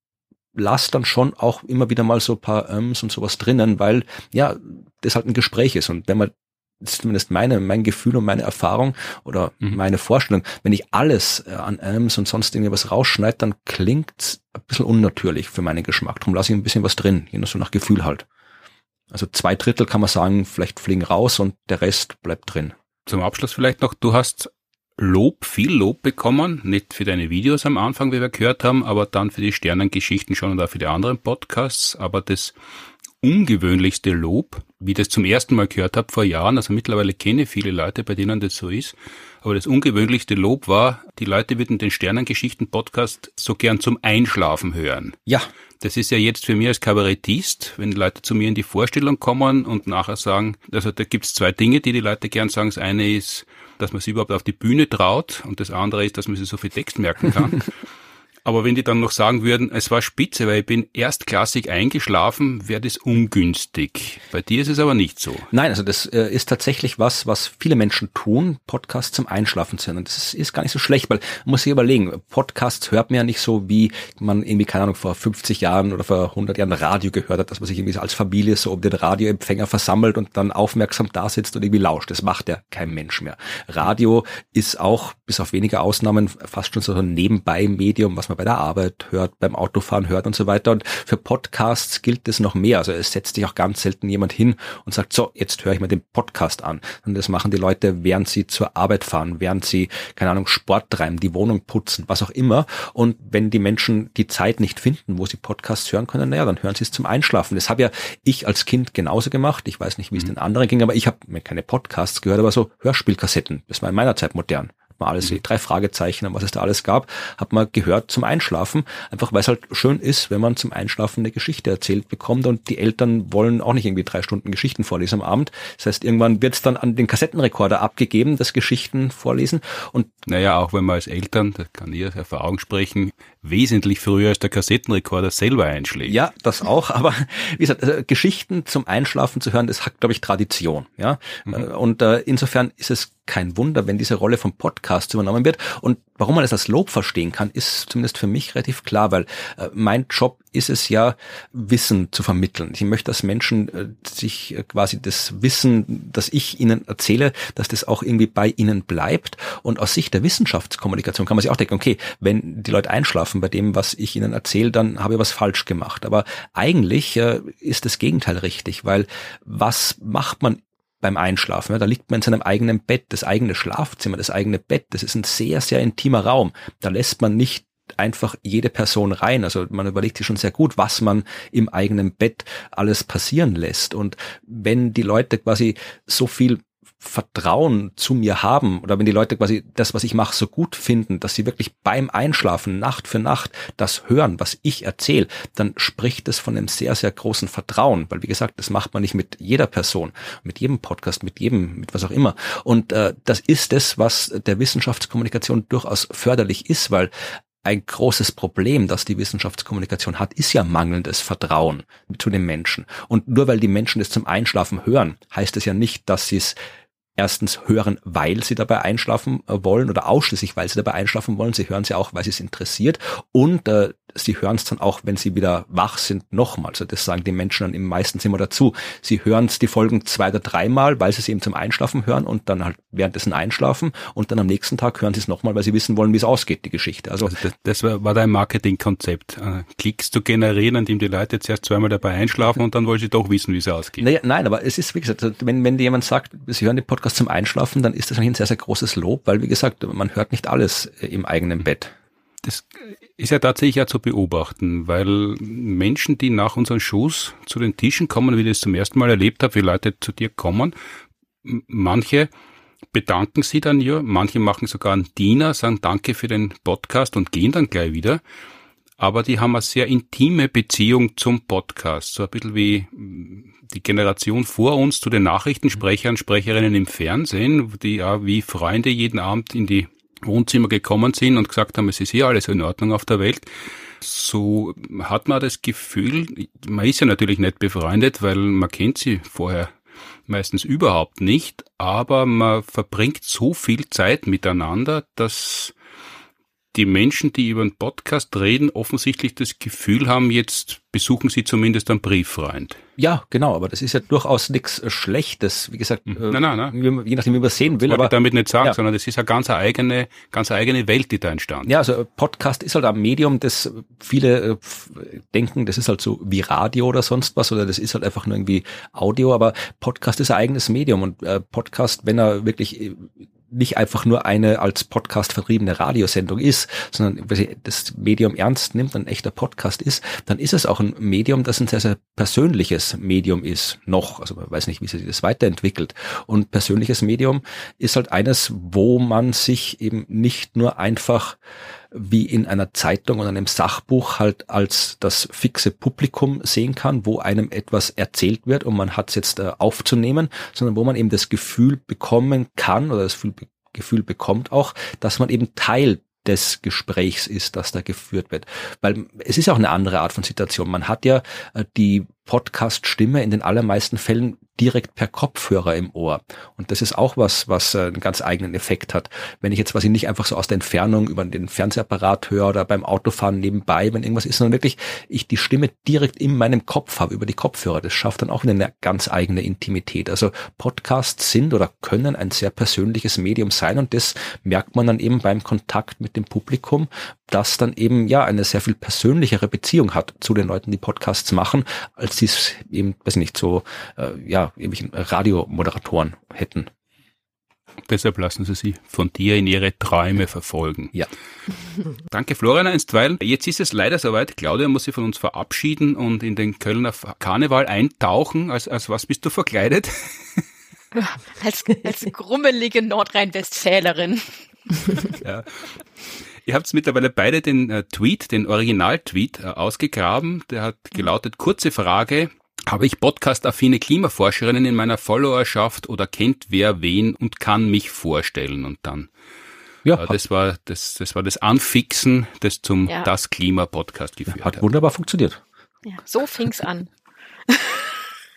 lasse dann schon auch immer wieder mal so ein paar Öms und sowas drinnen, weil ja, das halt ein Gespräch ist. Und wenn man das ist zumindest meine, mein Gefühl und meine Erfahrung oder mhm. meine Vorstellung. Wenn ich alles äh, an Amps und sonst irgendwie was rausschneide, dann klingt's ein bisschen unnatürlich für meinen Geschmack. Darum lasse ich ein bisschen was drin, je nach so nach Gefühl halt. Also zwei Drittel kann man sagen, vielleicht fliegen raus und der Rest bleibt drin. Zum Abschluss vielleicht noch, du hast Lob, viel Lob bekommen, nicht für deine Videos am Anfang, wie wir gehört haben, aber dann für die Sternengeschichten schon und auch für die anderen Podcasts. Aber das ungewöhnlichste Lob, wie ich das zum ersten Mal gehört habe vor Jahren. Also mittlerweile kenne ich viele Leute, bei denen das so ist. Aber das ungewöhnlichste Lob war, die Leute würden den Sternengeschichten-Podcast so gern zum Einschlafen hören. Ja. Das ist ja jetzt für mich als Kabarettist, wenn Leute zu mir in die Vorstellung kommen und nachher sagen, also da gibt's zwei Dinge, die die Leute gern sagen. Das eine ist, dass man sich überhaupt auf die Bühne traut und das andere ist, dass man sich so viel Text merken kann. (laughs) Aber wenn die dann noch sagen würden, es war spitze, weil ich bin erstklassig eingeschlafen, wäre das ungünstig. Bei dir ist es aber nicht so. Nein, also das äh, ist tatsächlich was, was viele Menschen tun, Podcasts zum Einschlafen zu hören. Das ist, ist gar nicht so schlecht, weil man muss sich überlegen, Podcasts hört man ja nicht so, wie man irgendwie, keine Ahnung, vor 50 Jahren oder vor 100 Jahren Radio gehört hat, dass man sich irgendwie als Familie so um den Radioempfänger versammelt und dann aufmerksam da sitzt und irgendwie lauscht. Das macht ja kein Mensch mehr. Radio ist auch, bis auf wenige Ausnahmen, fast schon so ein Nebenbei-Medium, was man bei der Arbeit hört, beim Autofahren hört und so weiter. Und für Podcasts gilt das noch mehr. Also es setzt sich auch ganz selten jemand hin und sagt, so, jetzt höre ich mir den Podcast an. Und das machen die Leute, während sie zur Arbeit fahren, während sie, keine Ahnung, Sport treiben, die Wohnung putzen, was auch immer. Und wenn die Menschen die Zeit nicht finden, wo sie Podcasts hören können, naja, dann hören sie es zum Einschlafen. Das habe ja ich als Kind genauso gemacht. Ich weiß nicht, wie es mhm. den anderen ging, aber ich habe mir keine Podcasts gehört, aber so Hörspielkassetten. Das war in meiner Zeit modern man alles, die drei Fragezeichen was es da alles gab, hat man gehört zum Einschlafen. Einfach weil es halt schön ist, wenn man zum Einschlafen eine Geschichte erzählt bekommt und die Eltern wollen auch nicht irgendwie drei Stunden Geschichten vorlesen am Abend. Das heißt, irgendwann wird es dann an den Kassettenrekorder abgegeben, das Geschichten vorlesen und naja, auch wenn man als Eltern, das kann ich aus Erfahrung sprechen, wesentlich früher als der Kassettenrekorder selber einschlägt. Ja, das auch, aber wie gesagt, also Geschichten zum Einschlafen zu hören, das hat, glaube ich, Tradition. Ja, mhm. Äh, und äh, insofern ist es kein Wunder, wenn diese Rolle vom Podcast übernommen wird. Und warum man das als Lob verstehen kann, ist zumindest für mich relativ klar, weil äh, mein Job ist es ja, Wissen zu vermitteln. Ich möchte, dass Menschen äh, sich äh, quasi das Wissen, das ich ihnen erzähle, dass das auch irgendwie bei ihnen bleibt. Und aus Sicht der Wissenschaftskommunikation kann man sich auch denken, okay, wenn die Leute einschlafen bei dem, was ich ihnen erzähle, dann habe ich was falsch gemacht. Aber eigentlich ist das Gegenteil richtig, weil was macht man beim Einschlafen. da liegt man in seinem eigenen Bett, das eigene Schlafzimmer, das eigene Bett. Das ist ein sehr, sehr intimer Raum. Da lässt man nicht einfach jede Person rein. Also man überlegt sich schon sehr gut, was man im eigenen Bett alles passieren lässt. Und wenn die Leute quasi so viel Vertrauen zu mir haben oder wenn die Leute quasi das, was ich mache, so gut finden, dass sie wirklich beim Einschlafen Nacht für Nacht das hören, was ich erzähle, dann spricht es von einem sehr, sehr großen Vertrauen, weil wie gesagt, das macht man nicht mit jeder Person, mit jedem Podcast, mit jedem, mit was auch immer. Und äh, das ist es, was der Wissenschaftskommunikation durchaus förderlich ist, weil ein großes Problem, das die Wissenschaftskommunikation hat, ist ja mangelndes Vertrauen zu den Menschen. Und nur weil die Menschen es zum Einschlafen hören, heißt es ja nicht, dass sie es erstens hören, weil sie dabei einschlafen äh, wollen oder ausschließlich, weil sie dabei einschlafen wollen. Sie hören sie auch, weil sie es interessiert. Und äh, sie hören es dann auch, wenn sie wieder wach sind, nochmal. Also das sagen die Menschen dann im meistens immer dazu. Sie hören es die Folgen zwei oder dreimal, weil sie es eben zum Einschlafen hören und dann halt währenddessen einschlafen und dann am nächsten Tag hören sie es nochmal, weil sie wissen wollen, wie es ausgeht, die Geschichte. Also, also das, das, war, dein Marketingkonzept, äh, Klicks zu generieren, an dem die Leute zuerst zweimal dabei einschlafen und dann wollen sie doch wissen, wie es ausgeht. Naja, nein, aber es ist, wie gesagt, wenn, wenn jemand sagt, sie hören den Podcast Podcast zum Einschlafen, dann ist das eigentlich ein sehr, sehr großes Lob, weil wie gesagt, man hört nicht alles äh, im eigenen Bett. Das ist ja tatsächlich ja zu beobachten, weil Menschen, die nach unseren Shows zu den Tischen kommen, wie ich das zum ersten Mal erlebt habe, wie Leute zu dir kommen, manche bedanken sie dann ja, manche machen sogar einen Diener, sagen Danke für den Podcast und gehen dann gleich wieder. Aber die haben eine sehr intime Beziehung zum Podcast. So ein bisschen wie die Generation vor uns zu den Nachrichtensprechern, Sprecherinnen im Fernsehen, die ja wie Freunde jeden Abend in die Wohnzimmer gekommen sind und gesagt haben, es ist hier alles in Ordnung auf der Welt. So hat man das Gefühl, man ist ja natürlich nicht befreundet, weil man kennt sie vorher meistens überhaupt nicht, aber man verbringt so viel Zeit miteinander, dass die Menschen, die über einen Podcast reden, offensichtlich das Gefühl haben, jetzt besuchen sie zumindest einen Brieffreund. Ja, genau, aber das ist ja durchaus nichts Schlechtes. Wie gesagt, nein, nein, nein. je nachdem, wie man sehen will. Das aber ich damit nicht sagen, ja. sondern das ist eine ganz eigene, ganz eigene Welt, die da entstanden. Ja, also Podcast ist halt ein Medium, das viele äh, denken, das ist halt so wie Radio oder sonst was oder das ist halt einfach nur irgendwie Audio, aber Podcast ist ein eigenes Medium und äh, Podcast, wenn er wirklich äh, nicht einfach nur eine als Podcast vertriebene Radiosendung ist, sondern das Medium ernst nimmt, ein echter Podcast ist, dann ist es auch ein Medium, das ein sehr, sehr persönliches Medium ist. Noch, also man weiß nicht, wie sich das weiterentwickelt. Und persönliches Medium ist halt eines, wo man sich eben nicht nur einfach wie in einer Zeitung oder einem Sachbuch halt als das fixe Publikum sehen kann, wo einem etwas erzählt wird und man hat es jetzt äh, aufzunehmen, sondern wo man eben das Gefühl bekommen kann oder das Gefühl bekommt auch, dass man eben Teil des Gesprächs ist, das da geführt wird. Weil es ist auch eine andere Art von Situation. Man hat ja äh, die Podcast-Stimme in den allermeisten Fällen direkt per Kopfhörer im Ohr. Und das ist auch was, was äh, einen ganz eigenen Effekt hat. Wenn ich jetzt quasi nicht einfach so aus der Entfernung über den Fernsehapparat höre oder beim Autofahren nebenbei, wenn irgendwas ist, sondern wirklich ich die Stimme direkt in meinem Kopf habe, über die Kopfhörer. Das schafft dann auch eine ganz eigene Intimität. Also Podcasts sind oder können ein sehr persönliches Medium sein und das merkt man dann eben beim Kontakt mit dem Publikum, das dann eben ja eine sehr viel persönlichere Beziehung hat zu den Leuten, die Podcasts machen, als sie es eben, weiß nicht, so äh, ja, irgendwelchen Radiomoderatoren hätten. Deshalb lassen Sie sie von dir in Ihre Träume verfolgen. Ja. (laughs) Danke, Florian, einstweilen. Jetzt ist es leider soweit. Claudia muss sich von uns verabschieden und in den Kölner Karneval eintauchen. Als, als was bist du verkleidet? (laughs) Als, als grummelige Nordrhein-Westfälerin. (laughs) Ja. Ihr habt mittlerweile beide den äh, Tweet, den Original-Tweet äh, ausgegraben. Der hat gelautet, kurze Frage. Habe ich podcast-affine Klimaforscherinnen in meiner Followerschaft oder kennt wer wen und kann mich vorstellen? Und dann ja, äh, das war das, das war das Anfixen, das zum ja. Das Klima Podcast geführt hat. Hat wunderbar funktioniert. Ja, so fing's an.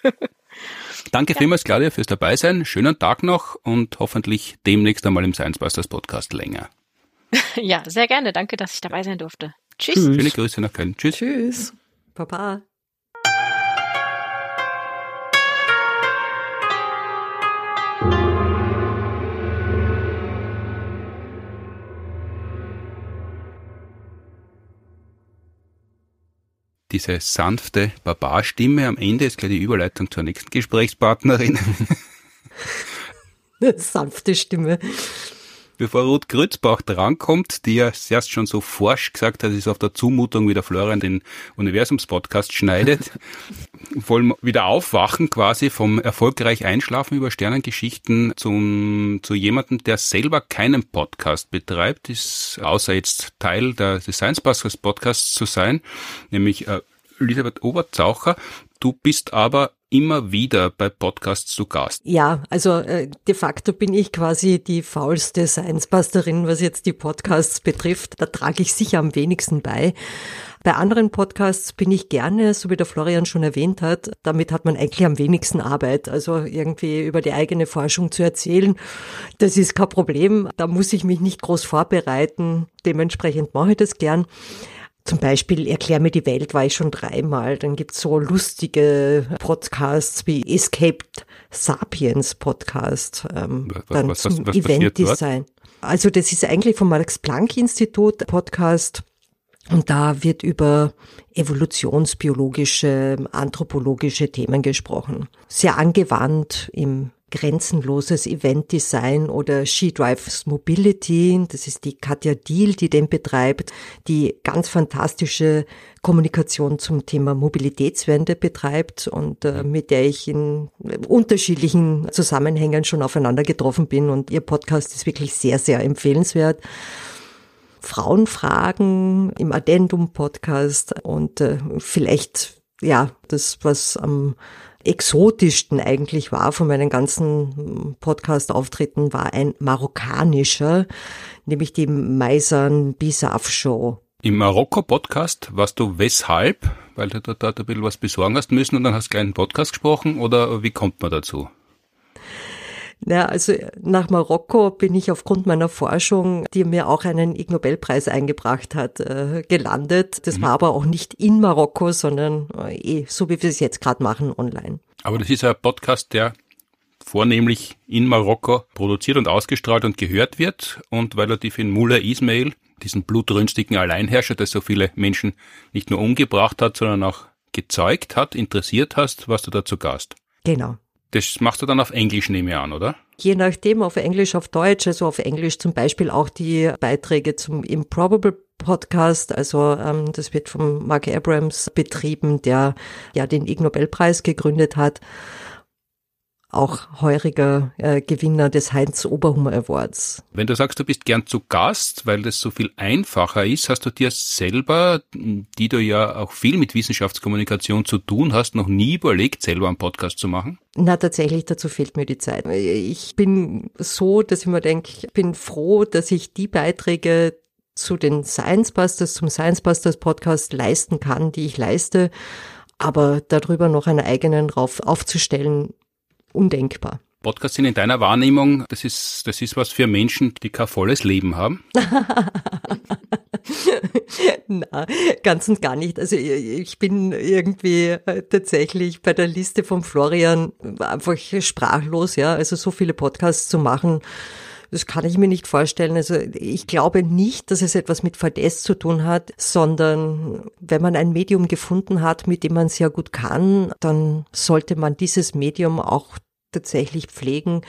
(laughs) Danke ja. vielmals, Claudia, fürs Dabeisein. Schönen Tag noch und hoffentlich demnächst einmal im Science Busters Podcast länger. (laughs) Ja, sehr gerne. Danke, dass ich dabei sein durfte. Tschüss. Tschüss. Schöne Grüße nach Köln. Tschüss. Tschüss. Papa. Diese sanfte Barbarstimme am Ende ist gleich die Überleitung zur nächsten Gesprächspartnerin. (laughs) sanfte Stimme bevor Ruth Grützbach drankommt, die ja erst schon so forsch gesagt hat, ist auf der Zumutung, wie der Florian den Universums-Podcast schneidet, (laughs) wollen wieder aufwachen quasi vom erfolgreich Einschlafen über Sternengeschichten zum, zu jemandem, der selber keinen Podcast betreibt, ist außer jetzt Teil der, des Science Busters Podcasts zu sein, nämlich äh, Elisabeth Oberzaucher. Du bist aber immer wieder bei Podcasts zu Gast. Ja, also äh, de facto bin ich quasi die faulste Science-Busterin, was jetzt die Podcasts betrifft. Da trage ich sicher am wenigsten bei. Bei anderen Podcasts bin ich gerne, so wie der Florian schon erwähnt hat, damit hat man eigentlich am wenigsten Arbeit. Also irgendwie über die eigene Forschung zu erzählen, das ist kein Problem. Da muss ich mich nicht groß vorbereiten. Dementsprechend mache ich das gern. Zum Beispiel Erklär mir die Welt war ich schon dreimal. Dann gibt's so lustige Podcasts wie Escaped Sapiens Podcast. Ähm, was, dann was, was, was Event Design. Also das ist eigentlich vom Max Planck Institut Podcast. Und da wird über evolutionsbiologische, anthropologische Themen gesprochen. Sehr angewandt im Grenzenloses Event Design oder She Drives Mobility. Das ist die Katja Diel, die den betreibt, die ganz fantastische Kommunikation zum Thema Mobilitätswende betreibt und äh, mit der ich in unterschiedlichen Zusammenhängen schon aufeinander getroffen bin und ihr Podcast ist wirklich sehr, sehr empfehlenswert. Frauenfragen im Addendum-Podcast und äh, vielleicht, ja, das, was am exotischsten eigentlich war von meinen ganzen Podcast-Auftritten, war ein marokkanischer, nämlich die Maisan Bisaf Show. Im Marokko-Podcast warst du weshalb? Weil du dort ein bisschen was besorgen hast müssen und dann hast du gleich einen Podcast gesprochen oder wie kommt man dazu? Ja, also nach Marokko bin ich aufgrund meiner Forschung, die mir auch einen Ig Nobelpreis eingebracht hat, äh, gelandet. Das mhm. war aber auch nicht in Marokko, sondern äh, eh, so wie wir es jetzt gerade machen, online. Aber das ist ein Podcast, der vornehmlich in Marokko produziert und ausgestrahlt und gehört wird und relativ in Mullah Ismail, diesen blutrünstigen Alleinherrscher, der so viele Menschen nicht nur umgebracht hat, sondern auch gezeugt hat, interessiert hast, was du dazu Gast. Genau. Das machst du dann auf Englisch, nehme ich an, oder? Je nachdem, auf Englisch, auf Deutsch, also auf Englisch zum Beispiel auch die Beiträge zum Improbable Podcast, also ähm, das wird von Mark Abrams betrieben, der ja den Ig Nobelpreis gegründet hat auch heuriger äh, Gewinner des Heinz Oberhummer Awards. Wenn du sagst, du bist gern zu Gast, weil das so viel einfacher ist, hast du dir selber, die du ja auch viel mit Wissenschaftskommunikation zu tun hast, noch nie überlegt, selber einen Podcast zu machen? Na, tatsächlich, dazu fehlt mir die Zeit. Ich bin so, dass ich mir denke, ich bin froh, dass ich die Beiträge zu den Science Busters, zum Science Busters Podcast leisten kann, die ich leiste. Aber darüber noch einen eigenen rauf aufzustellen, undenkbar. Podcasts sind in deiner Wahrnehmung, das ist, das ist was für Menschen, die kein volles Leben haben? (laughs) Na, ganz und gar nicht. Also ich bin irgendwie äh, tatsächlich bei der Liste von Florian einfach sprachlos, ja. Also so viele Podcasts zu machen, das kann ich mir nicht vorstellen. Also ich glaube nicht, dass es etwas mit Verdes zu tun hat, sondern wenn man ein Medium gefunden hat, mit dem man sehr gut kann, dann sollte man dieses Medium auch tatsächlich pflegen.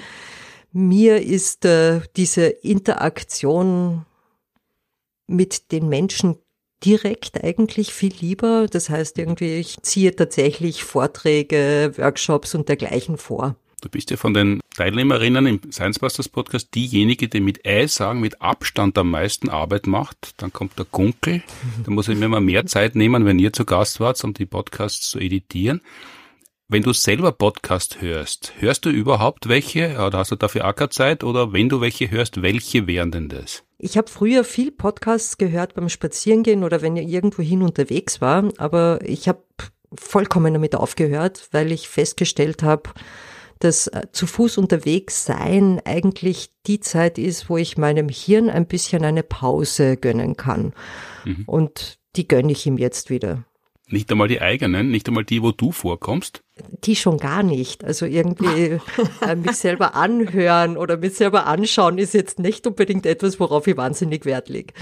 Mir ist äh, diese Interaktion mit den Menschen direkt eigentlich viel lieber. Das heißt irgendwie, ich ziehe tatsächlich Vorträge, Workshops und dergleichen vor. Du bist ja von den Teilnehmerinnen im Science Busters Podcast diejenige, die mit Ei sagen, mit Abstand am meisten Arbeit macht. Dann kommt der Gunkel. Da muss ich mir mal mehr Zeit nehmen, wenn ihr zu Gast wart, um die Podcasts zu editieren. Wenn du selber Podcast hörst, hörst du überhaupt welche oder hast du dafür auch keine Zeit oder wenn du welche hörst, welche wären denn das? Ich habe früher viel Podcasts gehört beim Spazierengehen oder wenn ich irgendwo hin unterwegs war, aber ich habe vollkommen damit aufgehört, weil ich festgestellt habe, dass äh, zu Fuß unterwegs sein eigentlich die Zeit ist, wo ich meinem Hirn ein bisschen eine Pause gönnen kann. Mhm. Und die gönne ich ihm jetzt wieder. Nicht einmal die eigenen, nicht einmal die, wo du vorkommst? Die schon gar nicht. Also irgendwie (laughs) äh, mich selber anhören oder mich selber anschauen ist jetzt nicht unbedingt etwas, worauf ich wahnsinnig Wert lege.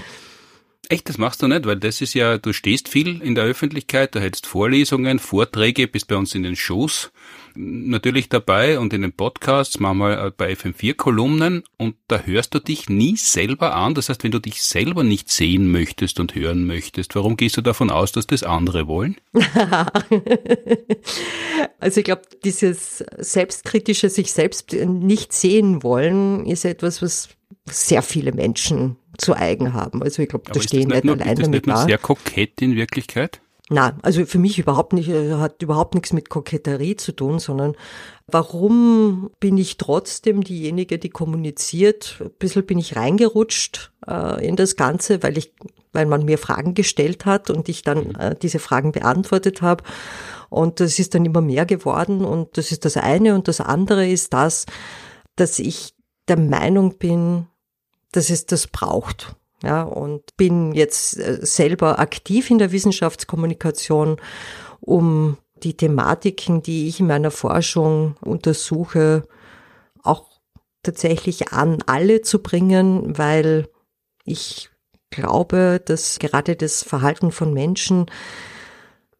Echt, das machst du nicht, weil das ist ja, du stehst viel in der Öffentlichkeit, du hältst Vorlesungen, Vorträge, bist bei uns in den Shows natürlich dabei und in den Podcasts, manchmal äh, bei FM4-Kolumnen und da hörst du dich nie selber an. Das heißt, wenn du dich selber nicht sehen möchtest und hören möchtest, warum gehst du davon aus, dass das andere wollen? (laughs) also ich glaube, dieses selbstkritische sich selbst nicht sehen wollen, ist etwas, was sehr viele Menschen zu eigen haben. Also ich glaube, da stehen nicht, nicht alleine ist das nicht nur sehr kokett in Wirklichkeit? Na, also für mich überhaupt nicht, äh, hat überhaupt nichts mit Koketterie zu tun, sondern warum bin ich trotzdem diejenige, die kommuniziert? Ein bisschen bin ich reingerutscht äh, in das Ganze, weil ich, weil man mir Fragen gestellt hat und ich dann äh, diese Fragen beantwortet habe. Und das ist dann immer mehr geworden und das ist das eine. Und das andere ist das, dass ich der Meinung bin, dass es das braucht ja, und bin jetzt äh, selber aktiv in der Wissenschaftskommunikation, um die Thematiken, die ich in meiner Forschung untersuche, auch tatsächlich an alle zu bringen, weil ich glaube, dass gerade das Verhalten von Menschen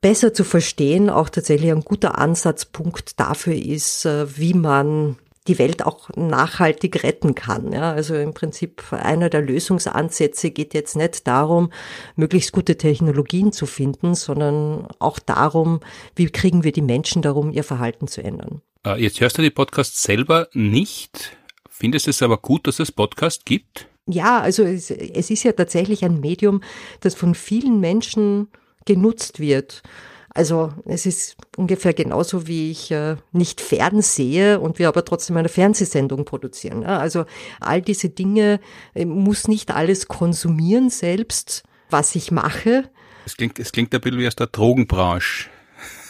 besser zu verstehen auch tatsächlich ein guter Ansatzpunkt dafür ist, äh, wie man die Welt auch nachhaltig retten kann. Ja, also im Prinzip einer der Lösungsansätze geht jetzt nicht darum, möglichst gute Technologien zu finden, sondern auch darum, wie kriegen wir die Menschen darum, ihr Verhalten zu ändern. Äh, jetzt hörst du die Podcasts selber nicht. Findest es aber gut, dass es Podcast gibt? Ja, also es, es ist ja tatsächlich ein Medium, das von vielen Menschen genutzt wird. Also es ist ungefähr genauso, wie ich äh, nicht fernsehe und wir aber trotzdem eine Fernsehsendung produzieren. Ja? Also all diese Dinge äh, muss nicht alles konsumieren selbst, was ich mache. Es klingt, es klingt ein bisschen wie aus der Drogenbranche.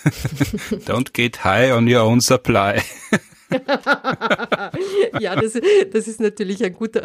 (laughs) Don't get high on your own supply. (laughs) (laughs) ja, das, das ist natürlich ein guter,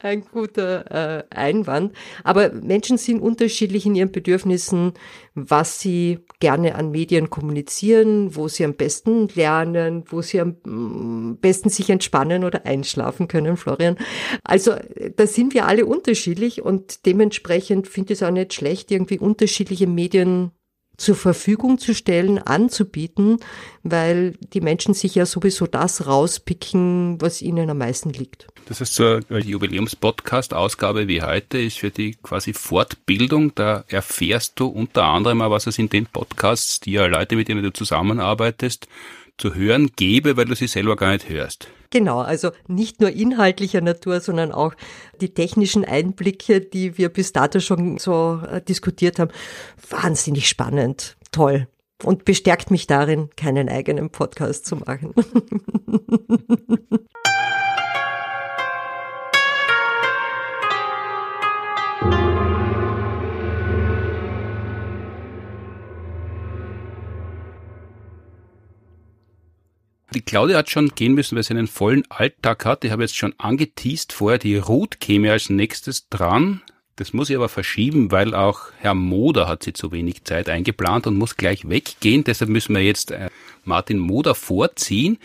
ein guter äh, Einwand. Aber Menschen sind unterschiedlich in ihren Bedürfnissen, was sie gerne an Medien kommunizieren, wo sie am besten lernen, wo sie am mm, besten sich entspannen oder einschlafen können, Florian. Also da sind wir alle unterschiedlich und dementsprechend finde ich es auch nicht schlecht, irgendwie unterschiedliche Medien zur Verfügung zu stellen, anzubieten, weil die Menschen sich ja sowieso das rauspicken, was ihnen am meisten liegt. Das heißt, so eine Jubiläums-Podcast-Ausgabe wie heute ist für die quasi Fortbildung. Da erfährst du unter anderem auch, was es in den Podcasts, die ja Leute, mit denen du zusammenarbeitest, zu hören gäbe, weil du sie selber gar nicht hörst. Genau, also nicht nur inhaltlicher Natur, sondern auch die technischen Einblicke, die wir bis dato schon so äh, diskutiert haben. Wahnsinnig spannend, toll und bestärkt mich darin, keinen eigenen Podcast zu machen. (laughs) Die Claudia hat schon gehen müssen, weil sie einen vollen Alltag hat. Ich habe jetzt schon angeteased vorher, die Ruth käme als nächstes dran. Das muss ich aber verschieben, weil auch Herr Moder hat sie zu wenig Zeit eingeplant und muss gleich weggehen. Deshalb müssen wir jetzt äh, Martin Moder vorziehen,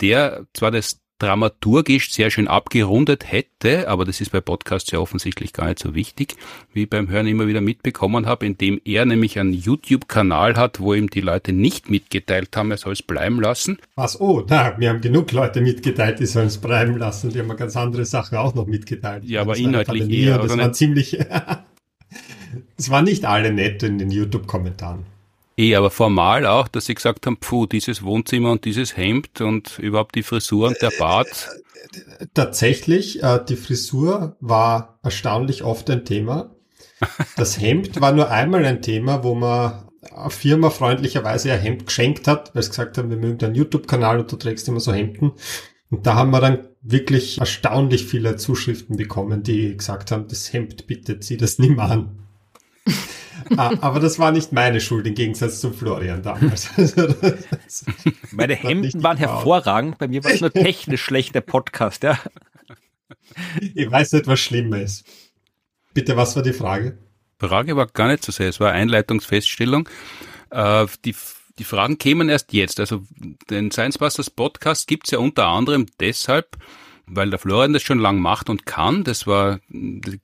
der zwar das dramaturgisch sehr schön abgerundet hätte, aber das ist bei Podcasts ja offensichtlich gar nicht so wichtig, wie ich beim Hören immer wieder mitbekommen habe, indem er nämlich einen YouTube-Kanal hat, wo ihm die Leute nicht mitgeteilt haben, er soll es bleiben lassen. Was? Oh, na, wir haben genug Leute mitgeteilt, die sollen es bleiben lassen. Die haben ganz andere Sachen auch noch mitgeteilt. Ja, aber inhaltlich eher. Das war ziemlich, (laughs) es waren nicht alle nett in den YouTube-Kommentaren. Eh, aber formal auch, dass sie gesagt haben, puh, dieses Wohnzimmer und dieses Hemd und überhaupt die Frisur und der Bart. Tatsächlich, äh, die Frisur war erstaunlich oft ein Thema. Das Hemd war nur einmal ein Thema, wo man eine Firma freundlicherweise ein Hemd geschenkt hat, weil sie gesagt haben, wir mögen deinen YouTube-Kanal und du trägst immer so Hemden. Und da haben wir dann wirklich erstaunlich viele Zuschriften bekommen, die gesagt haben, das Hemd bitte, zieh das mehr an. Ah, aber das war nicht meine Schuld im Gegensatz zum Florian damals. (laughs) Also Meine Hemden waren hervorragend. Bei mir war es nur (laughs) technisch schlechter Podcast, ja. Ich weiß nicht, was schlimmer ist. Bitte, was war die Frage? Frage war gar nicht so sehr. Es war Einleitungsfeststellung. Äh, die, die Fragen kämen erst jetzt. Also den Science Busters Podcast gibt's ja unter anderem deshalb, weil der Florian das schon lang macht und kann. Das war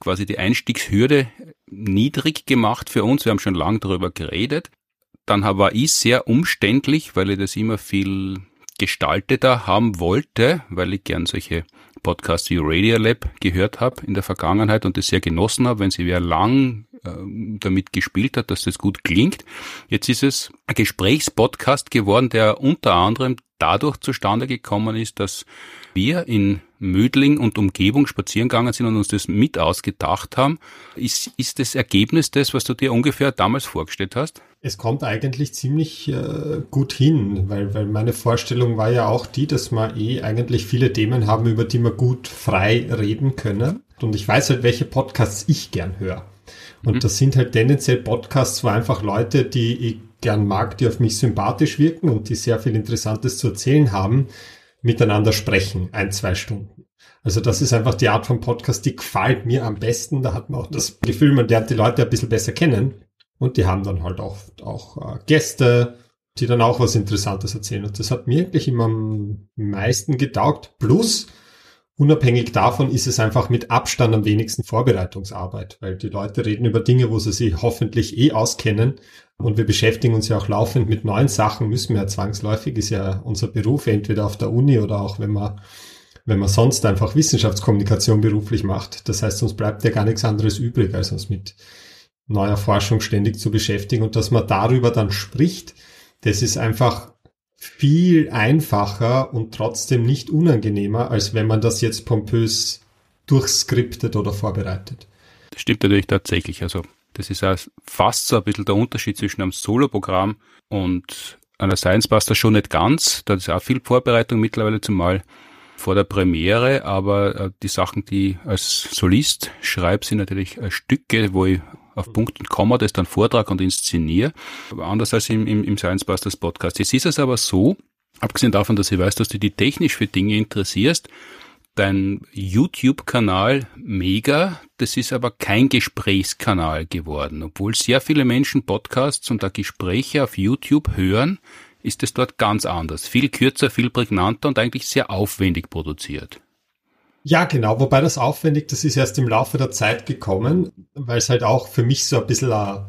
quasi die Einstiegshürde niedrig gemacht für uns. Wir haben schon lange darüber geredet. Dann war ich sehr umständlich, weil ich das immer viel gestalteter haben wollte, weil ich gern solche Podcasts wie Radio Lab gehört habe in der Vergangenheit und das sehr genossen habe, wenn sie wer lang äh, damit gespielt hat, dass das gut klingt. Jetzt ist es ein Gesprächspodcast geworden, der unter anderem dadurch zustande gekommen ist, dass wir in Mödling und Umgebung spazieren gegangen sind und uns das mit ausgedacht haben. Ist, ist das Ergebnis das, was du dir ungefähr damals vorgestellt hast? Es kommt eigentlich ziemlich äh, gut hin, weil, weil meine Vorstellung war ja auch die, dass wir eh eigentlich viele Themen haben, über die wir gut frei reden können. Und ich weiß halt, welche Podcasts ich gern höre. Und mhm. das sind halt tendenziell Podcasts, wo einfach Leute, die ich gern mag, die auf mich sympathisch wirken und die sehr viel Interessantes zu erzählen haben, miteinander sprechen, ein, zwei Stunden. Also das ist einfach die Art von Podcast, die gefällt mir am besten. Da hat man auch das Gefühl, man lernt die Leute ein bisschen besser kennen. Und die haben dann halt auch, auch äh, Gäste, die dann auch was Interessantes erzählen. Und das hat mir eigentlich immer am meisten getaugt. Plus, unabhängig davon ist es einfach mit Abstand am wenigsten Vorbereitungsarbeit, weil die Leute reden über Dinge, wo sie sich hoffentlich eh auskennen. Und wir beschäftigen uns ja auch laufend mit neuen Sachen, müssen wir ja zwangsläufig, ist ja unser Beruf, entweder auf der Uni oder auch wenn man, wenn man sonst einfach Wissenschaftskommunikation beruflich macht. Das heißt, uns bleibt ja gar nichts anderes übrig, als uns mit neuer Forschung ständig zu beschäftigen und dass man darüber dann spricht, das ist einfach viel einfacher und trotzdem nicht unangenehmer, als wenn man das jetzt pompös durchskriptet oder vorbereitet. Das stimmt natürlich tatsächlich. Also das ist auch fast so ein bisschen der Unterschied zwischen einem Solo-Programm und einer Science Buster schon nicht ganz. Da ist auch viel Vorbereitung mittlerweile zumal vor der Premiere, aber äh, die Sachen, die ich als Solist schreibe, sind natürlich äh, Stücke, wo ich auf Punkt und Komma das dann vortrag und inszeniere. Aber anders als im, im, im Science Busters Podcast. Jetzt ist es aber so, abgesehen davon, dass ich weiß, dass du dich technisch für Dinge interessierst, dein YouTube-Kanal mega, das ist aber kein Gesprächskanal geworden. Obwohl sehr viele Menschen Podcasts und da Gespräche auf YouTube hören, ist es dort ganz anders. Viel kürzer, viel prägnanter und eigentlich sehr aufwendig produziert. Ja, genau. Wobei das aufwendig, das ist erst im Laufe der Zeit gekommen, weil es halt auch für mich so ein bisschen, uh,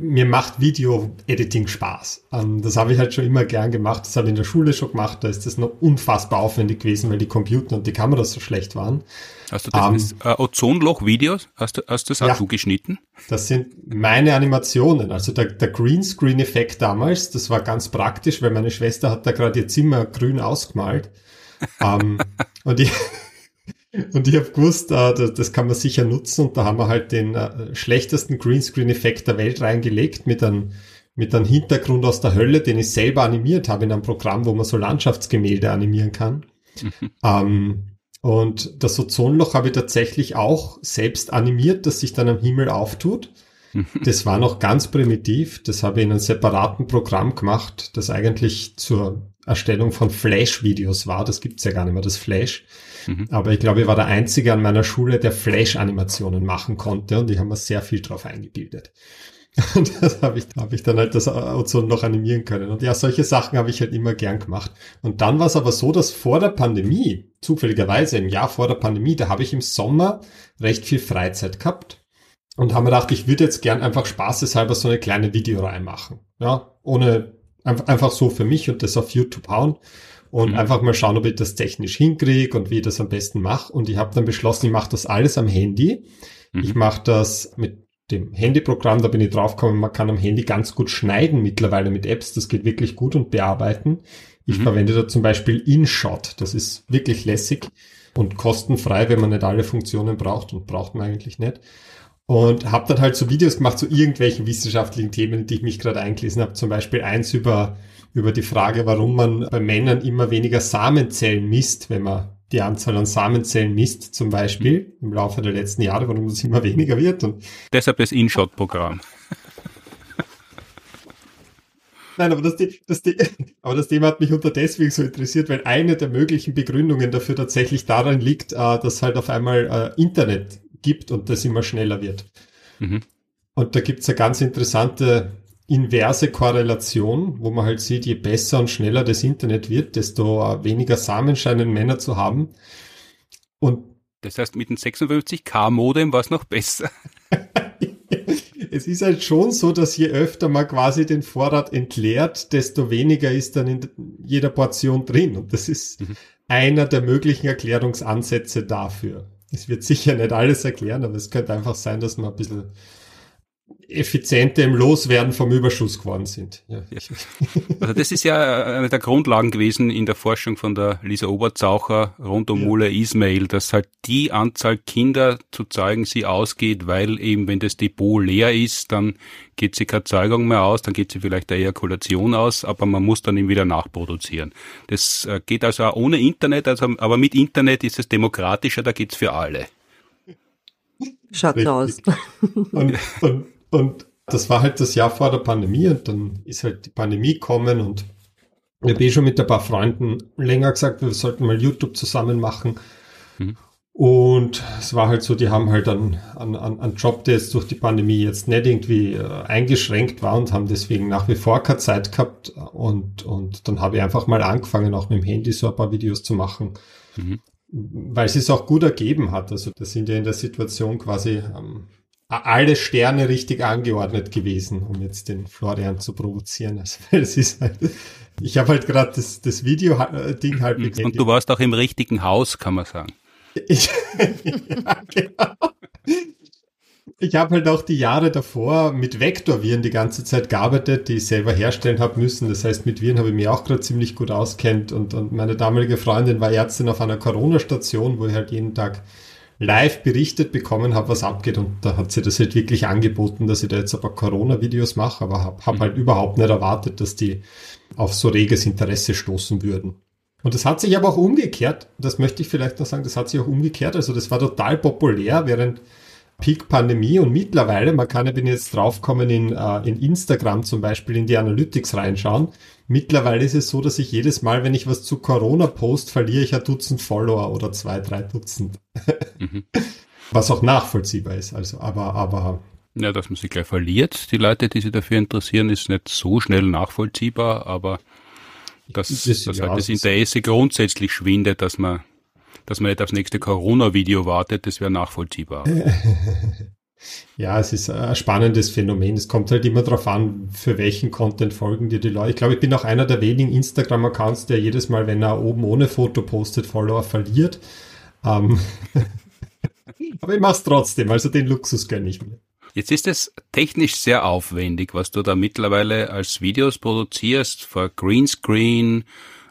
mir macht Video-Editing Spaß. Ähm, das habe ich halt schon immer gern gemacht. Das habe ich in der Schule schon gemacht. Da ist das noch unfassbar aufwendig gewesen, weil die Computer und die Kameras so schlecht waren. Hast du das ähm, äh, Ozonloch-Videos? Hast du, hast du das auch ja, zugeschnitten? Das sind meine Animationen. Also der, der Greenscreen-Effekt damals, das war ganz praktisch, weil meine Schwester hat da gerade ihr Zimmer grün ausgemalt. ähm, (laughs) und ich und ich habe gewusst, äh, das kann man sicher nutzen und da haben wir halt den äh, schlechtesten Greenscreen-Effekt der Welt reingelegt mit einem, mit einem Hintergrund aus der Hölle, den ich selber animiert habe in einem Programm, wo man so Landschaftsgemälde animieren kann. Mhm. Ähm, und das Ozonloch habe ich tatsächlich auch selbst animiert, dass sich dann am Himmel auftut. Mhm. Das war noch ganz primitiv. Das habe ich in einem separaten Programm gemacht, das eigentlich zur Erstellung von Flash-Videos war. Das gibt's ja gar nicht mehr, das Flash. Mhm. Aber ich glaube, ich war der Einzige an meiner Schule, der Flash-Animationen machen konnte und die haben mir sehr viel drauf eingebildet. (laughs) Und das habe ich, hab ich dann halt das Ozon noch animieren können. Und ja, solche Sachen habe ich halt immer gern gemacht. Und dann war es aber so, dass vor der Pandemie, zufälligerweise im Jahr vor der Pandemie, da habe ich im Sommer recht viel Freizeit gehabt und habe mir gedacht, ich würde jetzt gern einfach spaßeshalber so eine kleine Videoreihe machen. Ja, ohne, einfach so für mich und das auf YouTube hauen und mhm. einfach mal schauen, ob ich das technisch hinkriege und wie ich das am besten mache. Und ich habe dann beschlossen, ich mache das alles am Handy. Mhm. Ich mache das mit dem Handyprogramm, da bin ich draufgekommen, man kann am Handy ganz gut schneiden mittlerweile mit Apps, das geht wirklich gut und bearbeiten. Ich mhm. verwende da zum Beispiel InShot, das ist wirklich lässig und kostenfrei, wenn man nicht alle Funktionen braucht und braucht man eigentlich nicht. Und habe dann halt so Videos gemacht zu irgendwelchen wissenschaftlichen Themen, die ich mich gerade eingelesen habe. Zum Beispiel eins über über die Frage, warum man bei Männern immer weniger Samenzellen misst, wenn man die Anzahl an Samenzellen misst, zum Beispiel im Laufe der letzten Jahre, warum das immer weniger wird. Und Deshalb das InShot-Programm. (laughs) Nein, aber das, das, (laughs) aber das Thema hat mich unter deswegen so interessiert, weil eine der möglichen Begründungen dafür tatsächlich daran liegt, äh, dass halt auf einmal äh, Internet gibt und das immer schneller wird. Mhm. Und da gibt's eine ganz interessante inverse Korrelation, wo man halt sieht, je besser und schneller das Internet wird, desto weniger Samen scheinen Männer zu haben. Und das heißt, mit dem 56K-Modem war es noch besser. (laughs) es ist halt schon so, dass je öfter man quasi den Vorrat entleert, desto weniger ist dann in jeder Portion drin. Und das ist mhm. einer der möglichen Erklärungsansätze dafür. Es wird sicher nicht alles erklären, aber es könnte einfach sein, dass man ein bisschen effizienter im Loswerden vom Überschuss geworden sind. Ja. Also das ist ja eine der Grundlagen gewesen in der Forschung von der Lisa Oberzaucher rund um ja. Mule Ismail, dass halt die Anzahl Kinder zu zeugen sie ausgeht, weil eben wenn das Depot leer ist, dann geht sie keine Zeugung mehr aus, dann geht sie vielleicht der Ejakulation aus, aber man muss dann eben wieder nachproduzieren. Das äh, geht also auch ohne Internet, also, aber mit Internet ist es demokratischer, da geht's für alle. Schaut Richtig. aus. Und, und und das war halt das Jahr vor der Pandemie und dann ist halt die Pandemie gekommen und ich habe eh schon mit ein paar Freunden länger gesagt, wir sollten mal YouTube zusammen machen. Mhm. Und es war halt so, die haben halt einen, einen, einen Job, der jetzt durch die Pandemie jetzt nicht irgendwie äh, eingeschränkt war und haben deswegen nach wie vor keine Zeit gehabt. Und, und dann habe ich einfach mal angefangen, auch mit dem Handy so ein paar Videos zu machen. Mhm. weil es es auch gut ergeben hat. Also da sind ja in der Situation quasi ähm, alle Sterne richtig angeordnet gewesen, um jetzt den Florian zu provozieren. Also (laughs) es ist halt, ich habe halt gerade das, das Video-Ding halt Und du warst auch im richtigen Haus, kann man sagen. Ich, (laughs) ja, genau. Ich habe halt auch die Jahre davor mit Vektorviren die ganze Zeit gearbeitet, die ich selber herstellen habe müssen. Das heißt, mit Viren habe ich mich auch gerade ziemlich gut auskennt. Und, und meine damalige Freundin war Ärztin auf einer Corona-Station, wo ich halt jeden Tag live berichtet bekommen habe, was abgeht. Und da hat sie das halt wirklich angeboten, dass ich da jetzt ein paar Corona-Videos mache, aber habe hab halt überhaupt nicht erwartet, dass die auf so reges Interesse stoßen würden. Und das hat sich aber auch umgekehrt, das möchte ich vielleicht noch sagen, das hat sich auch umgekehrt. Also das war total populär, während Peak-Pandemie und mittlerweile, man kann ja, wenn jetzt draufkommen, in, uh, in Instagram zum Beispiel in die Analytics reinschauen. Mittlerweile ist es so, dass ich jedes Mal, wenn ich was zu Corona post, verliere ich ein Dutzend Follower oder zwei, drei Dutzend. Mhm. (laughs) Was auch nachvollziehbar ist. Also, aber, aber. Ja, dass man sich gleich verliert, die Leute, die sich dafür interessieren, ist nicht so schnell nachvollziehbar, aber dass, das, dass ja, halt das Interesse grundsätzlich schwindet, dass man dass man nicht aufs nächste Corona-Video wartet, das wäre nachvollziehbar. (laughs) Ja, es ist ein spannendes Phänomen. Es kommt halt immer darauf an, für welchen Content folgen dir die Leute. Ich glaube, ich bin auch einer der wenigen Instagram-Accounts, der jedes Mal, wenn er oben ohne Foto postet, Follower verliert. Ähm (laughs) Aber ich mache es trotzdem, also den Luxus gönne ich mir. Jetzt ist es technisch sehr aufwendig, was du da mittlerweile als Videos produzierst, vor Greenscreen,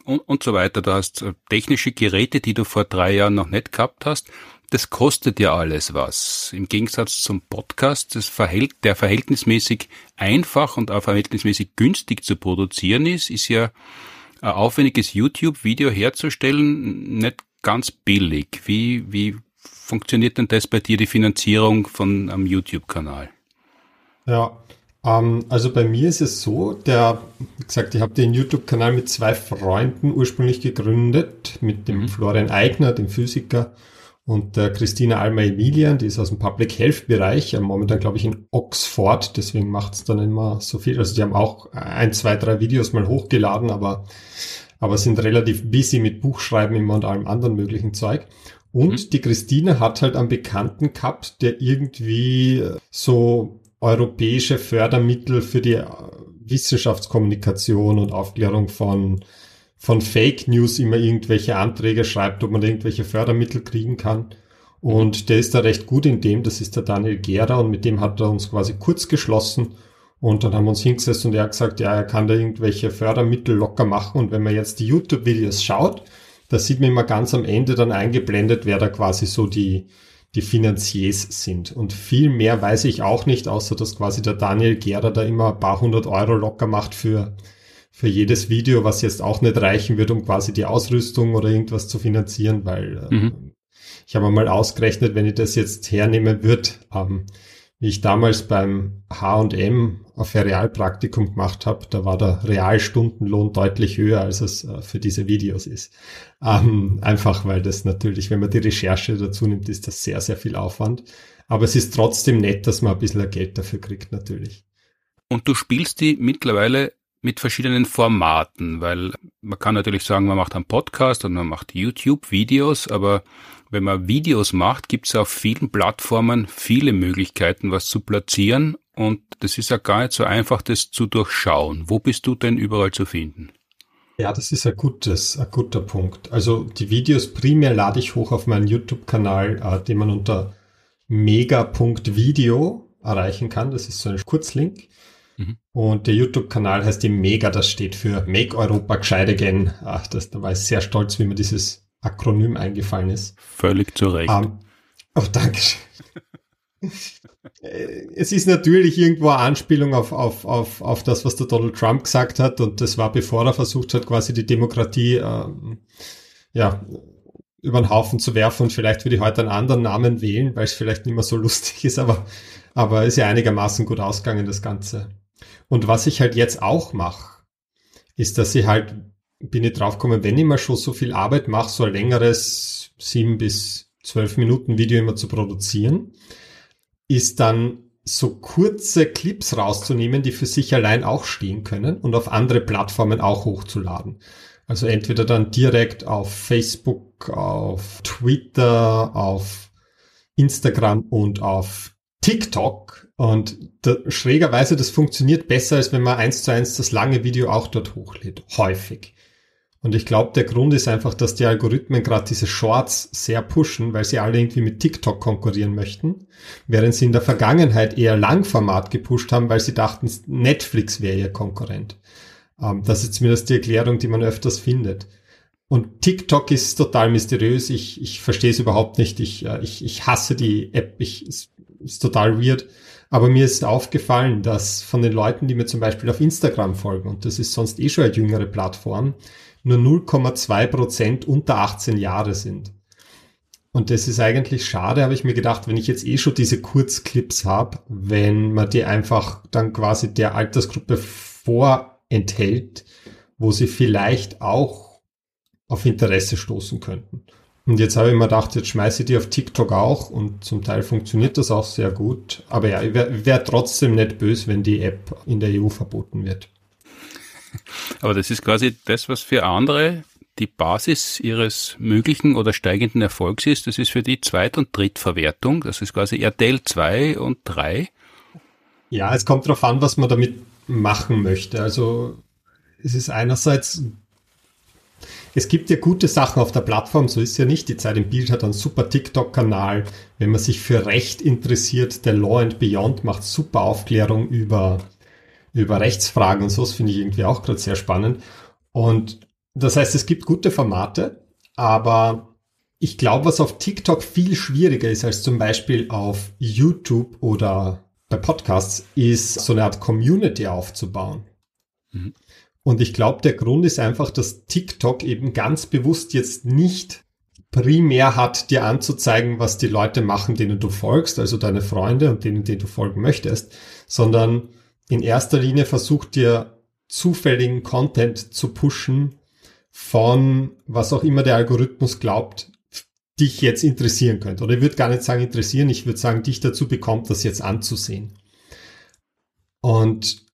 und, und so weiter. Du hast äh, technische Geräte, die du vor drei Jahren noch nicht gehabt hast. Das kostet ja alles was. Im Gegensatz zum Podcast, das verhält, der verhältnismäßig einfach und auch verhältnismäßig günstig zu produzieren ist, ist ja ein aufwendiges YouTube-Video herzustellen nicht ganz billig. Wie, wie funktioniert denn das bei dir, die Finanzierung von einem YouTube-Kanal? Ja, also bei mir ist es so, der, wie gesagt, ich habe den YouTube-Kanal mit zwei Freunden ursprünglich gegründet, mit dem mhm. Florian Eigner, dem Physiker, und der Christina Alma Emilian, die ist aus dem Public Health Bereich, momentan glaube ich in Oxford, deswegen macht es dann immer so viel. Also die haben auch ein, zwei, drei Videos mal hochgeladen, aber, aber sind relativ busy mit Buchschreiben immer und allem anderen möglichen Zeug. Und mhm. die Christina hat halt einen Bekannten gehabt, der irgendwie so europäische Fördermittel für die äh, Wissenschaftskommunikation und Aufklärung von, von Fake News immer irgendwelche Anträge schreibt, ob man irgendwelche Fördermittel kriegen kann. Und der ist da recht gut in dem, das ist der Daniel Gera und mit dem hat er uns quasi kurz geschlossen. Und dann haben wir uns hingesetzt und er hat gesagt, ja, er kann da irgendwelche Fördermittel locker machen. Und wenn man jetzt die YouTube-Videos schaut, da sieht man immer ganz am Ende dann eingeblendet, wer da quasi so die, die Finanziers sind. Und viel mehr weiß ich auch nicht, außer dass quasi der Daniel Gera da immer ein paar hundert Euro locker macht für, für jedes Video, was jetzt auch nicht reichen wird, um quasi die Ausrüstung oder irgendwas zu finanzieren, weil äh, mhm. ich habe mal ausgerechnet, wenn ich das jetzt hernehmen würde, ähm, wie ich damals beim H&M auf Realpraktikum gemacht habe, da war der Realstundenlohn deutlich höher, als es äh, für diese Videos ist. Ähm, einfach weil das natürlich, wenn man die Recherche dazu nimmt, ist das sehr, sehr viel Aufwand. Aber es ist trotzdem nett, dass man ein bisschen Geld dafür kriegt, natürlich. Und du spielst die mittlerweile mit verschiedenen Formaten, weil man kann natürlich sagen, man macht einen Podcast und man macht YouTube-Videos, aber wenn man Videos macht, gibt es auf vielen Plattformen viele Möglichkeiten, was zu platzieren und das ist ja gar nicht so einfach, das zu durchschauen. Wo bist du denn überall zu finden? Ja, das ist ein gutes, ein guter Punkt. Also die Videos primär lade ich hoch auf meinen YouTube-Kanal, äh, den man unter mega.video erreichen kann. Das ist so ein Kurzlink. Mhm. Und der YouTube-Kanal heißt die Mega, das steht für Make Europa Gescheit Again. Ach, das, da war ich sehr stolz, wie mir dieses Akronym eingefallen ist. Völlig zu Recht. Um, ähm, oh, danke. Äh, es ist natürlich irgendwo eine Anspielung auf, auf, auf, auf das, was der Donald Trump gesagt hat. Und das war, bevor er versucht hat, quasi die Demokratie ähm, ja, über den Haufen zu werfen. Und vielleicht würde ich heute einen anderen Namen wählen, weil es vielleicht nicht mehr so lustig ist. Aber, aber ist ja einigermaßen gut ausgegangen, das Ganze. Und was ich halt jetzt auch mache, ist, dass ich halt, bin ich draufgekommen, wenn ich mal schon so viel Arbeit mache, so ein längeres sieben bis zwölf Minuten Video immer zu produzieren, ist dann so kurze Clips rauszunehmen, die für sich allein auch stehen können und auf andere Plattformen auch hochzuladen. Also entweder dann direkt auf Facebook, auf Twitter, auf Instagram und auf TikTok. Und da, schrägerweise, das funktioniert besser, als wenn man eins zu eins das lange Video auch dort hochlädt. Häufig. Und ich glaube, der Grund ist einfach, dass die Algorithmen gerade diese Shorts sehr pushen, weil sie alle irgendwie mit TikTok konkurrieren möchten, während sie in der Vergangenheit eher Langformat gepusht haben, weil sie dachten, Netflix wäre ihr Konkurrent. Ähm, das ist zumindest die Erklärung, die man öfters findet. Und TikTok ist total mysteriös. Ich, ich verstehe es überhaupt nicht. Ich, äh, ich, ich hasse die App. Ich, es ist total weird. Aber mir ist aufgefallen, dass von den Leuten, die mir zum Beispiel auf Instagram folgen, und das ist sonst eh schon eine jüngere Plattform, nur 0,2 Prozent unter 18 Jahre sind. Und das ist eigentlich schade, habe ich mir gedacht, wenn ich jetzt eh schon diese Kurzclips habe, wenn man die einfach dann quasi der Altersgruppe vorenthält, wo sie vielleicht auch auf Interesse stoßen könnten. Und jetzt habe ich mir gedacht, jetzt schmeiße ich die auf TikTok auch und zum Teil funktioniert das auch sehr gut. Aber ja, ich wäre wär trotzdem nicht böse, wenn die App in der EU verboten wird. (laughs) Aber das ist quasi das, was für andere die Basis ihres möglichen oder steigenden Erfolgs ist. Das ist für die Zweit- und Drittverwertung. Das ist quasi RTL 2 und 3. Ja, es kommt darauf an, was man damit machen möchte. Also es ist einerseits, es gibt ja gute Sachen auf der Plattform, so ist ja nicht. Die Zeit im Bild hat einen super TikTok-Kanal. Wenn man sich für Recht interessiert, der Law and Beyond macht super Aufklärung über über Rechtsfragen und so, das finde ich irgendwie auch gerade sehr spannend. Und das heißt, es gibt gute Formate, aber ich glaube, was auf TikTok viel schwieriger ist als zum Beispiel auf YouTube oder bei Podcasts, ist so eine Art Community aufzubauen. Mhm. Und ich glaube, der Grund ist einfach, dass TikTok eben ganz bewusst jetzt nicht primär hat, dir anzuzeigen, was die Leute machen, denen du folgst, also deine Freunde und denen, denen du folgen möchtest, sondern in erster Linie versucht dir zufälligen Content zu pushen von was auch immer der Algorithmus glaubt, dich jetzt interessieren könnte. Oder ich würde gar nicht sagen interessieren, ich würde sagen, dich dazu bekommt, das jetzt anzusehen. Und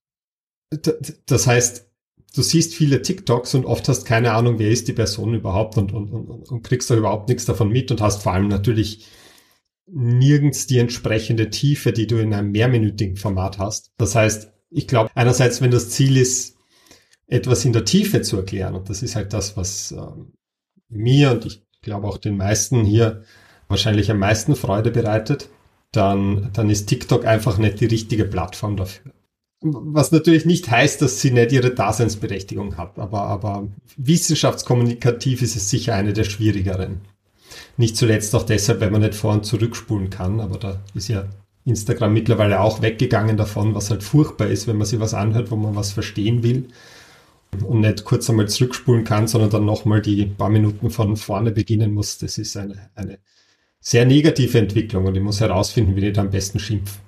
das heißt, du siehst viele TikToks und oft hast keine Ahnung, wer ist die Person überhaupt und, und, und, und kriegst da überhaupt nichts davon mit und hast vor allem natürlich nirgends die entsprechende Tiefe, die du in einem mehrminütigen Format hast. Das heißt, ich glaube, einerseits, wenn das Ziel ist, etwas in der Tiefe zu erklären, und das ist halt das, was ähm, mir und ich glaube auch den meisten hier wahrscheinlich am meisten Freude bereitet, dann, dann ist TikTok einfach nicht die richtige Plattform dafür. Was natürlich nicht heißt, dass sie nicht ihre Daseinsberechtigung hat, aber, aber wissenschaftskommunikativ ist es sicher eine der schwierigeren. Nicht zuletzt auch deshalb, weil man nicht vor und zurückspulen kann, aber da ist ja Instagram mittlerweile auch weggegangen davon, was halt furchtbar ist, wenn man sich was anhört, wo man was verstehen will und nicht kurz einmal zurückspulen kann, sondern dann nochmal die paar Minuten von vorne beginnen muss. Das ist eine, eine sehr negative Entwicklung und ich muss herausfinden, wie ich da am besten schimpfe.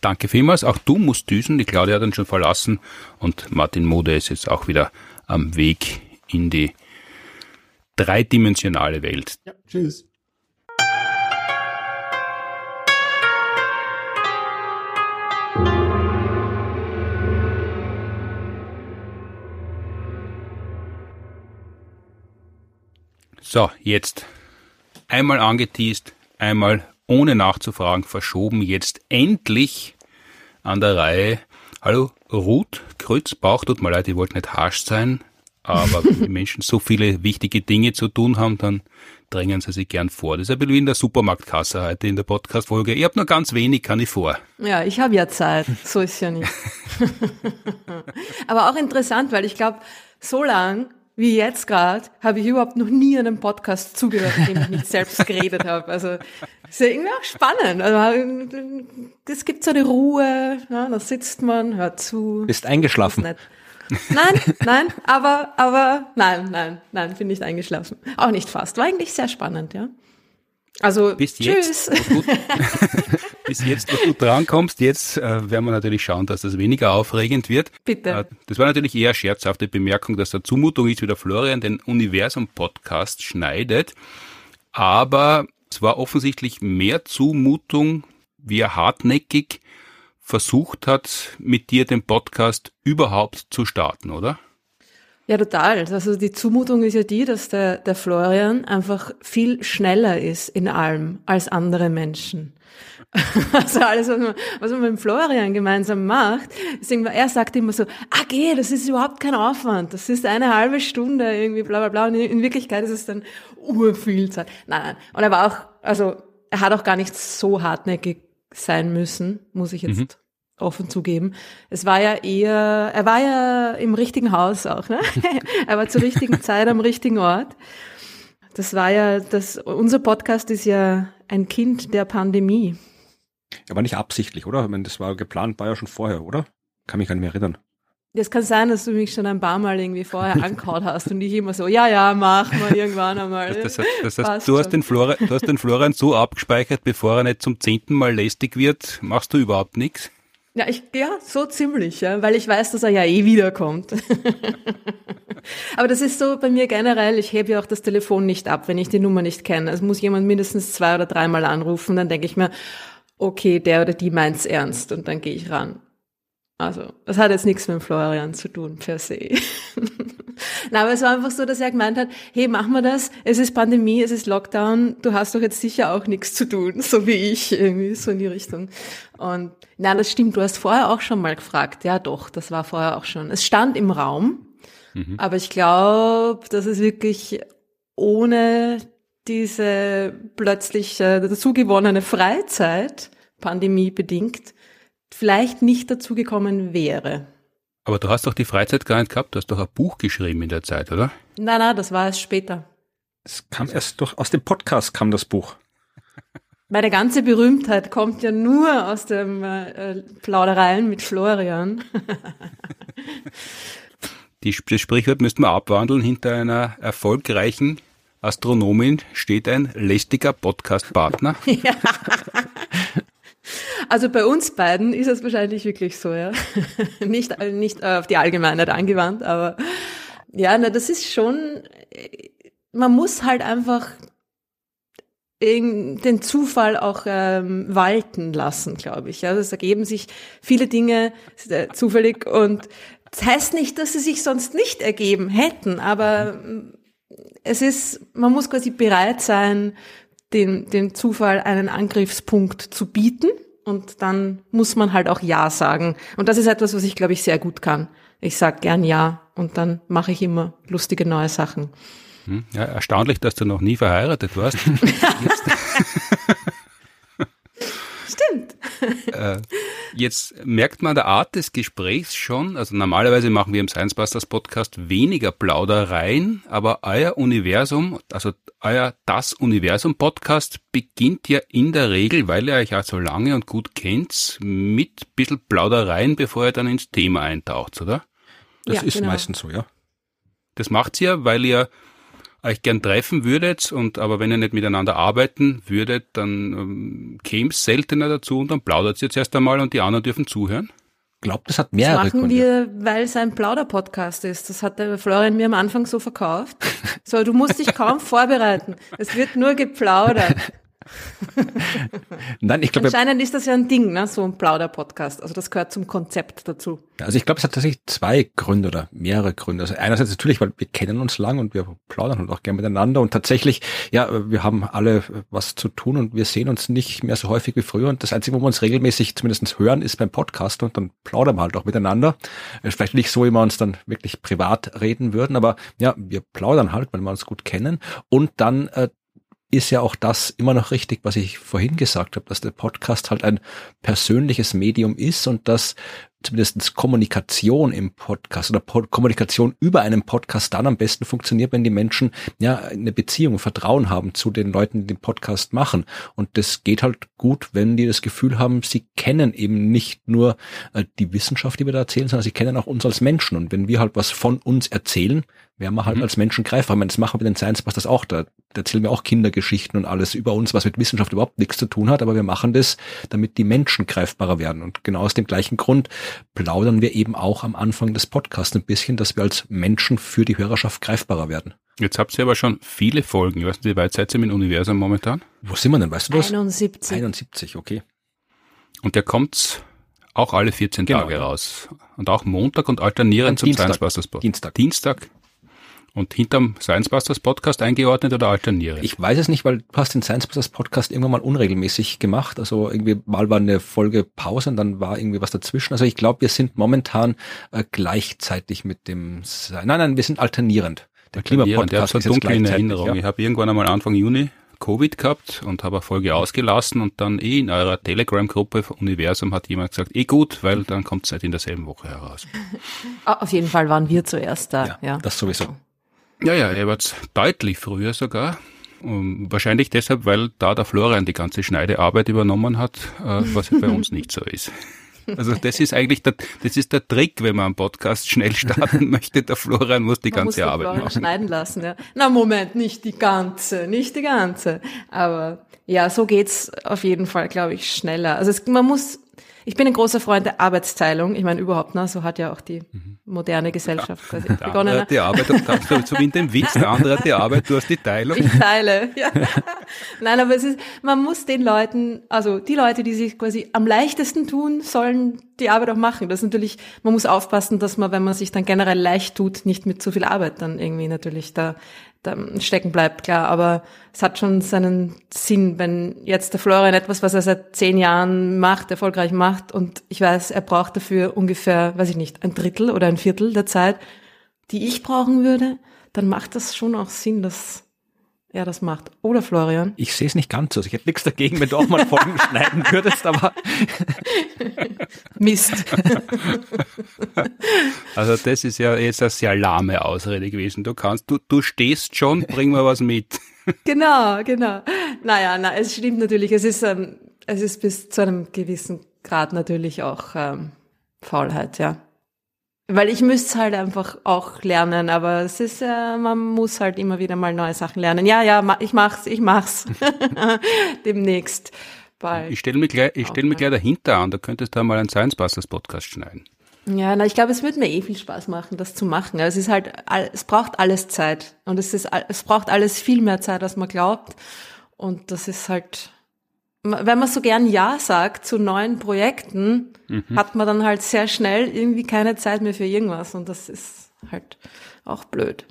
Danke vielmals. Auch du musst düsen. Die Claudia hat uns schon verlassen und Martin Mode ist jetzt auch wieder am Weg in die dreidimensionale Welt. Ja, tschüss. So, jetzt einmal angeteased, einmal ohne nachzufragen verschoben, jetzt endlich an der Reihe. Hallo, Ruth Krützbauch, tut mir leid, ich wollte nicht harsch sein, aber wenn die Menschen so viele wichtige Dinge zu tun haben, dann drängen sie sich gern vor. Das ist ein bisschen wie in der Supermarktkasse heute in der Podcast-Folge. Ich habe nur ganz wenig, kann ich vor. Ja, ich habe ja Zeit. So ist ja nicht. (laughs) Aber auch interessant, weil ich glaube, so lang wie jetzt gerade habe ich überhaupt noch nie einem Podcast zugehört, in dem ich nicht selbst geredet habe. Also ist ja irgendwie auch spannend. Also es gibt so eine Ruhe, ja, da sitzt man, hört zu. Bist eingeschlafen. Nein, nein, aber, aber, nein, nein, nein, bin nicht eingeschlafen. Auch nicht fast. War eigentlich sehr spannend, ja. Also, bis tschüss. Jetzt, du, (laughs) bis jetzt, wo du drankommst, jetzt äh, werden wir natürlich schauen, dass das weniger aufregend wird. Bitte. Äh, das war natürlich eher scherzhafte Bemerkung, dass der Zumutung ist, wie der Florian den Universum-Podcast schneidet. Aber es war offensichtlich mehr Zumutung, wie er hartnäckig versucht hat, mit dir den Podcast überhaupt zu starten, oder? Ja, total. Also die Zumutung ist ja die, dass der, der Florian einfach viel schneller ist in allem als andere Menschen. (laughs) Also alles, was man, was man mit dem Florian gemeinsam macht, deswegen, er sagt immer so, ah geh, das ist überhaupt kein Aufwand, das ist eine halbe Stunde irgendwie bla bla bla und in Wirklichkeit ist es dann urviel Zeit. Nein, nein. Und er war auch, also er hat auch gar nicht so hartnäckig sein müssen, muss ich jetzt mhm. Offen zugeben. Es war ja eher, er war ja im richtigen Haus auch, ne? (laughs) er war zur richtigen Zeit am richtigen Ort. Das war ja, das, unser Podcast ist ja ein Kind der Pandemie. Aber nicht absichtlich, oder? Ich meine, das war geplant, war ja schon vorher, oder? Kann mich gar nicht mehr erinnern. Das kann sein, dass du mich schon ein paar Mal irgendwie vorher angehauen hast und ich immer so, ja, ja, mach mal irgendwann einmal. Das, das, das heißt, du hast, den Florian, du hast den Florian so abgespeichert, bevor er nicht zum zehnten Mal lästig wird, machst du überhaupt nichts? Ja, ich, ja, so ziemlich, ja, weil ich weiß, dass er ja eh wiederkommt. (laughs) Aber das ist so bei mir generell, ich hebe ja auch das Telefon nicht ab, wenn ich die Nummer nicht kenne. Es muss jemand mindestens zwei oder dreimal anrufen, dann denke ich mir, okay, der oder die meint's ernst und dann gehe ich ran. Also, das hat jetzt nichts mit Florian zu tun, per se. (laughs) Na, aber es war einfach so, dass er gemeint hat, hey, machen wir das, es ist Pandemie, es ist Lockdown, du hast doch jetzt sicher auch nichts zu tun, (laughs) so wie ich, irgendwie, so in die Richtung. Und, na, das stimmt, du hast vorher auch schon mal gefragt. Ja, doch, das war vorher auch schon. Es stand im Raum, mhm. aber ich glaube, das ist wirklich ohne diese plötzlich äh, dazugewonnene Freizeit, pandemiebedingt, vielleicht nicht dazugekommen wäre. Aber du hast doch die Freizeit gar nicht gehabt, du hast doch ein Buch geschrieben in der Zeit, oder? Nein, nein, das war es später. Es kam erst durch, aus dem Podcast kam das Buch. Meine ganze Berühmtheit kommt ja nur aus dem äh Plaudereien mit Florian. (laughs) Die, das Sprichwort müssten wir abwandeln. Hinter einer erfolgreichen Astronomin steht ein lästiger Podcast-Partner. (laughs) Ja. Also bei uns beiden ist es wahrscheinlich wirklich so, ja. (laughs) nicht, nicht auf die Allgemeinheit angewandt, aber ja, na, das ist schon, man muss halt einfach den Zufall auch ähm, walten lassen, glaube ich. Also es ergeben sich viele Dinge äh, zufällig und das heißt nicht, dass sie sich sonst nicht ergeben hätten, aber es ist, man muss quasi bereit sein, den, den Zufall einen Angriffspunkt zu bieten und dann muss man halt auch Ja sagen. Und das ist etwas, was ich, glaube ich, sehr gut kann. Ich sag gern Ja und dann mache ich immer lustige neue Sachen. Hm, ja, erstaunlich, dass du noch nie verheiratet warst. (laughs) Stimmt. (laughs) Äh, jetzt merkt man der Art des Gesprächs schon, also normalerweise machen wir im Science Busters Podcast weniger Plaudereien, aber euer Universum, also euer Das Universum Podcast beginnt ja in der Regel, weil ihr euch ja so lange und gut kennt, mit ein bisschen Plaudereien, bevor ihr dann ins Thema eintaucht, oder? Das ja, ist genau. meistens so, ja. Das macht's ja, weil ihr euch gern treffen würdet und aber wenn ihr nicht miteinander arbeiten würdet, dann ähm, käme es seltener dazu und dann plaudert ihr jetzt erst einmal und die anderen dürfen zuhören? Glaubt, das hat mehrere Das machen Gründe. wir, weil es ein Plauder-Podcast ist. Das hat der Florian mir am Anfang so verkauft. So, du musst dich kaum (laughs) vorbereiten. Es wird nur geplaudert. Nein, ich glaube. Anscheinend ist das ja ein Ding, ne? so ein Plauder-Podcast. Also das gehört zum Konzept dazu. Also ich glaube, es hat tatsächlich zwei Gründe oder mehrere Gründe. Also einerseits natürlich, weil wir kennen uns lang und wir plaudern halt auch gerne miteinander und tatsächlich, ja, wir haben alle was zu tun und wir sehen uns nicht mehr so häufig wie früher und das Einzige, wo wir uns regelmäßig zumindest hören, ist beim Podcast und dann plaudern wir halt auch miteinander. Vielleicht nicht so, wie wir uns dann wirklich privat reden würden, aber ja, wir plaudern halt, weil wir uns gut kennen und dann äh, ist ja auch das immer noch richtig, was ich vorhin gesagt habe, dass der Podcast halt ein persönliches Medium ist und dass zumindest Kommunikation im Podcast oder Pod Kommunikation über einen Podcast dann am besten funktioniert, wenn die Menschen ja eine Beziehung, Vertrauen haben zu den Leuten, die den Podcast machen. Und das geht halt gut, wenn die das Gefühl haben, sie kennen eben nicht nur äh, die Wissenschaft, die wir da erzählen, sondern sie kennen auch uns als Menschen. Und wenn wir halt was von uns erzählen, werden wir halt mhm. als Menschen greifbar. Ich meine, das machen wir den Science Busters auch. Da, da erzählen wir auch Kindergeschichten und alles über uns, was mit Wissenschaft überhaupt nichts zu tun hat. Aber wir machen das, damit die Menschen greifbarer werden. Und genau aus dem gleichen Grund plaudern wir eben auch am Anfang des Podcasts ein bisschen, dass wir als Menschen für die Hörerschaft greifbarer werden. Jetzt habt ihr aber schon viele Folgen. Ich weiß nicht, wie weit seid ihr im Universum momentan? Wo sind wir denn? Weißt du das? 71. 71, okay. Und der kommt auch alle 14 genau, Tage raus. Und auch Montag und alternierend zum Dienstag. Science Busters Dienstag. Dienstag. Und hinterm Science Busters Podcast eingeordnet oder alternierend? Ich weiß es nicht, weil du hast den Science Busters Podcast irgendwann mal unregelmäßig gemacht. Also irgendwie mal war eine Folge Pause und dann war irgendwie was dazwischen. Also ich glaube, wir sind momentan äh, gleichzeitig mit dem Nein, nein, wir sind alternierend. Der Klimapodcast ist dunkel in Erinnerung. Ja. Ich habe irgendwann einmal Anfang Juni Covid gehabt und habe eine Folge ausgelassen und dann eh in eurer Telegram-Gruppe Universum hat jemand gesagt, eh gut, weil dann kommt es halt in derselben Woche heraus. (laughs) Ah, auf jeden Fall waren wir zuerst da. Ja, ja. das sowieso. Ja, ja, er war deutlich früher sogar. Und wahrscheinlich deshalb, weil da der Florian die ganze Schneidearbeit übernommen hat, äh, was bei uns (laughs) nicht so ist. Also das ist eigentlich der, das ist der Trick, wenn man einen Podcast schnell starten (laughs) möchte. Der Florian muss die man ganze muss Arbeit Florian machen. schneiden lassen, ja. Na Moment, nicht die ganze, nicht die ganze. Aber ja, so geht's auf jeden Fall, glaube ich, schneller. Also es, man muss ich bin ein großer Freund der Arbeitsteilung. Ich meine, überhaupt, ne? so hat ja auch die moderne Gesellschaft ja. der begonnen. Der hat die Arbeit, und so wie in dem Witz, der andere hat die Arbeit, du hast die Teilung. Ich teile, ja. (laughs) Nein, aber es ist, man muss den Leuten, also die Leute, die sich quasi am leichtesten tun, sollen die Arbeit auch machen. Das ist natürlich, man muss aufpassen, dass man, wenn man sich dann generell leicht tut, nicht mit zu viel Arbeit dann irgendwie natürlich da stecken bleibt, klar. Aber es hat schon seinen Sinn, wenn jetzt der Florian etwas, was er seit zehn Jahren macht, erfolgreich macht und ich weiß, er braucht dafür ungefähr, weiß ich nicht, ein Drittel oder ein Viertel der Zeit, die ich brauchen würde, dann macht das schon auch Sinn, dass er das macht. Oder Florian? Ich sehe es nicht ganz so. Ich hätte nichts dagegen, wenn du auch mal Folgen (laughs) schneiden würdest, aber Mist. (laughs) also das ist ja jetzt eine sehr lahme Ausrede gewesen. Du kannst, du, du stehst schon, bring mal was mit. (laughs) genau, genau. Naja, na, es stimmt natürlich. Es ist, ähm, es ist bis zu einem gewissen Grad natürlich auch ähm, Faulheit, ja. Weil ich müsste halt einfach auch lernen, aber es ist ja, man muss halt immer wieder mal neue Sachen lernen. Ja, ja, ich mach's, ich mach's. (laughs) Demnächst. Bald. Ich stelle mich gleich, ich stell mich gleich dahinter an, da könntest du mal einen Science Busters Podcast schneiden. Ja, na, ich glaube, es würde mir eh viel Spaß machen, das zu machen. Also es ist halt, es braucht alles Zeit. Und es ist, es braucht alles viel mehr Zeit, als man glaubt. Und das ist halt, wenn man so gern Ja sagt zu neuen Projekten, mhm. hat man dann halt sehr schnell irgendwie keine Zeit mehr für irgendwas und das ist halt auch blöd.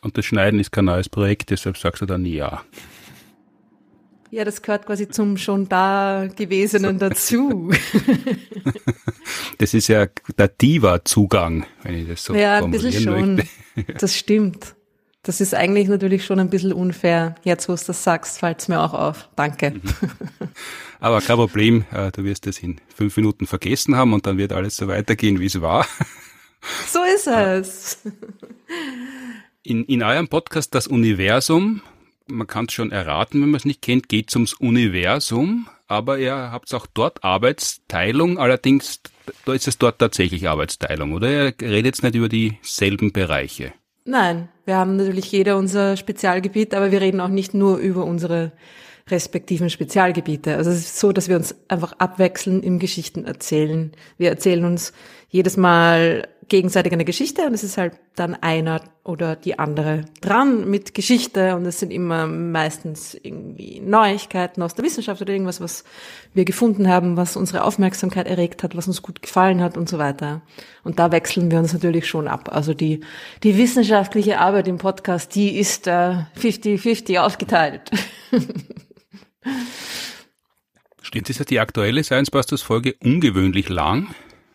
Und das Schneiden ist kein neues Projekt, deshalb sagst du dann Ja. Ja, das gehört quasi zum schon da gewesenen dazu. (laughs) das ist ja der Diva-Zugang, wenn ich das so Ja, ein bisschen schon. Möchte. Das stimmt. Das ist eigentlich natürlich schon ein bisschen unfair. Jetzt, wo du das sagst, fällt es mir auch auf. Danke. Mhm. Aber kein Problem, äh, du wirst es in fünf Minuten vergessen haben und dann wird alles so weitergehen, wie es war. So ist es. In, in eurem Podcast Das Universum, man kann es schon erraten, wenn man es nicht kennt, geht es ums Universum, aber ihr habt auch dort Arbeitsteilung, allerdings da ist es dort tatsächlich Arbeitsteilung, oder? Ihr redet jetzt nicht über dieselben Bereiche. Nein, wir haben natürlich jeder unser Spezialgebiet, aber wir reden auch nicht nur über unsere respektiven Spezialgebiete. Also es ist so, dass wir uns einfach abwechseln im Geschichten erzählen. Wir erzählen uns jedes Mal gegenseitig eine Geschichte und es ist halt dann einer oder die andere dran mit Geschichte und es sind immer meistens irgendwie Neuigkeiten aus der Wissenschaft oder irgendwas, was wir gefunden haben, was unsere Aufmerksamkeit erregt hat, was uns gut gefallen hat und so weiter. Und da wechseln wir uns natürlich schon ab. Also die, die wissenschaftliche Arbeit im Podcast, die ist 50-50 äh, aufgeteilt. Stimmt, ist ja die aktuelle Science Busters Folge ungewöhnlich lang.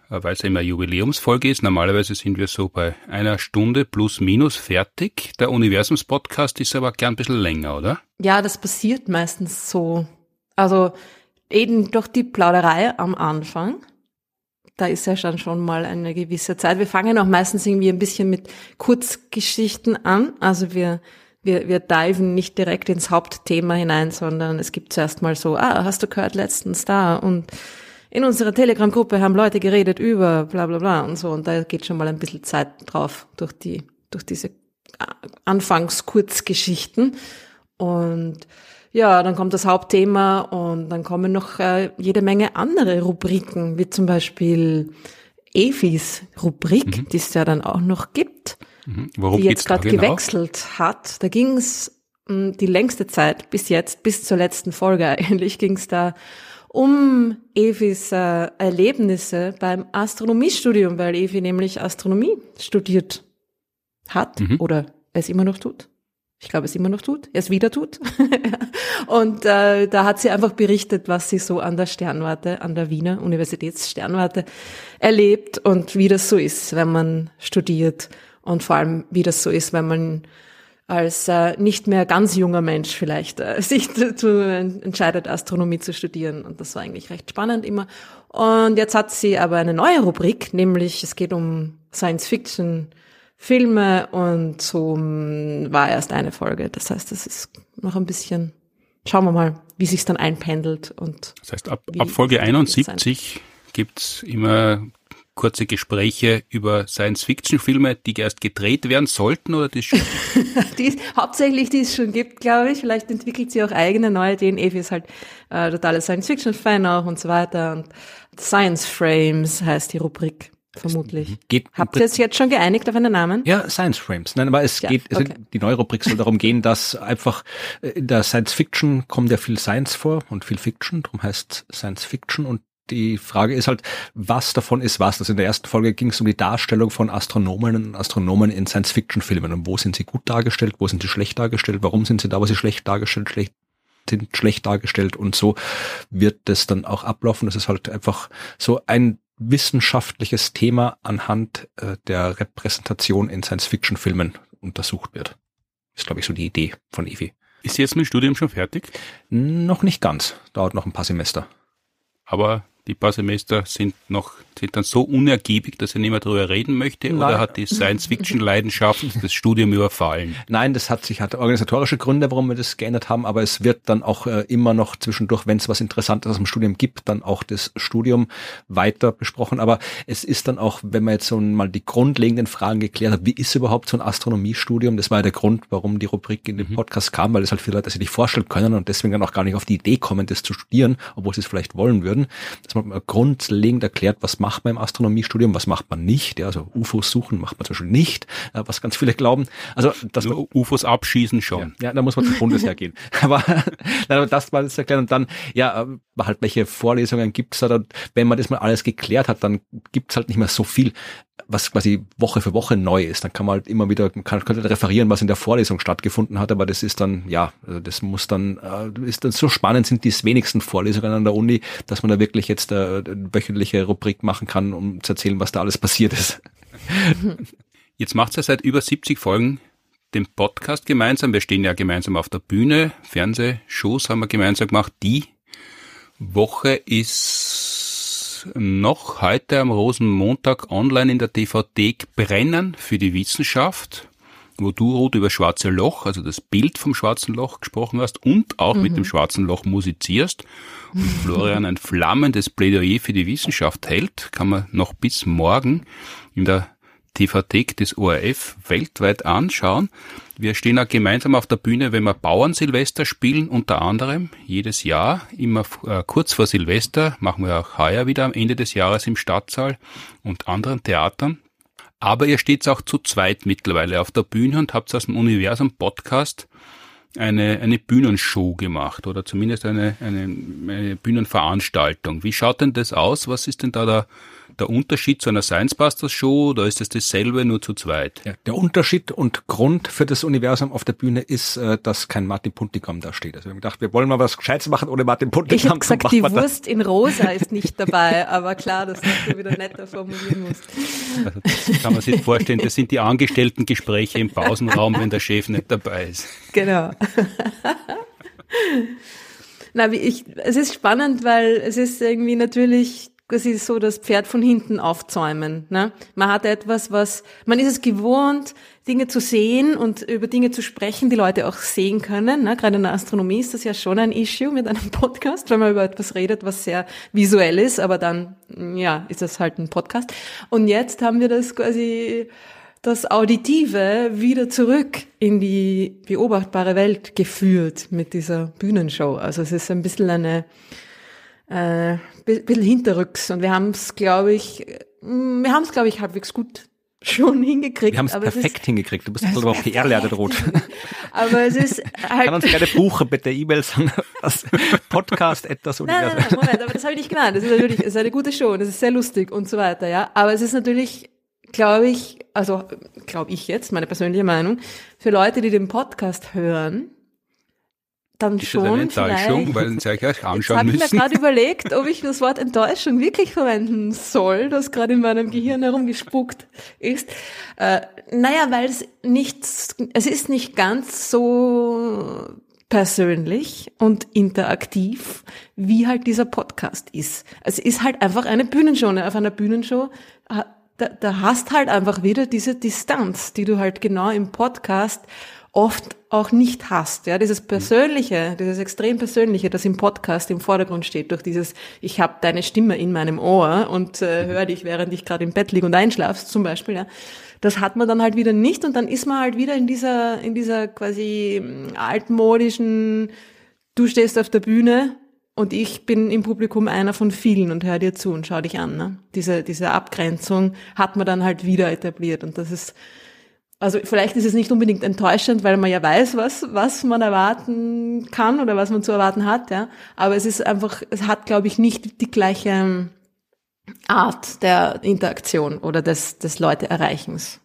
Äh, weil es immer Jubiläumsfolge ist. Normalerweise sind wir so bei einer Stunde plus minus fertig. Der Universums-Podcast ist aber gern ein bisschen länger, oder? Ja, das passiert meistens so. Also eben durch die Plauderei am Anfang. Da ist ja schon schon mal eine gewisse Zeit. Wir fangen auch meistens irgendwie ein bisschen mit Kurzgeschichten an. Also wir wir, wir diven nicht direkt ins Hauptthema hinein, sondern es gibt zuerst mal so, ah, hast du gehört letztens da und in unserer Telegram-Gruppe haben Leute geredet über bla bla bla und so. Und da geht schon mal ein bisschen Zeit drauf durch die, durch diese Anfangskurzgeschichten. Und ja, dann kommt das Hauptthema und dann kommen noch äh, jede Menge andere Rubriken, wie zum Beispiel Efis Rubrik, mhm. die es ja dann auch noch gibt, mhm. die jetzt gerade genau? gewechselt hat. Da ging es hm, die längste Zeit bis jetzt, bis zur letzten Folge (laughs) eigentlich, ging es da um Evis äh, Erlebnisse beim Astronomiestudium, weil Evi nämlich Astronomie studiert. hat oder es immer noch tut. Ich glaube, es immer noch tut, es wieder tut. (laughs) und äh, da hat sie einfach berichtet, was sie so an der Sternwarte, an der Wiener Universitätssternwarte erlebt und wie das so ist, wenn man studiert und vor allem, wie das so ist, wenn man als äh, nicht mehr ganz junger Mensch vielleicht äh, sich dazu entscheidet, Astronomie zu studieren. Und das war eigentlich recht spannend immer. Und jetzt hat sie aber eine neue Rubrik, nämlich es geht um Science Fiction Filme und so war erst eine Folge. Das heißt, das ist noch ein bisschen, schauen wir mal, wie sich's dann einpendelt und. Das heißt, ab, ab Folge 71 gibt's immer kurze Gespräche über Science-Fiction-Filme, die erst gedreht werden sollten oder (laughs) die schon? die hauptsächlich die es schon gibt, glaube ich. Vielleicht entwickelt sie auch eigene neue Ideen. Evi ist halt äh, totale Science-Fiction-Fan auch und so weiter. Und Science Frames heißt die Rubrik. Vermutlich. Geht Habt ihr es jetzt schon geeinigt auf einen Namen? Ja, Science Frames. Nein, aber es ja, geht, okay. die neue Rubrik soll darum gehen, dass einfach äh, in der Science Fiction kommt ja viel Science vor und viel Fiction, darum heißt Science Fiction und die Frage ist halt, was davon ist was. Also in der ersten Folge ging es um die Darstellung von Astronomen und Astronomen in Science-Fiction-Filmen. Und wo sind sie gut dargestellt, wo sind sie schlecht dargestellt, warum sind sie da, wo sie schlecht dargestellt, schlecht sind schlecht dargestellt und so wird das dann auch ablaufen. Das ist halt einfach so ein wissenschaftliches Thema anhand äh, der Repräsentation in Science-Fiction-Filmen untersucht wird. Ist, glaube ich, so die Idee von Evi. Ist sie jetzt mit dem Studium schon fertig? Noch nicht ganz. Dauert noch ein paar Semester. Aber die paar Semester sind noch sind dann so unergiebig, dass er nicht mehr darüber reden möchte? Nein. Oder hat die Science-Fiction-Leidenschaft (laughs) das Studium überfallen? Nein, das hat sich, hat organisatorische Gründe, warum wir das geändert haben, aber es wird dann auch äh, immer noch zwischendurch, wenn es was Interessantes aus dem Studium gibt, dann auch das Studium weiter besprochen. Aber es ist dann auch, wenn man jetzt so mal die grundlegenden Fragen geklärt hat, wie ist überhaupt so ein Astronomiestudium? Das war ja der Grund, warum die Rubrik in den mhm. Podcast kam, weil es halt viele Leute sich nicht vorstellen können und deswegen dann auch gar nicht auf die Idee kommen, das zu studieren, obwohl sie es vielleicht wollen würden. Dass man grundlegend erklärt, was macht man im Astronomiestudium, was macht man nicht. Ja, also UFOs suchen macht man zum Beispiel nicht, äh, was ganz viele glauben. Also dass man, UFOs abschießen schon. Ja, ja, da muss man zum Bundesheer gehen. (laughs) (laughs) Aber das war das erklären. Und dann, ja, äh, halt, welche Vorlesungen gibt's da? Wenn man das mal alles geklärt hat, dann gibt's halt nicht mehr so viel was quasi Woche für Woche neu ist. Dann kann man halt immer wieder, man kann, könnte referieren, was in der Vorlesung stattgefunden hat, aber das ist dann, ja, also das muss dann, äh, ist dann so spannend sind die wenigsten Vorlesungen an der Uni, dass man da wirklich jetzt äh, eine wöchentliche Rubrik machen kann, um zu erzählen, was da alles passiert ist. (laughs) Jetzt macht es ja seit über 70 Folgen den Podcast gemeinsam. Wir stehen ja gemeinsam auf der Bühne. Fernsehshows haben wir gemeinsam gemacht. Die Woche ist noch heute am Rosenmontag online in der DVD brennen für die Wissenschaft, wo du, Ruth, über Schwarze Loch, also das Bild vom Schwarzen Loch gesprochen hast und auch mhm. mit dem Schwarzen Loch musizierst und (laughs) Florian ein flammendes Plädoyer für die Wissenschaft hält, kann man noch bis morgen in der TV-Thek des ORF weltweit anschauen. Wir stehen auch gemeinsam auf der Bühne, wenn wir Bauernsilvester spielen, unter anderem jedes Jahr, immer äh, kurz vor Silvester, machen wir auch heuer wieder am Ende des Jahres im Stadtsaal und anderen Theatern. Aber ihr steht auch zu zweit mittlerweile auf der Bühne und habt aus dem Universum Podcast eine, eine Bühnenshow gemacht oder zumindest eine, eine, eine Bühnenveranstaltung. Wie schaut denn das aus? Was ist denn da der, der Unterschied zu einer Science Busters Show oder ist es das dasselbe nur zu zweit? Ja, der Unterschied und Grund für das Universum auf der Bühne ist, äh, dass kein Martin Puntigam da steht. Also wir haben gedacht, wir wollen mal was Gescheites machen ohne Martin Puntigam. Ich habe gesagt, die Wurst das. in Rosa ist nicht dabei, aber klar, dass du wieder netter formulieren musst. Also das kann man sich vorstellen, das sind die Angestellten-Gespräche im Pausenraum, wenn der Chef nicht dabei ist. Genau. Na, wie ich, es ist spannend, weil es ist irgendwie natürlich ist so das Pferd von hinten aufzäumen. Ne? Man hat etwas, was, man ist es gewohnt, Dinge zu sehen und über Dinge zu sprechen, die Leute auch sehen können. Ne? Gerade in der Astronomie ist das ja schon ein Issue mit einem (laughs) Podcast, wenn man über etwas redet, was sehr visuell ist, aber dann, ja, ist das halt ein Podcast. Und jetzt haben wir das quasi, das Auditive wieder zurück in die beobachtbare Welt geführt mit dieser Bühnenshow. Also es ist ein bisschen eine, äh, bisschen hinterrücks und wir haben es, glaube ich, mm, wir haben es, glaube ich, halbwegs gut (laughs) schon hingekriegt. Wir haben es perfekt hingekriegt. Du bist also auch PR-Lehrer rot. (laughs) aber es ist halt. (laughs) Kann uns gerne buchen, bitte E-Mails an das Podcast etwas nein, nein, nein, Moment, aber das habe ich nicht gemeint. Das ist natürlich, es ist eine gute Show und es ist sehr lustig und so weiter, ja. Aber es ist natürlich glaube ich, also glaube ich jetzt, meine persönliche Meinung, für Leute, die den Podcast hören, dann Ist schon das eine Enttäuschung, weil sie euch Jetzt anschauen habe ich mir müssen? gerade (laughs) überlegt, ob ich das Wort Enttäuschung wirklich verwenden soll, das gerade in meinem Gehirn herumgespuckt ist. Äh, naja, weil es nicht, es ist nicht ganz so persönlich und interaktiv, wie halt dieser Podcast ist. Es ist halt einfach eine Bühnenshow. Ne? Auf einer Bühnenshow, da, da hast halt einfach wieder diese Distanz, die du halt genau im Podcast oft auch nicht hast. Ja, dieses Persönliche, dieses extrem Persönliche, das im Podcast im Vordergrund steht, durch dieses, ich habe deine Stimme in meinem Ohr und äh, höre dich, während ich gerade im Bett liege und einschlafst, zum Beispiel, ja. Das hat man dann halt wieder nicht und dann ist man halt wieder in dieser, in dieser quasi mm, altmodischen, du stehst auf der Bühne und ich bin im Publikum einer von vielen und höre dir zu und schau dich an. Ne? Diese, diese Abgrenzung hat man dann halt wieder etabliert und das ist, also vielleicht ist es nicht unbedingt enttäuschend, weil man ja weiß, was, was man erwarten kann oder was man zu erwarten hat, ja. Aber es ist einfach, es hat, glaube ich, nicht die gleiche ähm, Art der Interaktion oder des, des Leute Erreichens.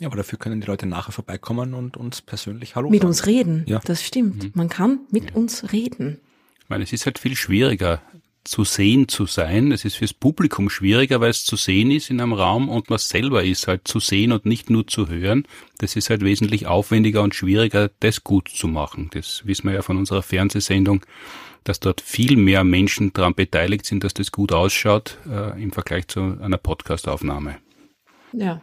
Ja, aber dafür können die Leute nachher vorbeikommen und uns persönlich Hallo Mit sagen. uns reden, Ja. das stimmt. Man kann mit uns reden. Ich meine, es ist halt viel schwieriger zu sehen zu sein. Es ist fürs Publikum schwieriger, weil es zu sehen ist in einem Raum und man selber ist halt zu sehen und nicht nur zu hören. Das ist halt wesentlich aufwendiger und schwieriger, das gut zu machen. Das wissen wir ja von unserer Fernsehsendung, dass dort viel mehr Menschen daran beteiligt sind, dass das gut ausschaut äh, im Vergleich zu einer Podcastaufnahme. Ja.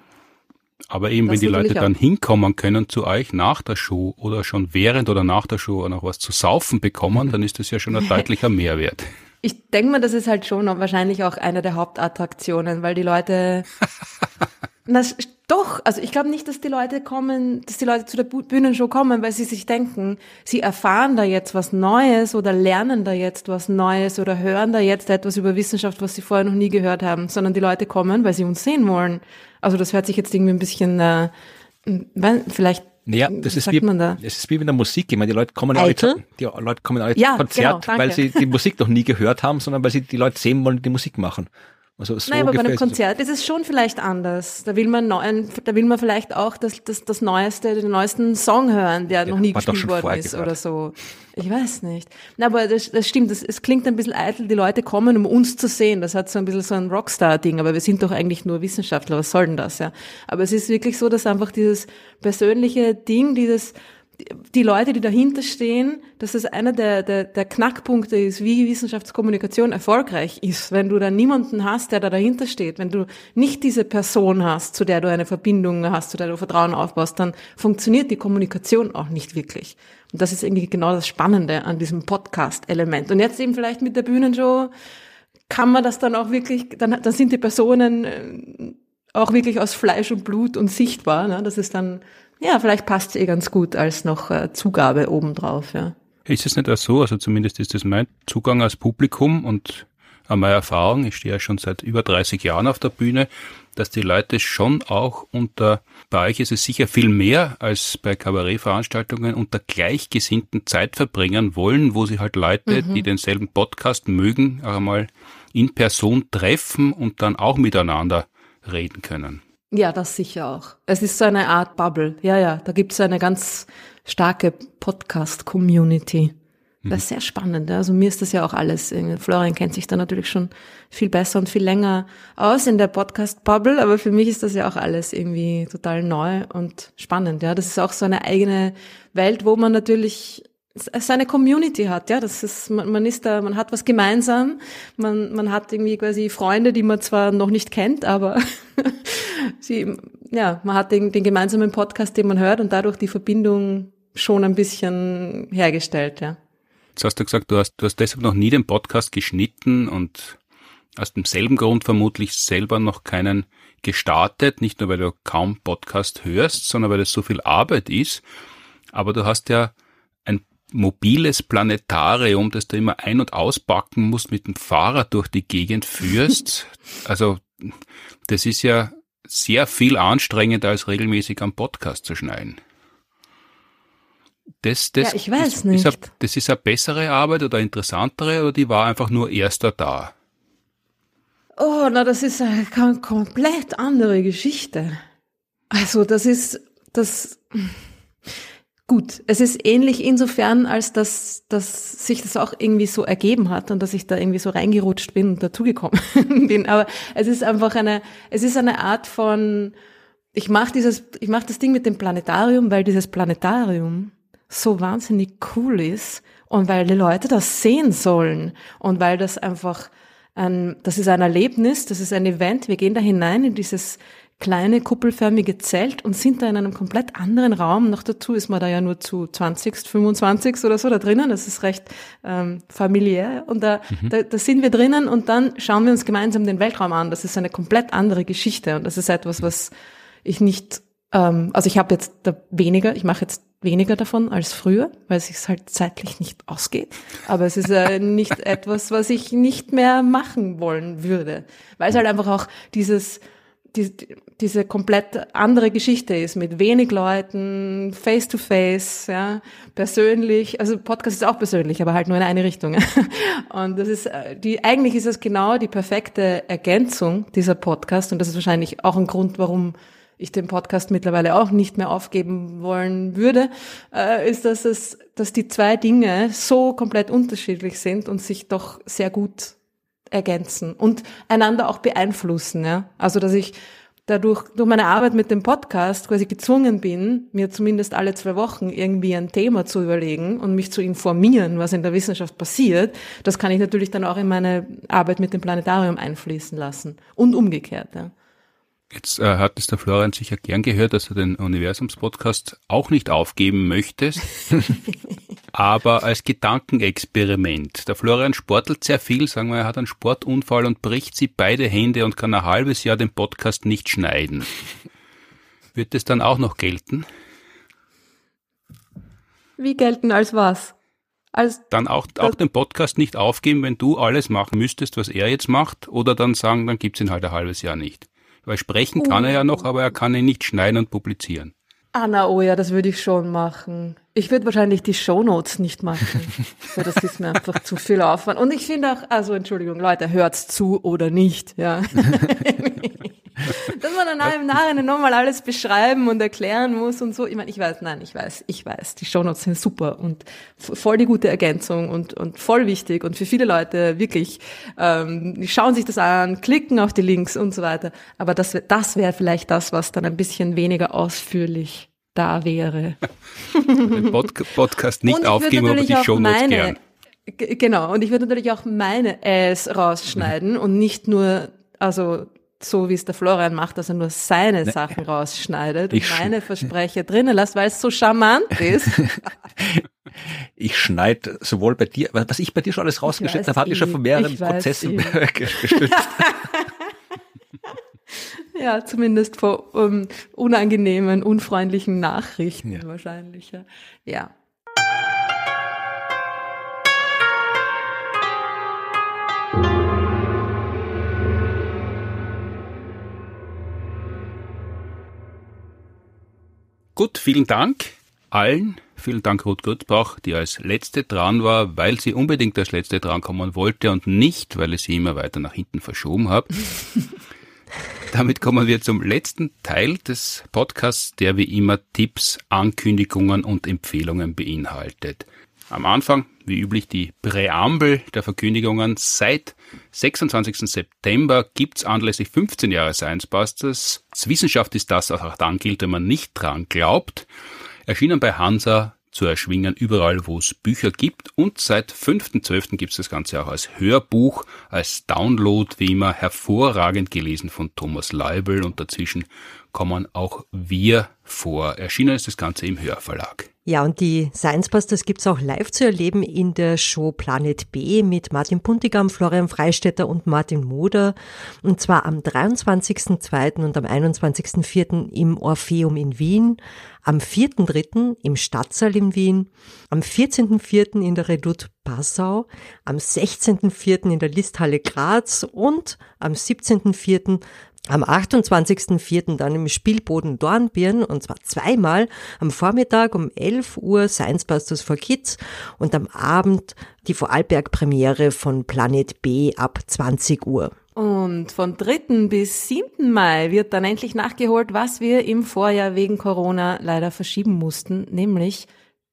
Aber eben, Das wenn die Leute dann auch. hinkommen können zu euch nach der Show oder schon während oder nach der Show noch was zu saufen bekommen, dann ist das ja schon ein (laughs) deutlicher Mehrwert. Ich denke mal, das ist halt schon wahrscheinlich auch eine der Hauptattraktionen, weil die Leute. (laughs) Na, s- doch, also ich glaube nicht, dass die Leute kommen, dass die Leute zu der Bühnenshow kommen, weil sie sich denken, sie erfahren da jetzt was Neues oder lernen da jetzt was Neues oder hören da jetzt etwas über Wissenschaft, was sie vorher noch nie gehört haben, sondern die Leute kommen, weil sie uns sehen wollen. Also das hört sich jetzt irgendwie ein bisschen, äh, vielleicht, Naja, das ist wie, da? es ist wie mit der Musik. Ich meine, die Leute kommen alle, zu- die Leute kommen alle Ja, zum Konzert, genau, weil sie die Musik noch nie gehört haben, sondern weil sie die Leute sehen wollen, die Musik machen. Also so Nein, aber bei einem. Konzert ist es schon vielleicht anders. Da will man neuen, da will man vielleicht auch das, das, das neueste, den neuesten Song hören, der noch nie gespielt worden ist gehört. oder so. Ich weiß nicht. Na, aber das, das stimmt. Das, es klingt ein bisschen eitel. Die Leute kommen, um uns zu sehen. Das hat so ein bisschen so ein Rockstar-Ding. Aber wir sind doch eigentlich nur Wissenschaftler. Was soll denn das, ja? Aber es ist wirklich so, dass einfach dieses persönliche Ding, dieses, die Leute, die dahinter stehen, dass das einer der, der, der Knackpunkte ist, wie Wissenschaftskommunikation erfolgreich ist. Wenn du da niemanden hast, der da dahinter steht, wenn du nicht diese Person hast, zu der du eine Verbindung hast, zu der du Vertrauen aufbaust, dann funktioniert die Kommunikation auch nicht wirklich. Und das ist irgendwie genau das Spannende an diesem Podcast-Element. Und jetzt eben vielleicht mit der Bühnenshow kann man das dann auch wirklich, dann, dann sind die Personen äh, auch wirklich aus Fleisch und Blut und sichtbar. Ne? Das ist dann, ja, vielleicht passt eh ganz gut als noch äh, Zugabe obendrauf. Ja. Ist es nicht auch so, also zumindest ist das mein Zugang als Publikum und auch meine Erfahrung, ich stehe ja schon seit über 30 Jahren auf der Bühne, dass die Leute schon auch unter, bei euch ist es sicher viel mehr als bei Kabarettveranstaltungen, unter gleichgesinnten Zeit verbringen wollen, wo sie halt Leute, die denselben Podcast mögen, auch einmal in Person treffen und dann auch miteinander reden können. Ja, das sicher auch. Es ist so eine Art Bubble. Ja, ja, da gibt es eine ganz starke Podcast-Community. Das ist sehr spannend. Also mir ist das ja auch alles. Florian kennt sich da natürlich schon viel besser und viel länger aus in der Podcast-Bubble, aber für mich ist das ja auch alles irgendwie total neu und spannend. Ja, das ist auch so eine eigene Welt, wo man natürlich seine Community hat, ja, das ist, man, man ist da, man hat was gemeinsam, man, man hat irgendwie quasi Freunde, die man zwar noch nicht kennt, aber (laughs) sie, ja, man hat den, den gemeinsamen Podcast, den man hört und dadurch die Verbindung schon ein bisschen hergestellt, ja. Jetzt hast du gesagt, du hast, du hast deshalb noch nie den Podcast geschnitten und aus demselben Grund vermutlich selber noch keinen gestartet, nicht nur weil du kaum Podcast hörst, sondern weil das so viel Arbeit ist. Aber du hast ja mobiles Planetarium, das du immer ein- und auspacken musst, mit dem Fahrrad durch die Gegend führst. (laughs) Also das ist ja sehr viel anstrengender, als regelmäßig am Podcast zu schneiden. Das, das, Ja, ich weiß ist, nicht. Ist eine, das ist eine bessere Arbeit oder interessantere oder die war einfach nur erster da? Oh, na, das ist eine komplett andere Geschichte. Also, das ist, das, gut. Es ist ähnlich insofern, als dass, dass sich das auch irgendwie so ergeben hat und dass ich da irgendwie so reingerutscht bin und dazugekommen (laughs) bin. Aber es ist einfach eine, es ist eine Art von, ich mache dieses, ich mache das Ding mit dem Planetarium, weil dieses Planetarium so wahnsinnig cool ist und weil die Leute das sehen sollen und weil das einfach ein, das ist ein Erlebnis, das ist ein Event. Wir gehen da hinein in dieses kleine kuppelförmige Zelt und sind da in einem komplett anderen Raum. Noch dazu ist man da ja nur zu 20, 25 oder so da drinnen. Das ist recht ähm, familiär. Und da, mhm. da, da sind wir drinnen und dann schauen wir uns gemeinsam den Weltraum an. Das ist eine komplett andere Geschichte und das ist etwas, was ich nicht, ähm, also ich habe jetzt da weniger, ich mache jetzt weniger davon als früher, weil es sich halt zeitlich nicht ausgeht. Aber es ist äh, (laughs) nicht etwas, was ich nicht mehr machen wollen würde, weil es halt einfach auch dieses die, diese komplett andere Geschichte ist mit wenig Leuten, face to face, ja, persönlich. Also Podcast ist auch persönlich, aber halt nur in eine Richtung. (laughs) Und das ist äh, die eigentlich ist es genau die perfekte Ergänzung dieser Podcast und das ist wahrscheinlich auch ein Grund, warum ich den Podcast mittlerweile auch nicht mehr aufgeben wollen würde, äh, ist, dass es, dass die zwei Dinge so komplett unterschiedlich sind und sich doch sehr gut ergänzen und einander auch beeinflussen. Ja? Also dass ich dadurch durch meine Arbeit mit dem Podcast quasi gezwungen bin, mir zumindest alle zwei Wochen irgendwie ein Thema zu überlegen und mich zu informieren, was in der Wissenschaft passiert, das kann ich natürlich dann auch in meine Arbeit mit dem Planetarium einfließen lassen und umgekehrt. Ja. Jetzt äh, hat es der Florian sicher gern gehört, dass du den Universums-Podcast auch nicht aufgeben möchtest, (laughs) aber als Gedankenexperiment. Der Florian sportelt sehr viel, sagen wir, er hat einen Sportunfall und bricht sie beide Hände und kann ein halbes Jahr den Podcast nicht schneiden. Wird das dann auch noch gelten? Wie gelten als was? Als dann auch, auch den Podcast nicht aufgeben, wenn du alles machen müsstest, was er jetzt macht, oder dann sagen, dann gibt's ihn halt ein halbes Jahr nicht. Weil sprechen kann er ja noch, aber er kann ihn nicht schneiden und publizieren. Ah, na, oh ja, das würde ich schon machen. Ich würde wahrscheinlich die Shownotes nicht machen. (laughs) weil das ist mir einfach zu viel Aufwand. Und ich finde auch, also Entschuldigung, Leute, hört's zu oder nicht, ja. (laughs) Dass man dann im Nachhinein nochmal alles beschreiben und erklären muss und so. Ich meine, ich weiß, nein, ich weiß, ich weiß, die Shownotes sind super und voll die gute Ergänzung und, und voll wichtig und für viele Leute wirklich, ähm, die schauen sich das an, klicken auf die Links und so weiter. Aber das, das wäre vielleicht das, was dann ein bisschen weniger ausführlich da wäre. Den Pod Podcast nicht aufgeben, aber die Shownotes gern. Genau, und ich würde natürlich auch meine Äs rausschneiden und nicht nur, also so wie es der Florian macht, dass er nur seine ne. Sachen rausschneidet ich und meine Versprecher drinnen lässt, weil es so charmant ist. (laughs) ich schneide sowohl bei dir, was ich bei dir schon alles rausgeschnitten habe, habe ich schon von mehreren Prozessen (laughs) gestützt. (laughs) ja, zumindest vor um, unangenehmen, unfreundlichen Nachrichten ja. wahrscheinlich. Ja. ja. Gut, vielen Dank allen. Vielen Dank Ruth Gutbach, die als letzte dran war, weil sie unbedingt als letzte drankommen wollte und nicht, weil ich sie immer weiter nach hinten verschoben habe. (laughs) Damit kommen wir zum letzten Teil des Podcasts, der wie immer Tipps, Ankündigungen und Empfehlungen beinhaltet. Am Anfang, wie üblich, die Präambel der Verkündigungen. Seit 26. September gibt's anlässlich 15 Jahre Science Busters. Wissenschaft ist das, auch dann gilt, wenn man nicht dran glaubt. Erschienen bei Hansa zu erschwingen, überall wo es Bücher gibt. Und seit 5.12. gibt es das Ganze auch als Hörbuch, als Download, wie immer hervorragend gelesen von Thomas Leibel und dazwischen kommen auch wir vor. Erschienen ist das Ganze im Hörverlag. Ja, und die Science Busters gibt's auch live zu erleben in der Show Planet B mit Martin Puntigam, Florian Freistetter und Martin Moder. Und zwar am 23.02. und am 21.04. im Orpheum in Wien, am 4.03. im Stadtsaal in Wien, am 14.04. in der Redoute Passau, am 16.04. in der Listhalle Graz und am 17.04 am 28.04. dann im Spielboden Dornbirn und zwar zweimal am Vormittag um 11 Uhr Science Busters for Kids und am Abend die Vorarlberg-Premiere von Planet B ab 20 Uhr. Und von 3. bis 7. Mai wird dann endlich nachgeholt, was wir im Vorjahr wegen Corona leider verschieben mussten, nämlich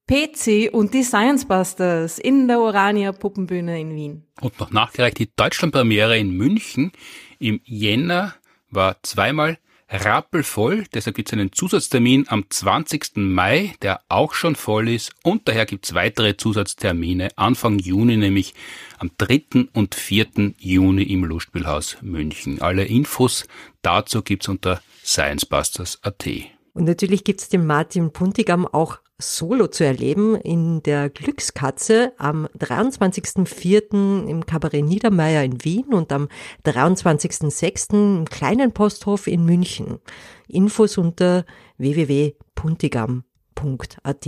PC und die Science Busters in der Orania Puppenbühne in Wien. Und noch nachgereicht die Deutschlandpremiere in München im Jänner war zweimal rappelvoll. Deshalb gibt es einen Zusatztermin am 20. Mai, der auch schon voll ist. Und daher gibt es weitere Zusatztermine Anfang Juni, nämlich am 3. und 4. Juni im Lustspielhaus München. Alle Infos dazu gibt's unter sciencebusters.at. Und natürlich gibt's den Martin Puntigam auch solo zu erleben in der Glückskatze am 23.04. im Kabarett Niedermeyer in Wien und am 23.06. im kleinen Posthof in München. Infos unter www.puntigam.at.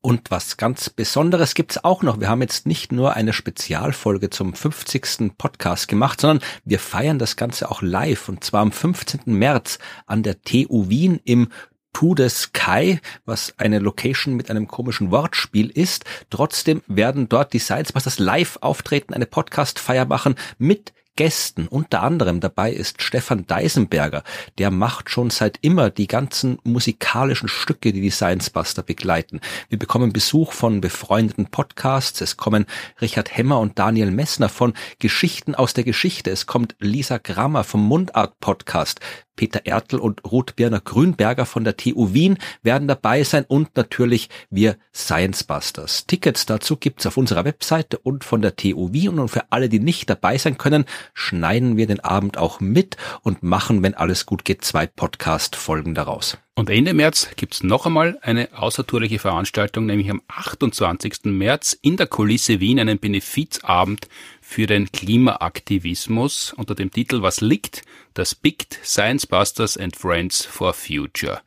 Und was ganz Besonderes gibt's auch noch. Wir haben jetzt nicht nur eine Spezialfolge zum 50. Podcast gemacht, sondern wir feiern das Ganze auch live und zwar am 15. März an der TU Wien im To the Sky, was eine Location mit einem komischen Wortspiel ist. Trotzdem werden dort die Sidesbusters live auftreten, eine Podcast-Feier machen mit Gästen. Unter anderem dabei ist Stefan Deisenberger. Der macht schon seit immer die ganzen musikalischen Stücke, die die Science Buster begleiten. Wir bekommen Besuch von befreundeten Podcasts. Es kommen Richard Hemmer und Daniel Messner von Geschichten aus der Geschichte. Es kommt Lisa Grammer vom Mundart Podcast. Peter Ertl und Ruth Birner Grünberger von der TU Wien werden dabei sein und natürlich wir Science Busters. Tickets dazu gibt's auf unserer Webseite und von der TU Wien und für alle, die nicht dabei sein können, schneiden wir den Abend auch mit und machen, wenn alles gut geht, zwei Podcast-Folgen daraus. Und Ende März gibt's noch einmal eine außertourliche Veranstaltung, nämlich am 28. März in der Kulisse Wien einen Benefizabend für den Klimaaktivismus unter dem Titel Was liegt? Das BICT Science Busters and Friends for Future.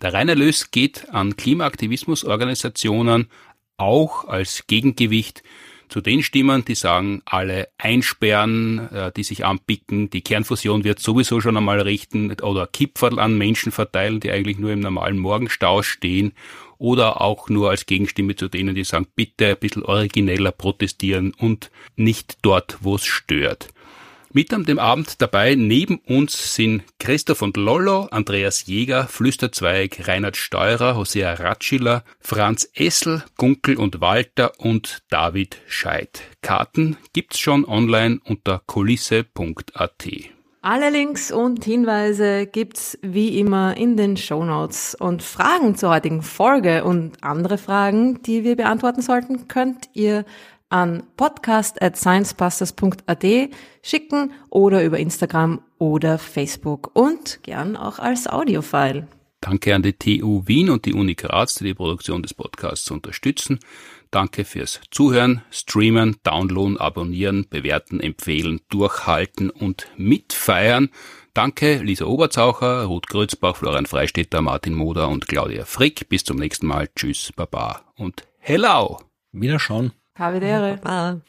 Der Reinerlös geht an Klimaaktivismusorganisationen auch als Gegengewicht zu den Stimmen, die sagen, alle einsperren, äh, die sich anpicken, die Kernfusion wird sowieso schon einmal richten oder Kipferl an Menschen verteilen, die eigentlich nur im normalen Morgenstau stehen oder auch nur als Gegenstimme zu denen, die sagen, bitte ein bisschen origineller protestieren und nicht dort, wo es stört. Mit an dem Abend dabei neben uns sind Christoph und Lollo, Andreas Jäger, Flüsterzweig, Reinhard Steurer, Hosea Ratschiller, Franz Essel, Gunkel und Walter und David Scheid. Karten gibt's schon online unter kulisse.at. Alle Links und Hinweise gibt's wie immer in den Show Notes und Fragen zur heutigen Folge und andere Fragen, die wir beantworten sollten, könnt ihr an podcast at sciencebusters.at schicken oder über Instagram oder Facebook und gern auch als Audiofile. Danke an die TU Wien und die Uni Graz, die die Produktion des Podcasts unterstützen. Danke fürs Zuhören, Streamen, Downloaden, Abonnieren, Bewerten, Empfehlen, Durchhalten und Mitfeiern. Danke Lisa Oberzaucher, Ruth Grützbach, Florian Freistetter, Martin Moder und Claudia Frick. Bis zum nächsten Mal. Tschüss, Baba und Hello. Wiederschauen. Havidere. Baba.